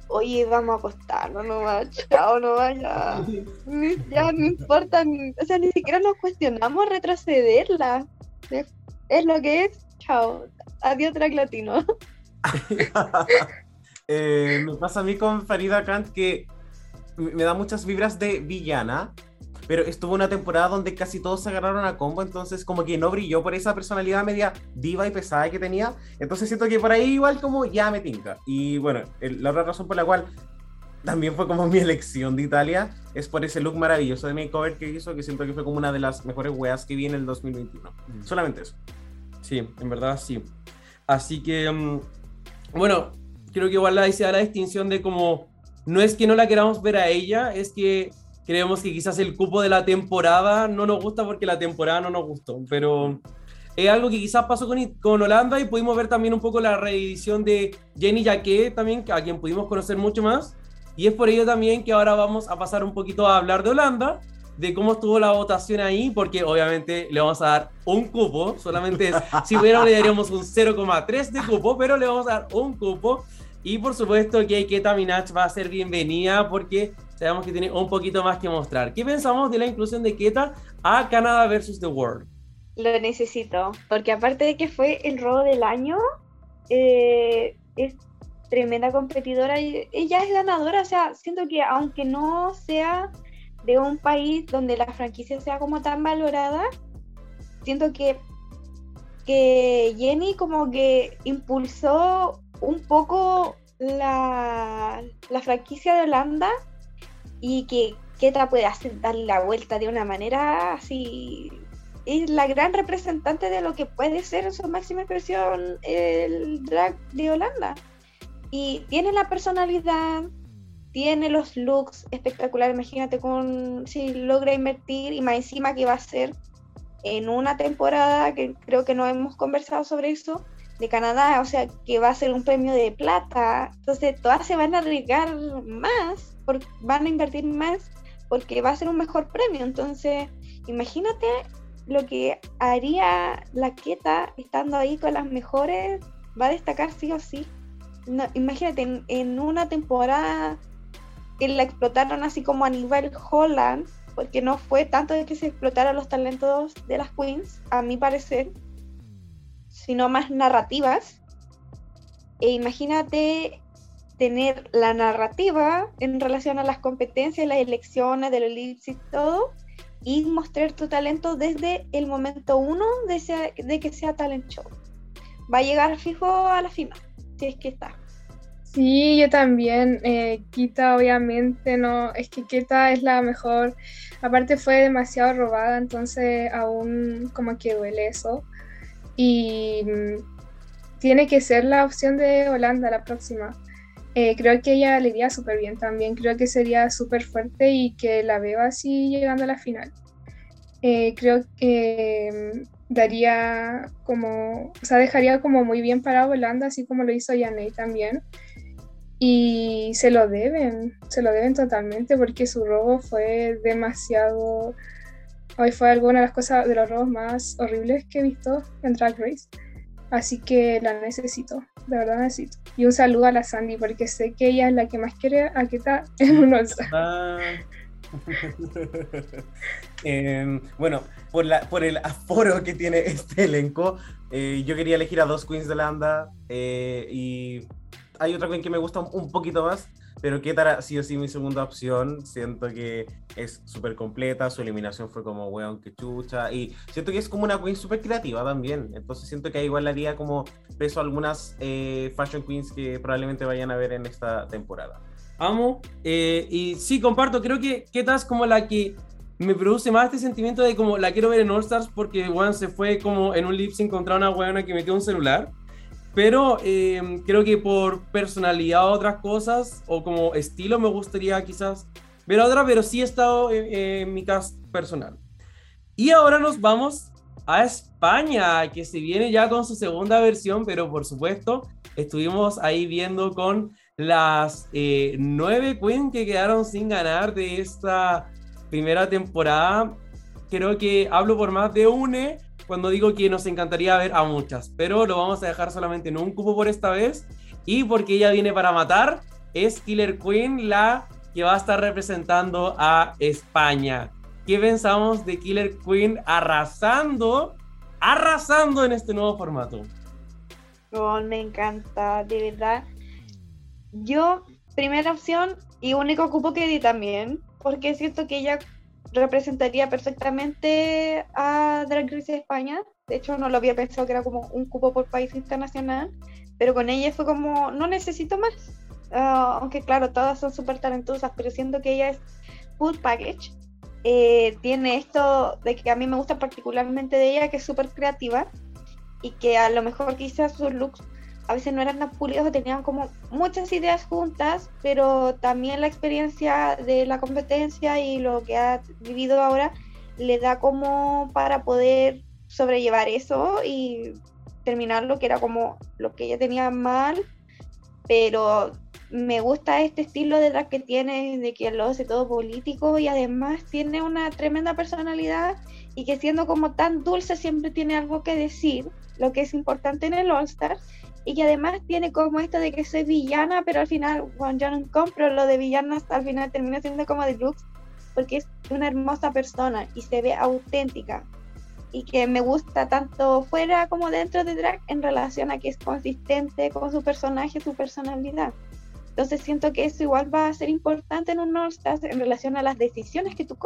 oye, vamos a acostarnos nomás, chao, no vaya. Ni- ya no importa, ni- o sea, ni siquiera nos cuestionamos retrocederla. Es, es lo que es, chao. Adiós, track latino. Eh, me pasa a mí con Farida Kant que me me da muchas vibras de villana, pero estuvo una temporada donde casi todos se agarraron a combo, entonces como que no brilló por esa personalidad media diva y pesada que tenía. Entonces siento que por ahí igual como ya me tinca. Y bueno, el- la otra razón por la cual también fue como mi elección de Italia es por ese look maravilloso de makeover que hizo, que siento que fue como una de las mejores weas que vi en el 2021. Solamente eso. Sí, en verdad sí. Así que, mm, bueno, creo que igual ahí se da la distinción de como, no es que no la queramos ver a ella, es que creemos que quizás el cupo de la temporada no nos gusta porque la temporada no nos gustó, pero es algo que quizás pasó con, con Holanda y pudimos ver también un poco la reedición de Jenny Jacquet también, a quien pudimos conocer mucho más, y es por ello también que ahora vamos a pasar un poquito a hablar de Holanda, de cómo estuvo la votación ahí, porque obviamente le vamos a dar un cupo, solamente es, si hubiera le daríamos un 0,3 de cupo, pero le vamos a dar un cupo. Y por supuesto que Keta Minach va a ser bienvenida porque sabemos que tiene un poquito más que mostrar. ¿Qué pensamos de la inclusión de Keta a Canadá versus The World? Lo necesito, porque aparte de que fue el robo del año, eh, es tremenda competidora y ella es ganadora, o sea, siento que aunque no sea de un país donde la franquicia sea como tan valorada, siento que, que Jenny como que impulsó un poco la, la franquicia de Holanda y que Keta puede hacer dar la vuelta de una manera así. Es la gran representante de lo que puede ser en su máxima expresión el drag de Holanda. Y tiene la personalidad, tiene los looks espectaculares. Imagínate con si logra invertir y más encima que va a ser en una temporada que creo que no hemos conversado sobre eso de Canadá, o sea que va a ser un premio de plata. Entonces todas se van a arriesgar más, van a invertir más porque va a ser un mejor premio. Entonces, imagínate lo que haría la Queta estando ahí con las mejores, va a destacar sí o sí. imagínate, en, una temporada que la explotaron así como a nivel Holland, porque no fue tanto de que se explotaran los talentos de las queens, a mi parecer, sino más narrativas. E imagínate tener la narrativa en relación a las competencias, las elecciones, de los leads y todo, y mostrar tu talento desde el momento uno de, de que sea talent show. Va a llegar fijo a la final, si es que está. Sí, yo también. Eh, Kita, obviamente, no. Es que Kita es la mejor. Aparte, fue demasiado robada, entonces aún como que duele eso. Y mm, tiene que ser la opción de Holanda la próxima. Eh, creo que ella le iría súper bien también. Creo que sería súper fuerte y que la veo así llegando a la final. Eh, creo que mm, daría como, o sea, dejaría como muy bien para Holanda, así como lo hizo Yanei también. Y se lo deben, se lo deben totalmente porque su robo fue demasiado. Hoy fue alguna de las cosas, de los robos más horribles que he visto en Drag Race. Así que la necesito, de verdad necesito. Y un saludo a la Sandy, porque sé que ella es la que más quiere a está en un em, bueno, por, la, por el aforo que tiene este elenco, eh, yo quería elegir a dos Queens de Landa eh, y hay otra Queen que me gusta un poquito más, pero Ketara ha sido sí mi segunda opción. Siento que es súper completa, su eliminación fue como weón que chucha. Y siento que es como una queen súper creativa también. Entonces siento que igual le haría como peso a algunas eh, fashion queens que probablemente vayan a ver en esta temporada. Amo. Eh, y sí, comparto. Creo que Keta es como la que me produce más este sentimiento de como la quiero ver en All Stars porque weón se fue como en un lip sync contra una weona que metió un celular. Pero em, creo que por personalidad o otras cosas, o como estilo, me gustaría quizás ver otra, pero sí he estado en, mi caso personal. Y ahora nos vamos a España, que se viene ya con su segunda versión, pero por supuesto estuvimos ahí viendo con las eh, nueve queens que quedaron sin ganar de esta primera temporada. Creo que hablo por más de une, cuando digo que nos encantaría ver a muchas, pero lo vamos a dejar solamente en un cupo por esta vez. Y porque ella viene para matar, es Killer Queen la que va a estar representando a España. ¿Qué pensamos de Killer Queen arrasando, arrasando en este nuevo formato? Me encanta, de verdad. Yo, primera opción y único cupo que di también, porque siento que ella representaría perfectamente a Drag Race España. De hecho, no lo había pensado que era como un cupo por país internacional, pero con ella fue como, no necesito más. Ah, aunque claro, todas son súper talentosas, pero siento que ella es full package. Eh, tiene esto de que a mí me gusta particularmente de ella, que es súper creativa y que a lo mejor quizás sus looks a veces no eran tan pulidos, tenían como muchas ideas juntas, pero también la experiencia de la competencia y lo que ha vivido ahora le da como para poder sobrellevar eso y terminar lo que era como lo que ella tenía mal, pero me gusta este estilo de drag que tiene, de que lo hace todo político y además tiene una tremenda personalidad y que siendo como tan dulce siempre tiene algo que decir, lo que es importante en el All Star y que además tiene como esto de que soy villana, pero al final, bueno, yo no compro lo de villana, hasta al final termina siendo como deluxe, porque es una hermosa persona y se ve auténtica y que me gusta tanto fuera como dentro de drag en relación a que es consistente con su personaje, su personalidad. Entonces siento que eso igual va a ser importante en un All Stars en relación a las decisiones que tú,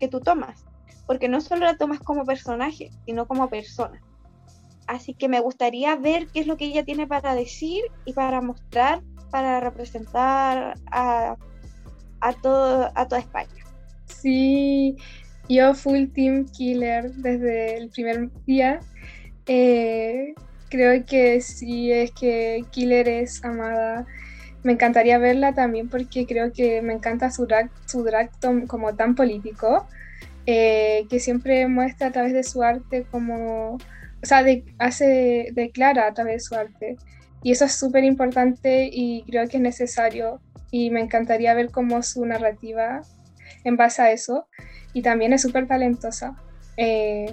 que tú tomas, porque no solo la tomas como personaje, sino como persona. Así que me gustaría ver qué es lo que ella tiene para decir y para mostrar para representar a, a, todo, a toda España. Sí, yo full team killer desde el primer día. Eh, creo que sí es que Killer es amada. Me encantaría verla también porque creo que me encanta su drag, su drag como tan político, eh, que siempre muestra a través de su arte como, o sea, de, hace, declara a través de su arte. Y eso es súper importante y creo que es necesario y me encantaría ver cómo su narrativa en base a eso. Y también es súper talentosa. Eh,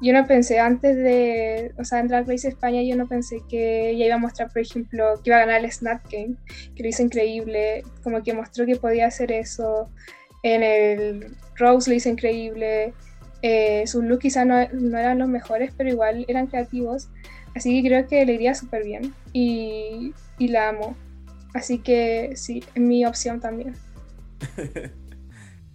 yo no pensé antes de, o sea, en Drag Race España, yo no pensé que ella iba a mostrar, por ejemplo, que iba a ganar el Snap Game, que lo hizo increíble, como que mostró que podía hacer eso. En el Rose lo hizo increíble. Eh, sus looks quizás no, no, eran los mejores, pero igual eran creativos. Así que creo que le iría súper bien y, y la amo. Así que sí, es mi opción también.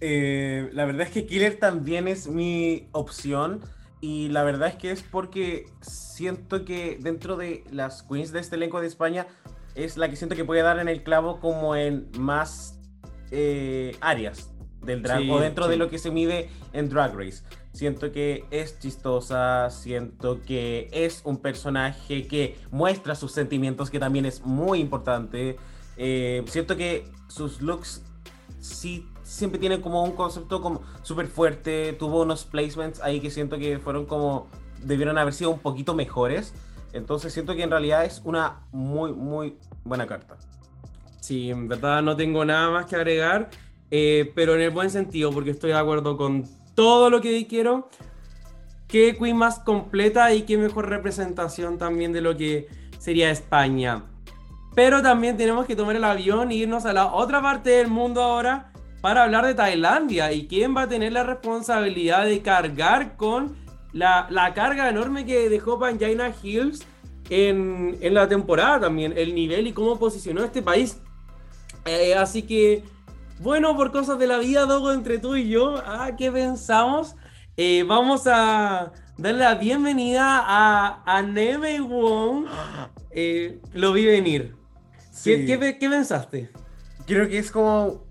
eh, la verdad es que Killer también es mi opción y la verdad es que es porque siento que dentro de las queens de este elenco de España es la que siento que puede dar en el clavo como en más eh, áreas del drag o dentro de lo que se mide en Drag Race. Siento que es chistosa, siento que es un personaje que muestra sus sentimientos, que también es muy importante. Eh, siento que sus looks sí siempre tiene como un concepto como súper fuerte, tuvo unos placements ahí que siento que fueron como, debieron haber sido un poquito mejores, entonces siento que en realidad es una muy, muy buena carta. Sí, en verdad no tengo nada más que agregar, eh, pero en el buen sentido, porque estoy de acuerdo con todo lo que quiero. Qué Queen más completa y qué mejor representación también de lo que sería España. Pero también tenemos que tomar el avión e irnos a la otra parte del mundo ahora, para hablar de Tailandia y quién va a tener la responsabilidad de cargar con la, la carga enorme que dejó Panjaina Hills en, en, la temporada también, el nivel y cómo posicionó este país. Eh, así que, bueno, por cosas de la vida, Dogo, entre tú y yo, ah, ¿qué pensamos? Eh, vamos a darle la bienvenida a, a Neme Wong. Eh, lo vi venir. Sí. ¿Qué, qué, qué pensaste? Creo que es como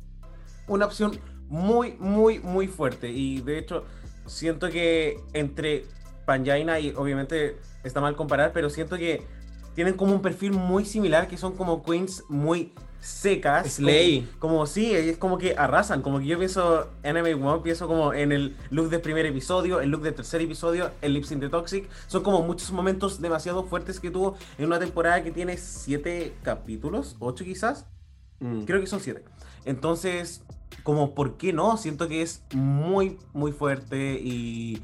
una opción muy, muy, muy fuerte. Y de hecho, siento que entre Panjaina y obviamente está mal comparar, pero siento que tienen como un perfil muy similar, que son como queens muy secas. Slay. Como, como sí, es como que arrasan. Como que yo pienso, Anime One, pienso como en el look del primer episodio, el look del tercer episodio, el lip sync de Toxic. Son como muchos momentos demasiado fuertes que tuvo en una temporada que tiene siete capítulos, ocho quizás. Mm. Creo que son siete. Entonces, como, ¿por qué no? Siento que es muy, muy fuerte y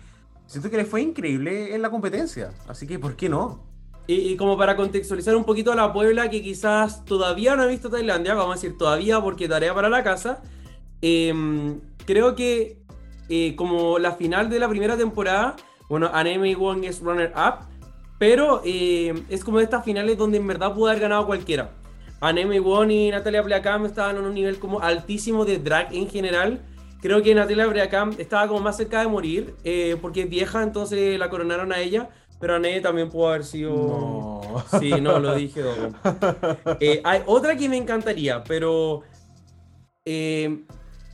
siento que le fue increíble en la competencia. Así que, ¿por qué no? Y, y, como para contextualizar un poquito a la Puebla, que quizás todavía no ha visto Tailandia, vamos a decir todavía porque tarea para la casa, eh, creo que eh, como la final de la primera temporada, bueno, Anime Wong es runner-up, pero eh, es como de estas finales donde en verdad pudo haber ganado cualquiera. Aneme Won y Natalia Pleacam estaban en un nivel como altísimo de drag en general. Creo que Natalia Pleacam estaba como más cerca de morir eh, porque es vieja, entonces la coronaron a ella. Pero Ane también pudo haber sido. No. Sí, no, lo dije. Eh, hay otra que me encantaría, pero eh,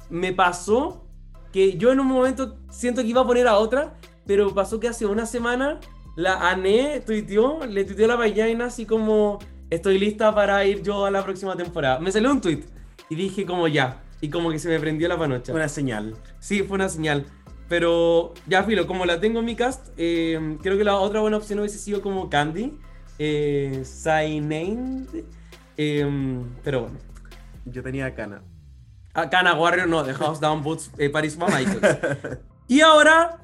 me pasó que yo en un momento siento que iba a poner a otra, pero pasó que hace una semana la Ane tuiteó, le tuiteó a la Payaina así como estoy lista para ir yo a la próxima temporada. Me salió un tweet y dije como ya. Y como que se me prendió la panocha. Una señal. Sí, fue una señal. Pero ya, filo, como la tengo en mi cast, eh, creo que la otra buena opción hubiese sido como Candy. Eh, eh, pero bueno. Yo tenía Cana. Ah, Cana Warrior, no, de House Down Boots, eh, Paris Michaels. y ahora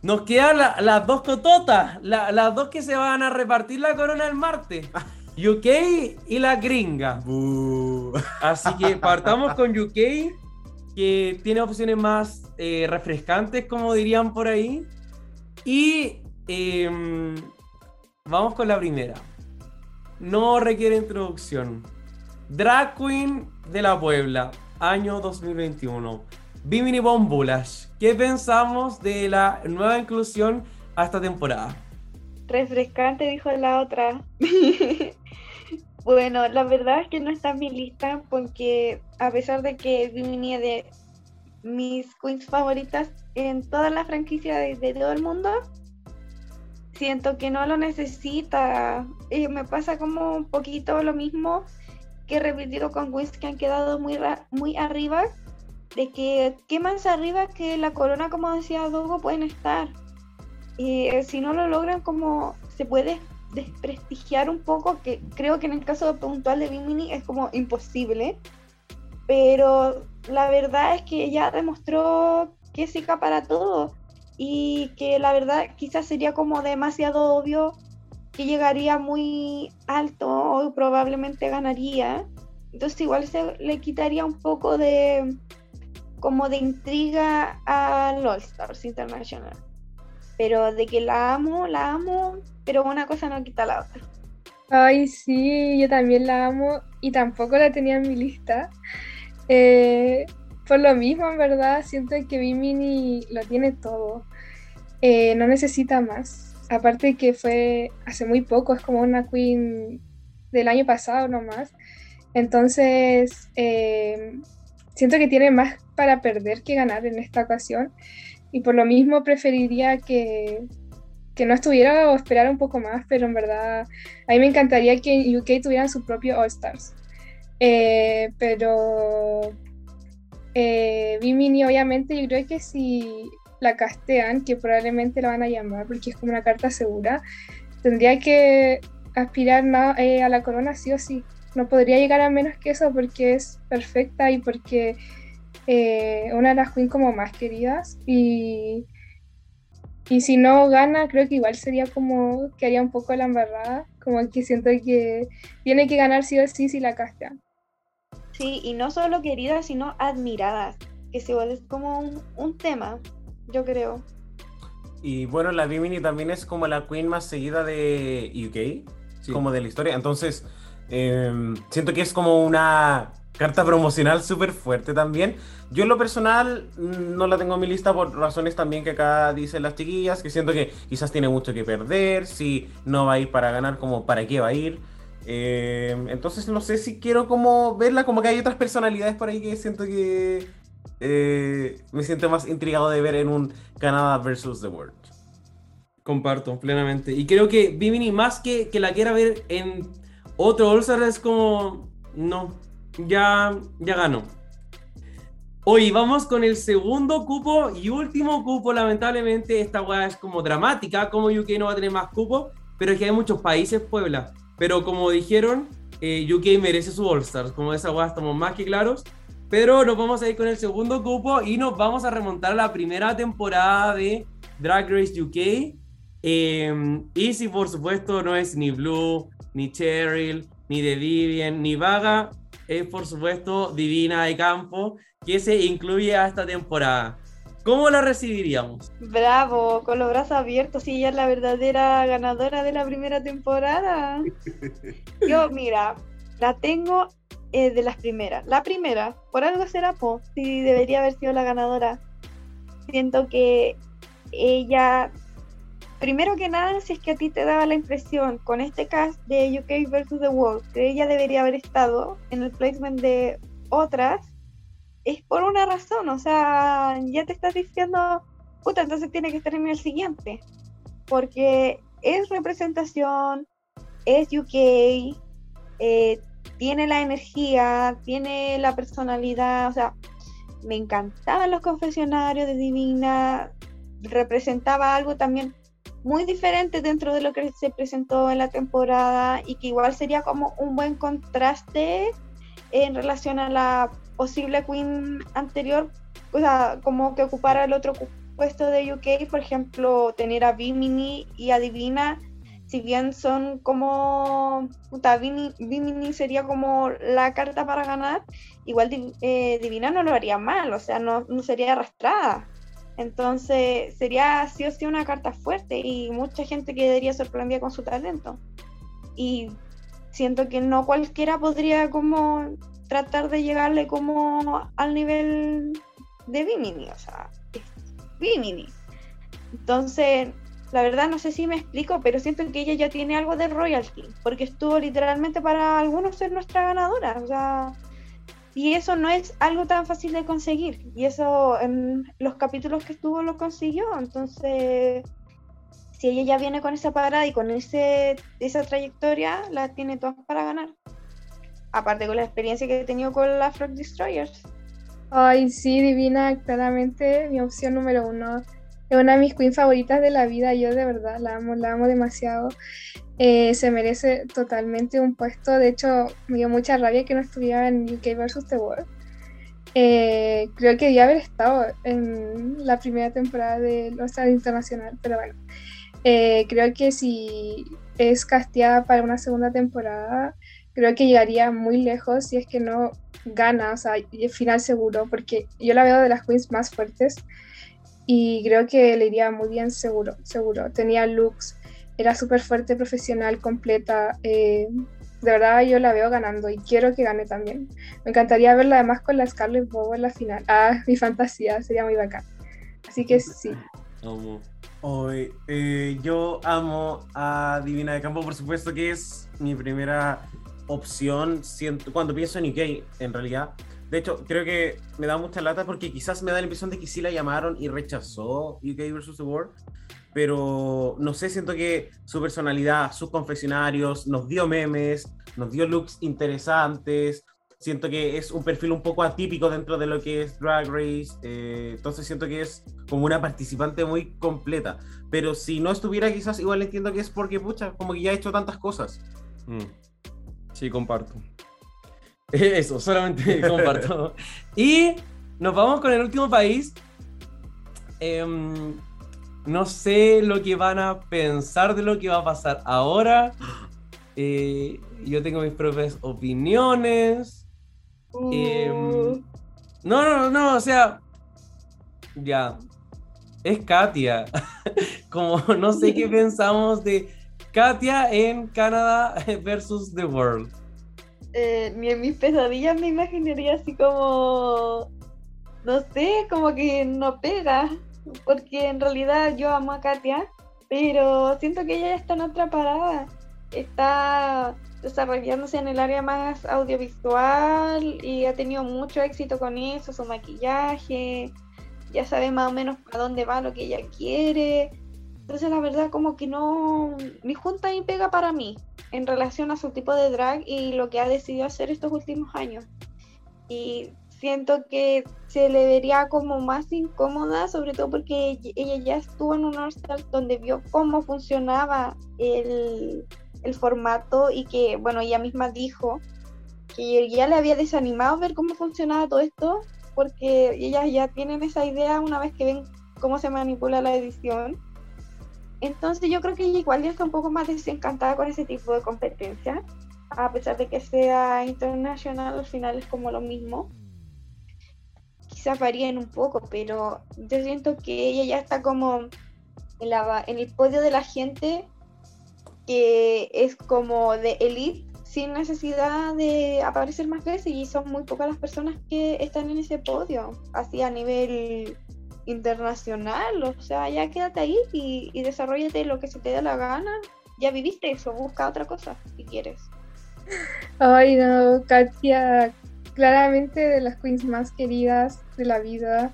nos quedan la, las dos cototas, la, las dos que se van a repartir la corona el martes. UK y la gringa. Boo. Así que partamos con UK, que tiene opciones más eh, refrescantes, como dirían por ahí. Y eh, vamos con la primera. No requiere introducción. Drag Queen de la Puebla, año 2021. Bimini Bombulash. ¿Qué pensamos de la nueva inclusión a esta temporada? Refrescante, dijo la otra. Bueno, la verdad es que no está en mi lista porque a pesar de que Bimini de mis queens favoritas en toda la franquicia de, todo el mundo, siento que no lo necesita. Eh, me pasa como un poquito lo mismo que he repetido con queens que han quedado muy, muy arriba, de que qué más arriba que la corona, como decía Dogo, pueden estar. Eh, si no lo logran, como se puede desprestigiar un poco, que creo que en el caso puntual de Bimini es como imposible, pero la verdad es que ella demostró que es para todo y que la verdad quizás sería como demasiado obvio que llegaría muy alto o probablemente ganaría. Entonces igual se le quitaría un poco de como de intriga al All Stars International. Pero de que la amo, la amo, pero una cosa no quita la otra. Ay, sí, yo también la amo y tampoco la tenía en mi lista. Eh, por lo mismo, en verdad, siento que Bimini lo tiene todo. Eh, no necesita más. Aparte que fue hace muy poco, es como una queen del año pasado nomás. Entonces, eh, siento que tiene más para perder que ganar en esta ocasión. Y por lo mismo preferiría que, que no estuviera o esperara un poco más, pero en verdad a mí me encantaría que en UK tuvieran su propio All Stars. Eh, pero eh, Bimini obviamente yo creo que si la castean, que probablemente la van a llamar porque es como una carta segura, tendría que aspirar eh, a la corona sí o sí. No podría llegar a menos que eso porque es perfecta y porque eh, una de las queens como más queridas y, y si no gana creo que igual sería como que haría un poco la embarrada, como que siento que tiene que ganar sí o sí si la castean. Sí, y no solo queridas, sino admiradas, que se vuelve como un, tema, yo creo. Y bueno, la Bimini también es como la queen más seguida de UK, como de la historia. Entonces, em, siento que es como una carta promocional súper fuerte también. Yo en lo personal mm, no la tengo en mi lista por razones también que acá dicen las chiquillas, que siento que quizás tiene mucho que perder, si no va a ir para ganar, como para qué va a ir. Eh, entonces no sé si quiero como verla, como que hay otras personalidades por ahí que siento que eh, me siento más intrigado de ver en un Canadá versus The World. Comparto plenamente. Y creo que Bimini, más que, que la quiera ver en otro All-Star, es como. No, ya, ya ganó. Hoy vamos con el segundo cupo y último cupo. Lamentablemente, esta weá es como dramática. Como UK no va a tener más cupos, pero es que hay muchos países, Puebla. Pero como dijeron, eh, UK merece su All-Stars. Como esa guay estamos más que claros. Pero nos vamos a ir con el segundo cupo y nos vamos a remontar a la primera temporada de Drag Race UK. Eh, y si por supuesto no es ni Blue, ni Cheryl, ni The Vivian, ni Vaga, es por supuesto Divina de Campo, que se incluye a esta temporada. ¿Cómo la recibiríamos? Bravo, con los brazos abiertos, y ella es la verdadera ganadora de la primera temporada. Yo, mira, la tengo eh, de las primeras. La primera, por algo será, po, si debería haber sido la ganadora. Siento que ella, primero que nada, si es que a ti te daba la impresión con este cast de UK vs. The World, que ella debería haber estado en el placement de otras, es por una razón, o sea, ya te estás diciendo, puta, entonces tiene que estar en el siguiente, porque es representación, es UK, eh, tiene la energía, tiene la personalidad, o sea, me encantaban los confesionarios de Divina, representaba algo también muy diferente dentro de lo que se presentó en la temporada y que igual sería como un buen contraste en relación a la posible queen anterior, o sea, como que ocupara el otro puesto de UK, por ejemplo, tener a Bimini y a Divina, si bien son como, puta, Bimini, sería como la carta para ganar, igual eh, Divina no lo haría mal, o sea, no, no sería arrastrada. Entonces sería sí o sí una carta fuerte y mucha gente quedaría sorprendida con su talento. Y siento que no cualquiera podría como tratar de llegarle como al nivel de Bimini, o sea, Bimini. Entonces, la verdad no sé si me explico, pero siento que ella ya tiene algo de royalty, porque estuvo literalmente para algunos ser nuestra ganadora, o sea, y eso no es algo tan fácil de conseguir, y eso en los capítulos que estuvo lo consiguió, entonces si ella ya viene con esa parada y con ese, esa trayectoria, la tiene todas para ganar. Aparte con la experiencia que he tenido con las Frog Destroyers. Ay, sí, Divina, claramente mi opción número uno. Es una de mis queens favoritas de la vida, yo de verdad la amo, la amo demasiado. Eh, se merece totalmente un puesto, de hecho me dio mucha rabia que no estuviera en UK vs. The World. Eh, creo que debía haber estado en la primera temporada de Los Internacional, pero bueno, eh, creo que si es casteada para una segunda temporada, creo que llegaría muy lejos si es que no gana, o sea, final seguro, porque yo la veo de las queens más fuertes y creo que le iría muy bien seguro, seguro. Tenía looks, era súper fuerte, profesional, completa. Eh, de verdad yo la veo ganando y quiero que gane también. Me encantaría verla además con la Scarlett Bobo en la final. Ah, mi fantasía, sería muy bacán. Así que sí. Hoy, eh, yo amo a Divina de Campo, por supuesto que es mi primera opción siento, cuando pienso en UK, en realidad. De hecho, creo que me da mucha lata porque quizás me da la impresión de que sí la llamaron y rechazó UK vs. The World. Pero no sé, siento que su personalidad, sus confesionarios, nos dio memes, nos dio looks interesantes, siento que es un perfil un poco atípico dentro de lo que es Drag Race, eh, entonces siento que es como una participante muy completa, pero si no estuviera quizás igual entiendo que es porque, pucha, como que ya ha hecho tantas cosas. Mm. Sí, comparto. Eso, solamente comparto. y nos vamos con el último país. Em, no sé lo que van a pensar de lo que va a pasar ahora. Eh, yo tengo mis propias opiniones. Em, no, no, no, o sea, ya, es Katia. Como no sé qué pensamos de Katia en Canadá versus The World. Eh, ni en mis pesadillas me imaginaría así como, no sé, como que no pega, porque en realidad yo amo a Katia, pero siento que ella ya está en otra parada. Está desarrollándose en el área más audiovisual y ha tenido mucho éxito con eso, su maquillaje, ya sabe más o menos a dónde va lo que ella quiere. Entonces la verdad como que no, ni junta ni pega para mí en relación a su tipo de drag y lo que ha decidido hacer estos últimos años. Y siento que se le vería como más incómoda, sobre todo porque ella ya estuvo en un All donde vio cómo funcionaba el, el formato y que, bueno, ella misma dijo que ya le había desanimado ver cómo funcionaba todo esto, porque ellas ya tienen esa idea una vez que ven cómo se manipula la edición. Entonces yo creo que igual ya está un poco más desencantada con ese tipo de competencia, a pesar de que sea internacional, al final es como lo mismo. Quizás varíen un poco, pero yo siento que ella ya está como en, la, en el podio de la gente que es como de elite sin necesidad de aparecer más veces y son muy pocas las personas que están en ese podio, así a nivel internacional, o sea, ya quédate ahí y, y desarrollate lo que se te dé la gana, ya viviste eso, busca otra cosa si quieres. Ay no, Katia, claramente de las queens más queridas de la vida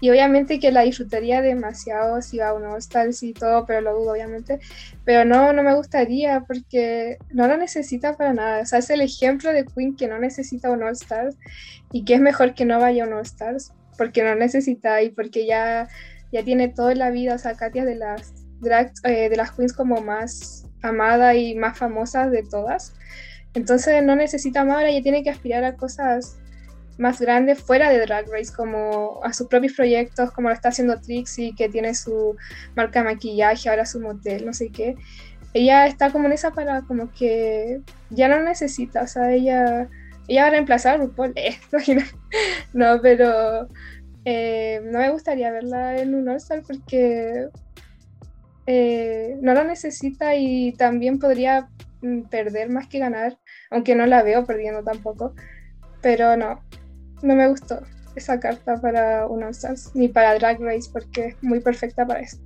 y obviamente que la disfrutaría demasiado si va a un All y todo, pero lo dudo obviamente. Pero no, no me gustaría porque no lo necesita para nada. O sea, es el ejemplo de Queen que no necesita un All Stars y que es mejor que no vaya a un All Stars porque no necesita y porque ya, ya tiene toda la vida. O sea, Katia de las, eh, de las Queens como más amada y más famosa de todas. Entonces no necesita más, ahora ya tiene que aspirar a cosas más grande fuera de Drag Race, como a sus propios proyectos, como lo está haciendo Trixie, que tiene su marca de maquillaje, ahora su motel, no sé qué. Ella está como en esa para como que ya no necesita, o sea, ella, ella va a reemplazar a RuPaul, eh, no, pero eh, no me gustaría verla en un All-Star porque eh, no la necesita y también podría mm, perder más que ganar, aunque no la veo perdiendo tampoco. Pero no, no me gustó esa carta para un All Stars, ni para Drag Race, porque es muy perfecta para eso.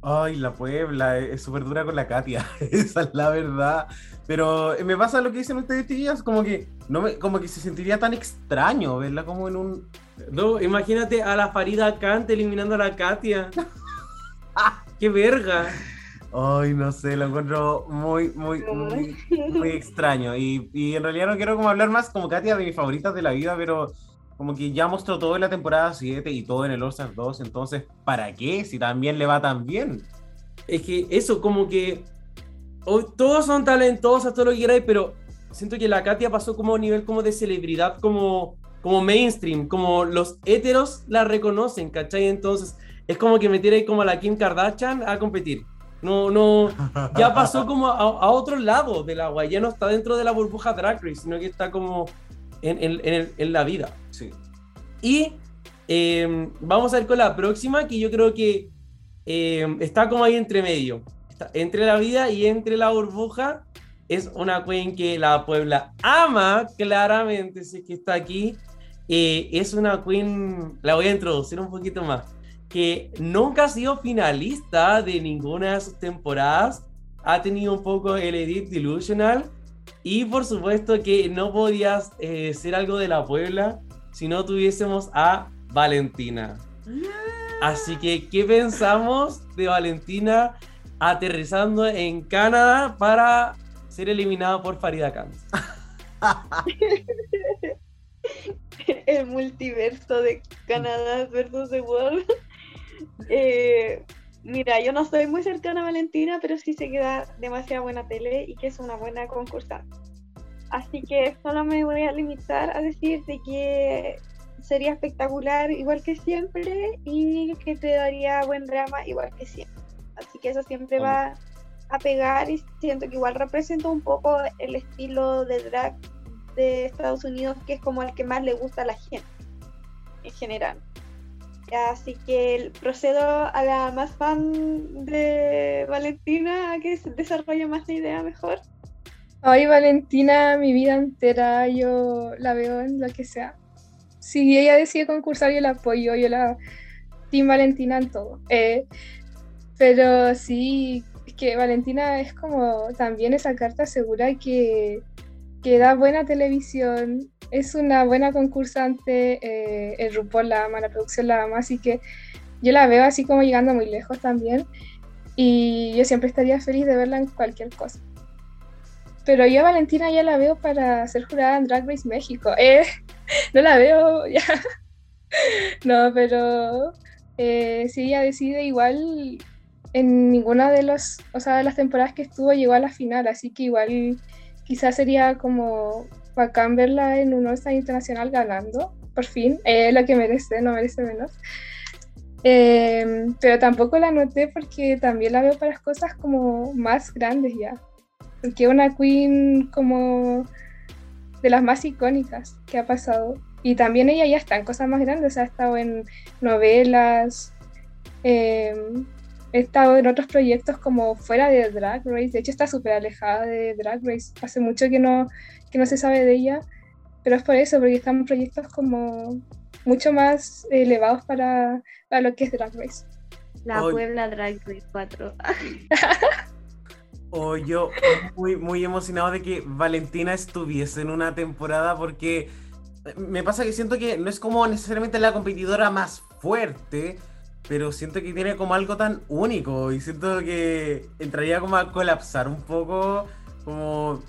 Ay, la Puebla, es súper dura con la Katia, esa es la verdad. Pero eh, me pasa lo que dicen ustedes, chiquillas, como que, no me, como que se sentiría tan extraño verla como en un... No, imagínate a la Farida Kant eliminando a la Katia. ¡Qué verga! Ay, no sé, lo encuentro muy, muy, muy, muy extraño. Y, y en realidad no quiero como hablar más como Katia de mis favoritas de la vida, pero como que ya mostró todo en la temporada 7 y todo en el All-Stars 2, entonces, ¿para qué? Si también le va tan bien. Es que eso, como que oh, todos son talentosos, todo lo que queráis, pero siento que la Katia pasó como a nivel como de celebridad, como, como mainstream, como los héteros la reconocen, ¿cachai? Entonces, es como que metiera ahí como a la Kim Kardashian a competir. No, no, ya pasó como a, a otro lado del agua, ya no está dentro de la burbuja Drag Race, sino que está como en, la vida. Sí. Y em, vamos a ir con la próxima, que yo creo que em, está como ahí entre medio. Entre la vida y entre la burbuja. Es una queen que la Puebla ama, claramente, sé que está aquí. Eh, es una queen, la voy a introducir un poquito más, que nunca ha sido finalista de ninguna de sus temporadas. Ha tenido un poco el Edit Delusional y por supuesto que no podías eh, ser algo de la Puebla si no tuviésemos a Valentina. Así que, ¿qué pensamos de Valentina aterrizando en Canadá para ser eliminada por Farida Khan? El multiverso de Canadá versus The World. Eh, Mira, yo no soy muy cercana a Valentina, pero sí sé que da demasiada buena tele y que es una buena concursante. Así que solo me voy a limitar a decir de que sería espectacular igual que siempre y que te daría buen drama igual que siempre. Así que eso siempre va a pegar y siento que igual representa un poco el estilo de drag de Estados Unidos que es como el que más le gusta a la gente en general. Así que procedo a la más fan de Valentina a que desarrolle más la idea mejor. Ay, Valentina, mi vida entera, yo la veo en lo que sea. Si ella decide concursar, yo la apoyo, yo la. Team Valentina en todo. Eh, pero sí, es que Valentina es como también esa carta segura que, que da buena televisión, es una buena concursante, eh, el RuPaul la ama, la producción la ama, así que yo la veo así como llegando muy lejos también y yo siempre estaría feliz de verla en cualquier cosa. Pero yo a Valentina ya la veo para ser jurada en Drag Race México. Eh, no la veo ya. no, pero eh, si ella decide igual en ninguna de los, o sea, de las temporadas que estuvo llegó a la final, así que igual quizás sería como bacán verla en un all internacional ganando, por fin, es lo que merece, no merece menos. Em, pero tampoco la noté porque también la veo para cosas como más grandes ya. Porque una queen como de las más icónicas que ha pasado. Y también ella ya está en cosas más grandes, ha estado en novelas, eh, he estado en otros proyectos como fuera de Drag Race, de hecho está súper alejada de Drag Race, hace mucho que no, que no se sabe de ella, pero es por eso, porque están proyectos como mucho más elevados para, para lo que es Drag Race. La Puebla Drag Race 4. oh, yo muy, muy emocionado de que Valentina estuviese en una temporada porque me pasa que siento que no es como necesariamente la competidora más fuerte, pero siento que tiene como algo tan único y siento que entraría como a colapsar un poco, como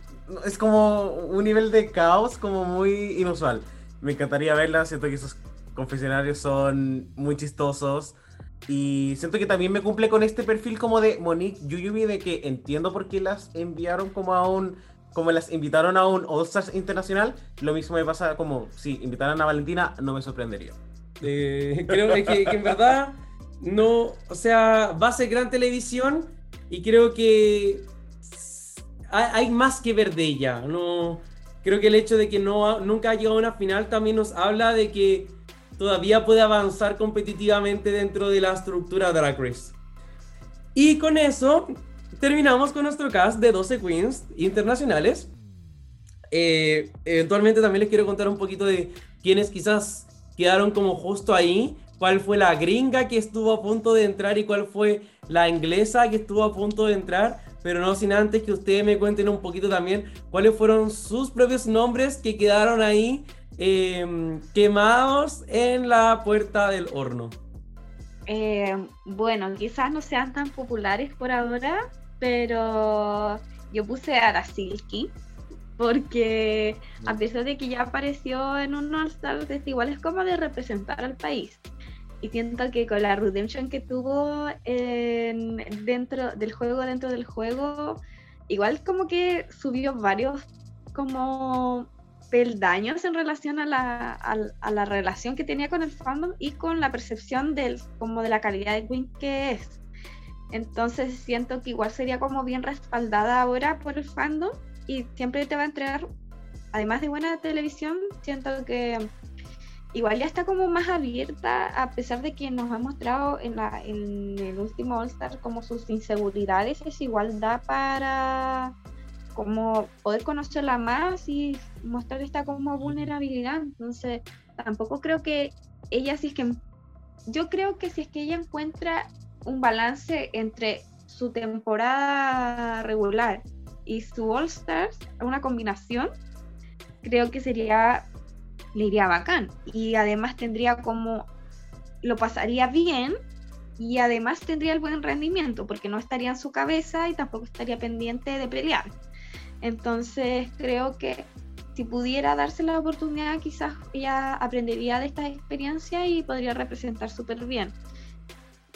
es como un nivel de caos como muy inusual. Me encantaría verla, siento que esos confesionarios son muy chistosos y siento que también me cumple con este perfil como de Monique Yuyubi de que entiendo por qué las enviaron como a un como las invitaron a un All Stars internacional, lo mismo me pasa como si invitaran a Valentina, no me sorprendería. Eh, creo que, que en verdad no, o sea, va a ser gran televisión y creo que hay, más que ver de ella. No, creo que el hecho de que no, nunca ha llegado a una final también nos habla de que todavía puede avanzar competitivamente dentro de la estructura Drag Race. Y con eso terminamos con nuestro cast de 12 queens internacionales. Eh, eventualmente también les quiero contar un poquito de quienes quizás quedaron como justo ahí, cuál fue la gringa que estuvo a punto de entrar y cuál fue la inglesa que estuvo a punto de entrar, pero no sin antes que ustedes me cuenten un poquito también cuáles fueron sus propios nombres que quedaron ahí em, quemados en la puerta del horno. Eh, bueno, quizás no sean tan populares por ahora, pero yo puse a la Silky porque a pesar de que ya apareció en un All-Star, igual es como de representar al país. Y siento que con la redemption que tuvo dentro del juego, dentro del juego, igual como que subió varios como peldaños en relación a la, a, la relación que tenía con el fandom y con la percepción del, como de la calidad de Queen que es. Entonces siento que igual sería como bien respaldada ahora por el fandom y siempre te va a entregar, además de buena televisión, siento que igual ya está como más abierta, a pesar de que nos ha mostrado en, la, en el último All Star como sus inseguridades, es igual da para como poder conocerla más y mostrar esta como vulnerabilidad. Entonces, tampoco creo que ella, si es que, yo creo que si es que ella encuentra un balance entre su temporada regular y su All Stars, una combinación, creo que sería le iría bacán. Y además tendría como, lo pasaría bien y además tendría el buen rendimiento, porque no estaría en su cabeza y tampoco estaría pendiente de pelear. Entonces creo que si pudiera darse la oportunidad, quizás ella aprendería de esta experiencia y podría representar súper bien.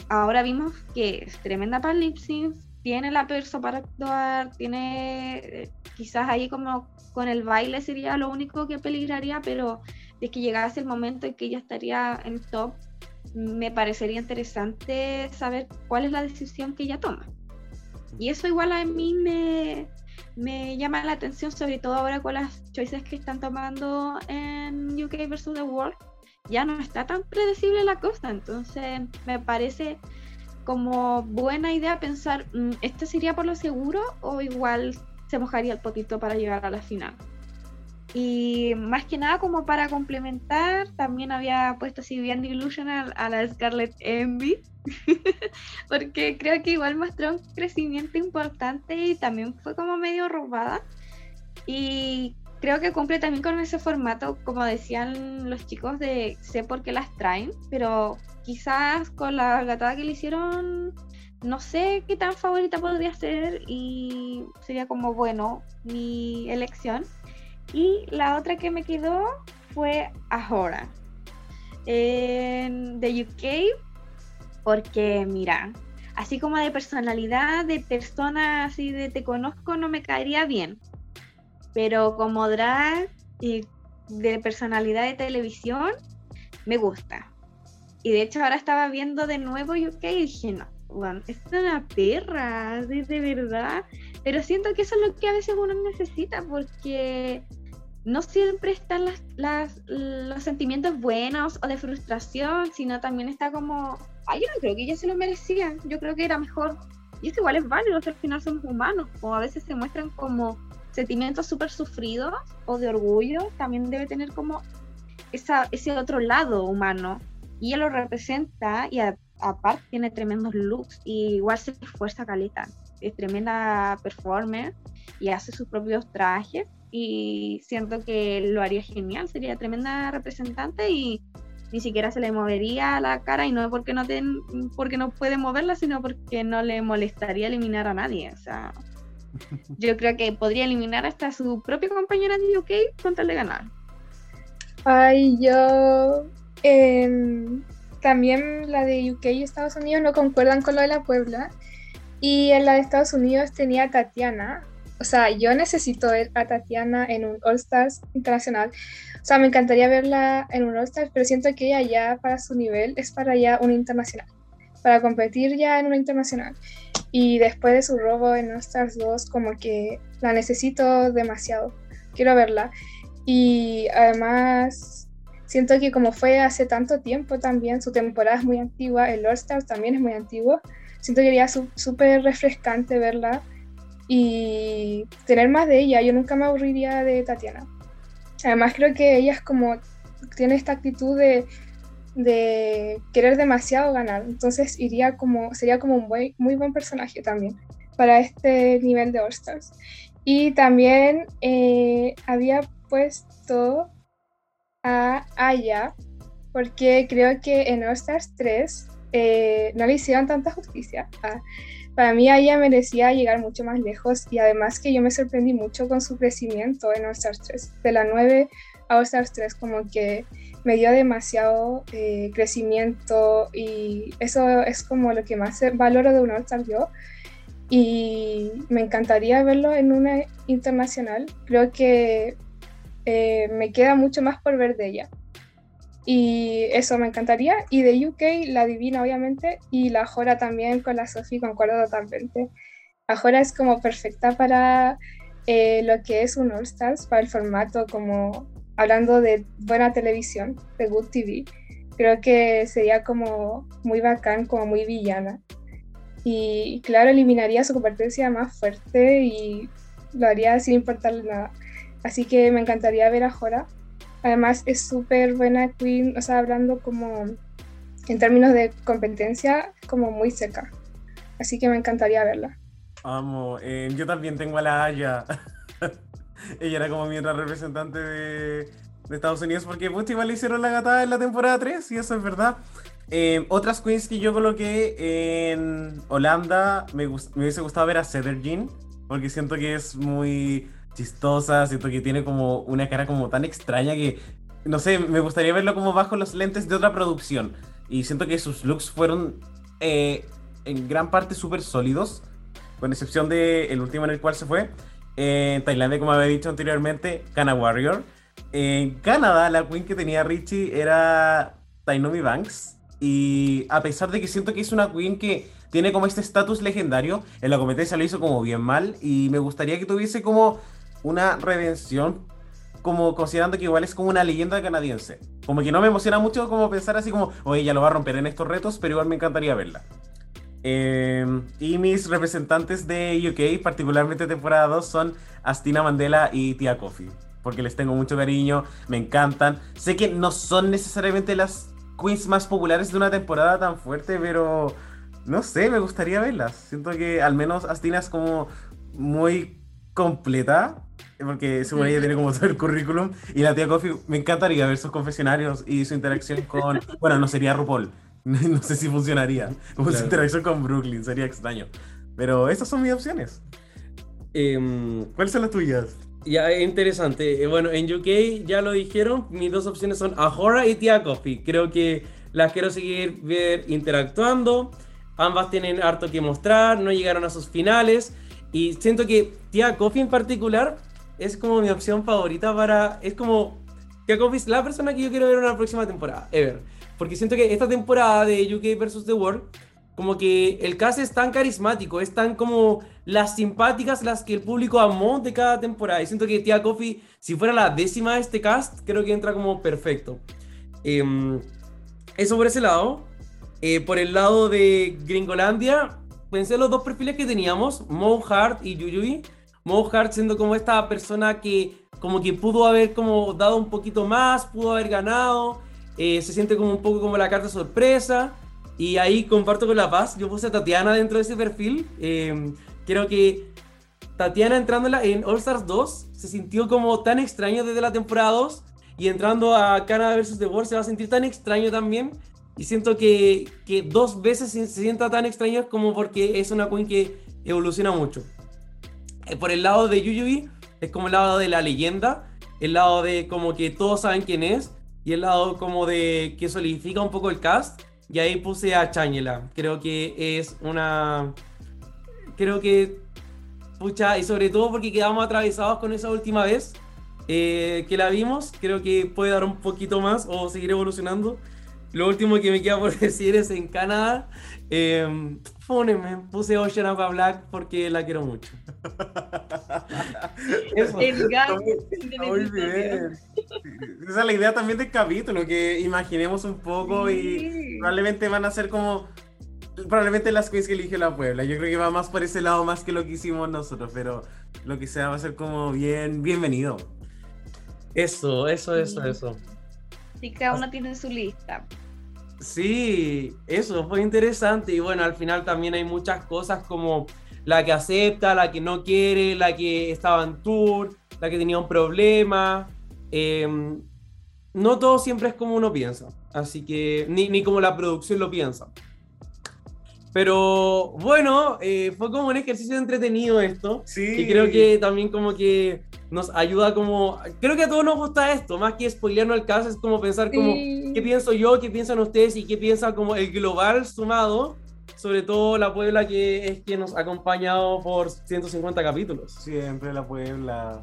Ahora vimos que es tremenda para tiene la perso para actuar, tiene eh, quizás ahí como con el baile sería lo único que peligraría, pero de que llegase el momento en que ella estaría en top, me parecería interesante saber cuál es la decisión que ella toma. Y eso igual a mí me, me llama la atención, sobre todo ahora con las choices que están tomando en UK versus The World. Ya no está tan predecible la cosa, entonces me parece como buena idea pensar, mm, ¿este sería por lo seguro o igual se mojaría el potito para llegar a la final? Y más que nada como para complementar, también había puesto así bien Delusional a la Scarlett Envy, porque creo que igual mostró un crecimiento importante y también fue como medio robada. Y creo que cumple también con ese formato, como decían los chicos, de sé por qué las traen, pero quizás con la gatada que le hicieron, no sé qué tan favorita podría ser y sería como, bueno, mi elección. Y la otra que me quedó fue Ahora, en The UK, porque mira, así como de personalidad, de persona así de te conozco, no me caería bien pero como drag y de personalidad de televisión, me gusta. Y de hecho ahora estaba viendo de nuevo UK y dije, no, es una perra, de, de verdad. Pero siento que eso es lo que a veces uno necesita porque no siempre están las, los sentimientos buenos o de frustración, sino también está como, ay, yo no creo que ella se lo merecía, yo creo que era mejor. Y eso igual es válido, al final somos humanos, o a veces se muestran como sentimientos súper sufridos o de orgullo, también debe tener como esa, ese otro lado humano. Y ella lo representa y aparte tiene tremendos looks y igual se esfuerza caleta. Es tremenda performer y hace sus propios trajes y siento que lo haría genial, sería tremenda representante y ni siquiera se le movería la cara y no porque no, ten, porque no puede moverla, sino porque no le molestaría eliminar a nadie. O sea, yo creo que podría eliminar hasta a su propia compañera de UK con tal de ganar. Ay, yo también la de UK y Estados Unidos no concuerdan con lo de la Puebla. Y en la de Estados Unidos tenía a Tatiana. O sea, yo necesito ver a Tatiana en un All Stars internacional. O sea, me encantaría verla en un All Stars, pero siento que ella ya para su nivel es para ya un internacional. Para competir ya en un internacional. Y después de su robo en All Stars 2, como que la necesito demasiado. Quiero verla. Y además, siento que como fue hace tanto tiempo también, su temporada es muy antigua, el All Stars también es muy antiguo. Siento que sería súper refrescante verla y tener más de ella. Yo nunca me aburriría de Tatiana. Además, creo que ella es como, tiene esta actitud de de querer demasiado ganar. Entonces iría como, sería como un muy, muy buen personaje también para este nivel de All Stars. Y también eh, había puesto a Aya, porque creo que en All Stars 3 eh, no le hicieron tanta justicia. Ah, para mí Aya merecía llegar mucho más lejos y además que yo me sorprendí mucho con su crecimiento en All Stars 3. De la 9 a All Stars 3 como que me dio demasiado eh, crecimiento y eso es como lo que más valoro de un All Star yo. Y me encantaría verlo en una internacional. Creo que eh, me queda mucho más por ver de ella. Y eso me encantaría. Y de UK, la Divina, obviamente, y la Jora también con la Sophie, concuerdo totalmente. La Jora es como perfecta para eh, lo que es un All Stars, para el formato, como hablando de buena televisión, de Good TV. Creo que sería como muy bacán, como muy villana. Y claro, eliminaría su competencia más fuerte y lo haría sin importarle nada. Así que me encantaría ver a Jora Además es súper buena Queen, o sea, hablando como en términos de competencia, como muy seca. Así que me encantaría verla. Amo, eh, yo también tengo a la Aya. Ella era como mi otra representante de, Estados Unidos porque pues, igual le hicieron la gatada en la temporada 3 y eso es verdad. Eh, otras queens que yo coloqué en Holanda, me, me hubiese gustado ver a Cedar Jean porque siento que es muy chistosa, siento que tiene como una cara como tan extraña que, no sé, me gustaría verlo como bajo los lentes de otra producción. Y siento que sus looks fueron eh, en gran parte súper sólidos, con excepción del el último en el cual se fue. en Tailandia, como había dicho anteriormente, Kana Warrior. En Canadá, la queen que tenía Richie era Tainomi Banks. Y a pesar de que siento que es una queen que tiene como este estatus legendario, en la competencia lo hizo como bien mal. Y me gustaría que tuviese como una redención, como considerando que igual es como una leyenda canadiense. Como que no me emociona mucho como pensar así como, oye, ya lo va a romper en estos retos, pero igual me encantaría verla. Em, y mis representantes de UK, particularmente temporada 2, son Astina Mandela y Tia Coffee. Porque les tengo mucho cariño, me encantan. Sé que no son necesariamente las queens más populares de una temporada tan fuerte, pero no sé, me gustaría verlas. Siento que al menos Astina es como muy completa porque seguro ella tiene como todo el currículum. Y la tía Coffee, me encantaría ver sus confesionarios y su interacción con. Bueno, no sería RuPaul. No sé si funcionaría. Como su interacción con Brooklyn, sería extraño. Pero esas son mis opciones. Em, ¿Cuáles son las tuyas? Ya, interesante. Eh, bueno, en UK ya lo dijeron, mis dos opciones son Ahora y Tia Coffee. Creo que las quiero seguir ver interactuando. Ambas tienen harto que mostrar, no llegaron a sus finales. Y siento que Tia Coffee en particular es como mi opción favorita para. Es como. Que es la persona que yo quiero ver en la próxima temporada, ever. Porque siento que esta temporada de UK vs. The World, como que el cast es tan carismático, es tan como las simpáticas, las que el público amó de cada temporada. Y siento que Tia Coffee, si fuera la décima de este cast, creo que entra como perfecto. Em, eso por ese lado. Eh, por el lado de Gringolandia, pensé en los dos perfiles que teníamos, Mo Hart y Yuyui Mo Hart siendo como esta persona que como que pudo haber como dado un poquito más, pudo haber ganado, eh, se siente como un poco como la carta sorpresa. Y ahí comparto con La Paz, yo puse a Tatiana dentro de ese perfil. Em, creo que Tatiana entrando en All Stars 2 se sintió como tan extraño desde la temporada 2 y entrando a Canada vs. The World se va a sentir tan extraño también. Y siento que, que dos veces se, sienta tan extraño como porque es una queen que evoluciona mucho. Eh, por el lado de Yuyubi es como el lado de la leyenda, el lado de como que todos saben quién es, y el lado como de que solidifica un poco el cast. Y ahí puse a Chañela. Creo que es una. Creo que. Pucha, y sobre todo porque quedamos atravesados con esa última vez eh, que la vimos. Creo que puede dar un poquito más o seguir evolucionando. Lo último que me queda por decir es en Canadá. Eh, fúnenme, puse Ocean Aqua Black porque la quiero mucho. Eso. Muy bien. Esa es la idea también del capítulo, que imaginemos un poco y probablemente van a ser como probablemente las queens que elige la Puebla. Yo creo que va más por ese lado más que lo que hicimos nosotros, pero lo que sea va a ser como bien bienvenido. Eso, eso, eso, eso. Y cada uno tiene su lista. Sí, eso fue interesante y bueno, al final también hay muchas cosas como la que acepta, la que no quiere, la que estaba en tour, la que tenía un problema. Em, no todo siempre es como uno piensa, así que ni, ni como la producción lo piensa. Pero bueno, eh, fue como un ejercicio entretenido esto. Sí. Y creo que también como que nos ayuda como... Creo que a todos nos gusta esto, más que spoilearnos el caso, es como pensar como qué pienso yo, qué piensan ustedes y qué piensa como el global sumado, sobre todo la Puebla que es quien nos ha acompañado por 150 capítulos. Siempre la Puebla.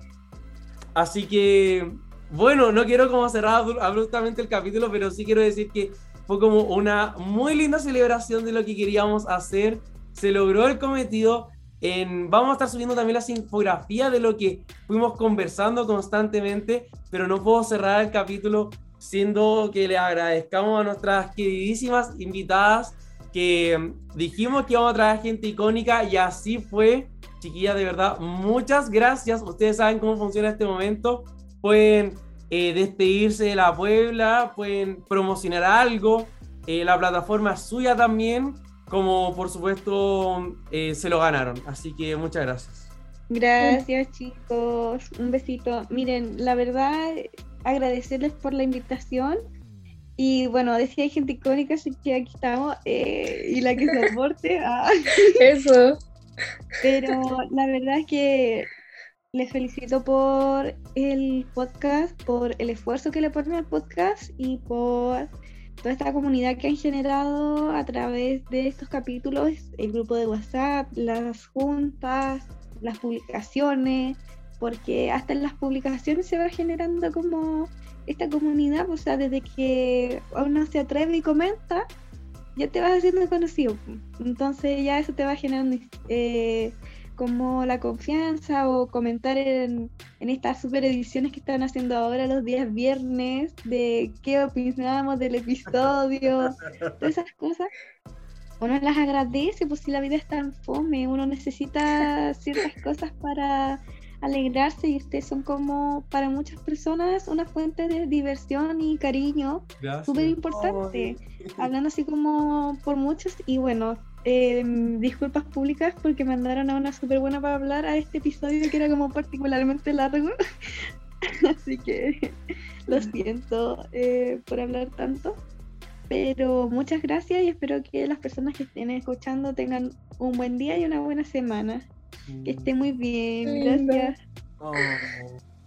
Así que, bueno, no quiero como cerrar abru- abruptamente el capítulo, pero sí quiero decir que fue como una muy linda celebración de lo que queríamos hacer. Se logró el cometido. En, vamos a estar subiendo también las infografías de lo que fuimos conversando constantemente, pero no puedo cerrar el capítulo siendo que le agradezcamos a nuestras queridísimas invitadas que dijimos que íbamos a traer gente icónica y así fue. Chiquillas, de verdad, muchas gracias. Ustedes saben cómo funciona este momento. Pueden eh, despedirse de la Puebla, pueden promocionar algo. Eh, la plataforma es suya también, como por supuesto eh, se lo ganaron. Así que muchas gracias. Gracias chicos, un besito. Miren, la verdad, agradecerles por la invitación. Y bueno, decía hay gente icónica, así que aquí estamos. eh, y la que soporte. ah. Eso. Pero la verdad es que les felicito por el podcast, por el esfuerzo que le ponen al podcast y por toda esta comunidad que han generado a través de estos capítulos, el grupo de WhatsApp, las juntas, las publicaciones, porque hasta en las publicaciones se va generando como esta comunidad, o sea, desde que uno se atreve y comenta, ya te vas haciendo conocido. Entonces ya eso te va generando eh, como la confianza o comentar en, en estas super ediciones que están haciendo ahora los días viernes de qué opinamos del episodio, todas esas cosas. Uno las agradece, pues si la vida es tan fome, uno necesita ciertas cosas para alegrarse y ustedes son como para muchas personas una fuente de diversión y cariño súper importante, hablando así como por muchos y bueno, eh, disculpas públicas porque mandaron a una súper buena para hablar a este episodio que era como particularmente largo, así que lo siento eh, por hablar tanto, pero muchas gracias y espero que las personas que estén escuchando tengan un buen día y una buena semana, que estén muy bien, gracias. Oh.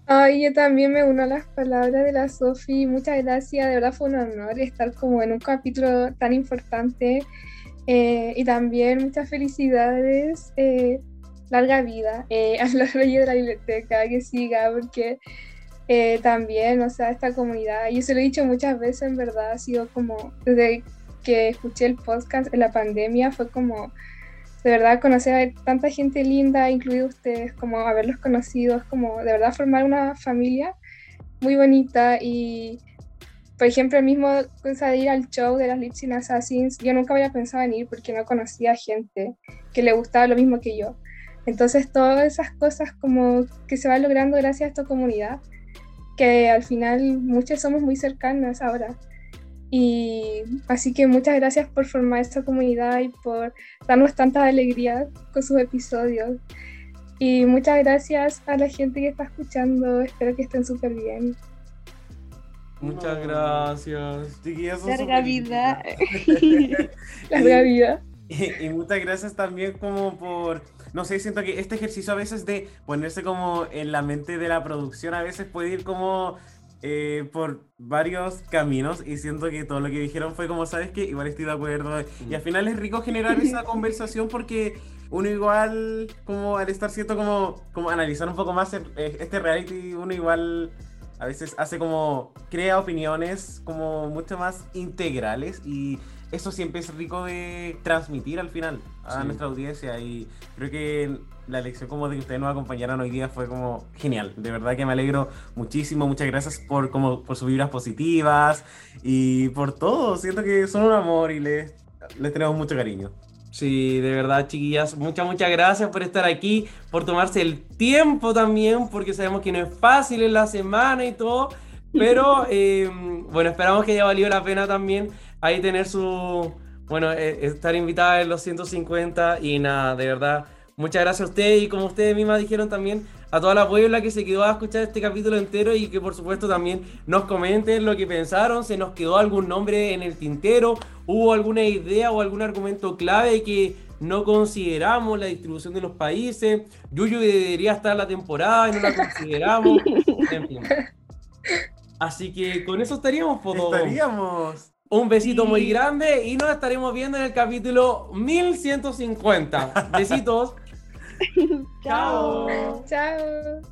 Ay, yo también me uno a las palabras de la Sofi. Muchas gracias, de verdad fue un honor estar como en un capítulo tan importante. Eh, y también muchas felicidades, eh, larga vida eh, a los reyes de la biblioteca, que siga, porque eh, también, o sea, esta comunidad, y se lo he dicho muchas veces, en verdad, ha sido como, desde que escuché el podcast en la pandemia, fue como, de verdad, conocer a tanta gente linda, incluido ustedes, como haberlos conocido, es como, de verdad, formar una familia muy bonita y por ejemplo, el mismo cosa de ir al show de las Lipsin Assassins, yo nunca había pensado en ir porque no conocía gente que le gustaba lo mismo que yo. Entonces, todas esas cosas como que se van logrando gracias a esta comunidad, que al final muchas somos muy cercanas ahora. Y así que muchas gracias por formar esta comunidad y por darnos tanta alegría con sus episodios. Y muchas gracias a la gente que está escuchando, espero que estén súper bien. Muchas No. gracias. Chiquillas, Larga vida. Larga vida. Y, y muchas gracias también como por, no sé, siento que este ejercicio a veces de ponerse como en la mente de la producción a veces puede ir como eh, por varios caminos y siento que todo lo que dijeron fue como, ¿sabes qué? Igual estoy de acuerdo. Y al final es rico generar esa conversación porque uno igual, como al estar cierto, como, como analizar un poco más eh, este reality, uno igual a veces hace como, crea opiniones como mucho más integrales y eso siempre es rico de transmitir al final a Sí. nuestra audiencia y creo que la elección como de que ustedes nos acompañaran hoy día fue como genial, de verdad que me alegro muchísimo, muchas gracias por, como, por sus vibras positivas y por todo, siento que son un amor y les, les tenemos mucho cariño. Sí, de verdad, chiquillas, muchas, muchas gracias por estar aquí, por tomarse el tiempo también, porque sabemos que no es fácil en la semana y todo, pero eh, bueno, esperamos que haya valido la pena también ahí tener su, bueno, eh, estar invitada en los 150 y nada, de verdad, muchas gracias a ustedes y como ustedes mismas dijeron también, a toda la Puebla que se quedó a escuchar este capítulo entero y que por supuesto también nos comenten lo que pensaron, se nos quedó algún nombre en el tintero, hubo alguna idea o algún argumento clave que no consideramos la distribución de los países, Yuyu debería estar la temporada y no la consideramos, en fin. Así que con eso estaríamos, Foto. Estaríamos. Un besito muy grande y nos estaremos viendo en el capítulo 1150. Besitos. Chao. Chao.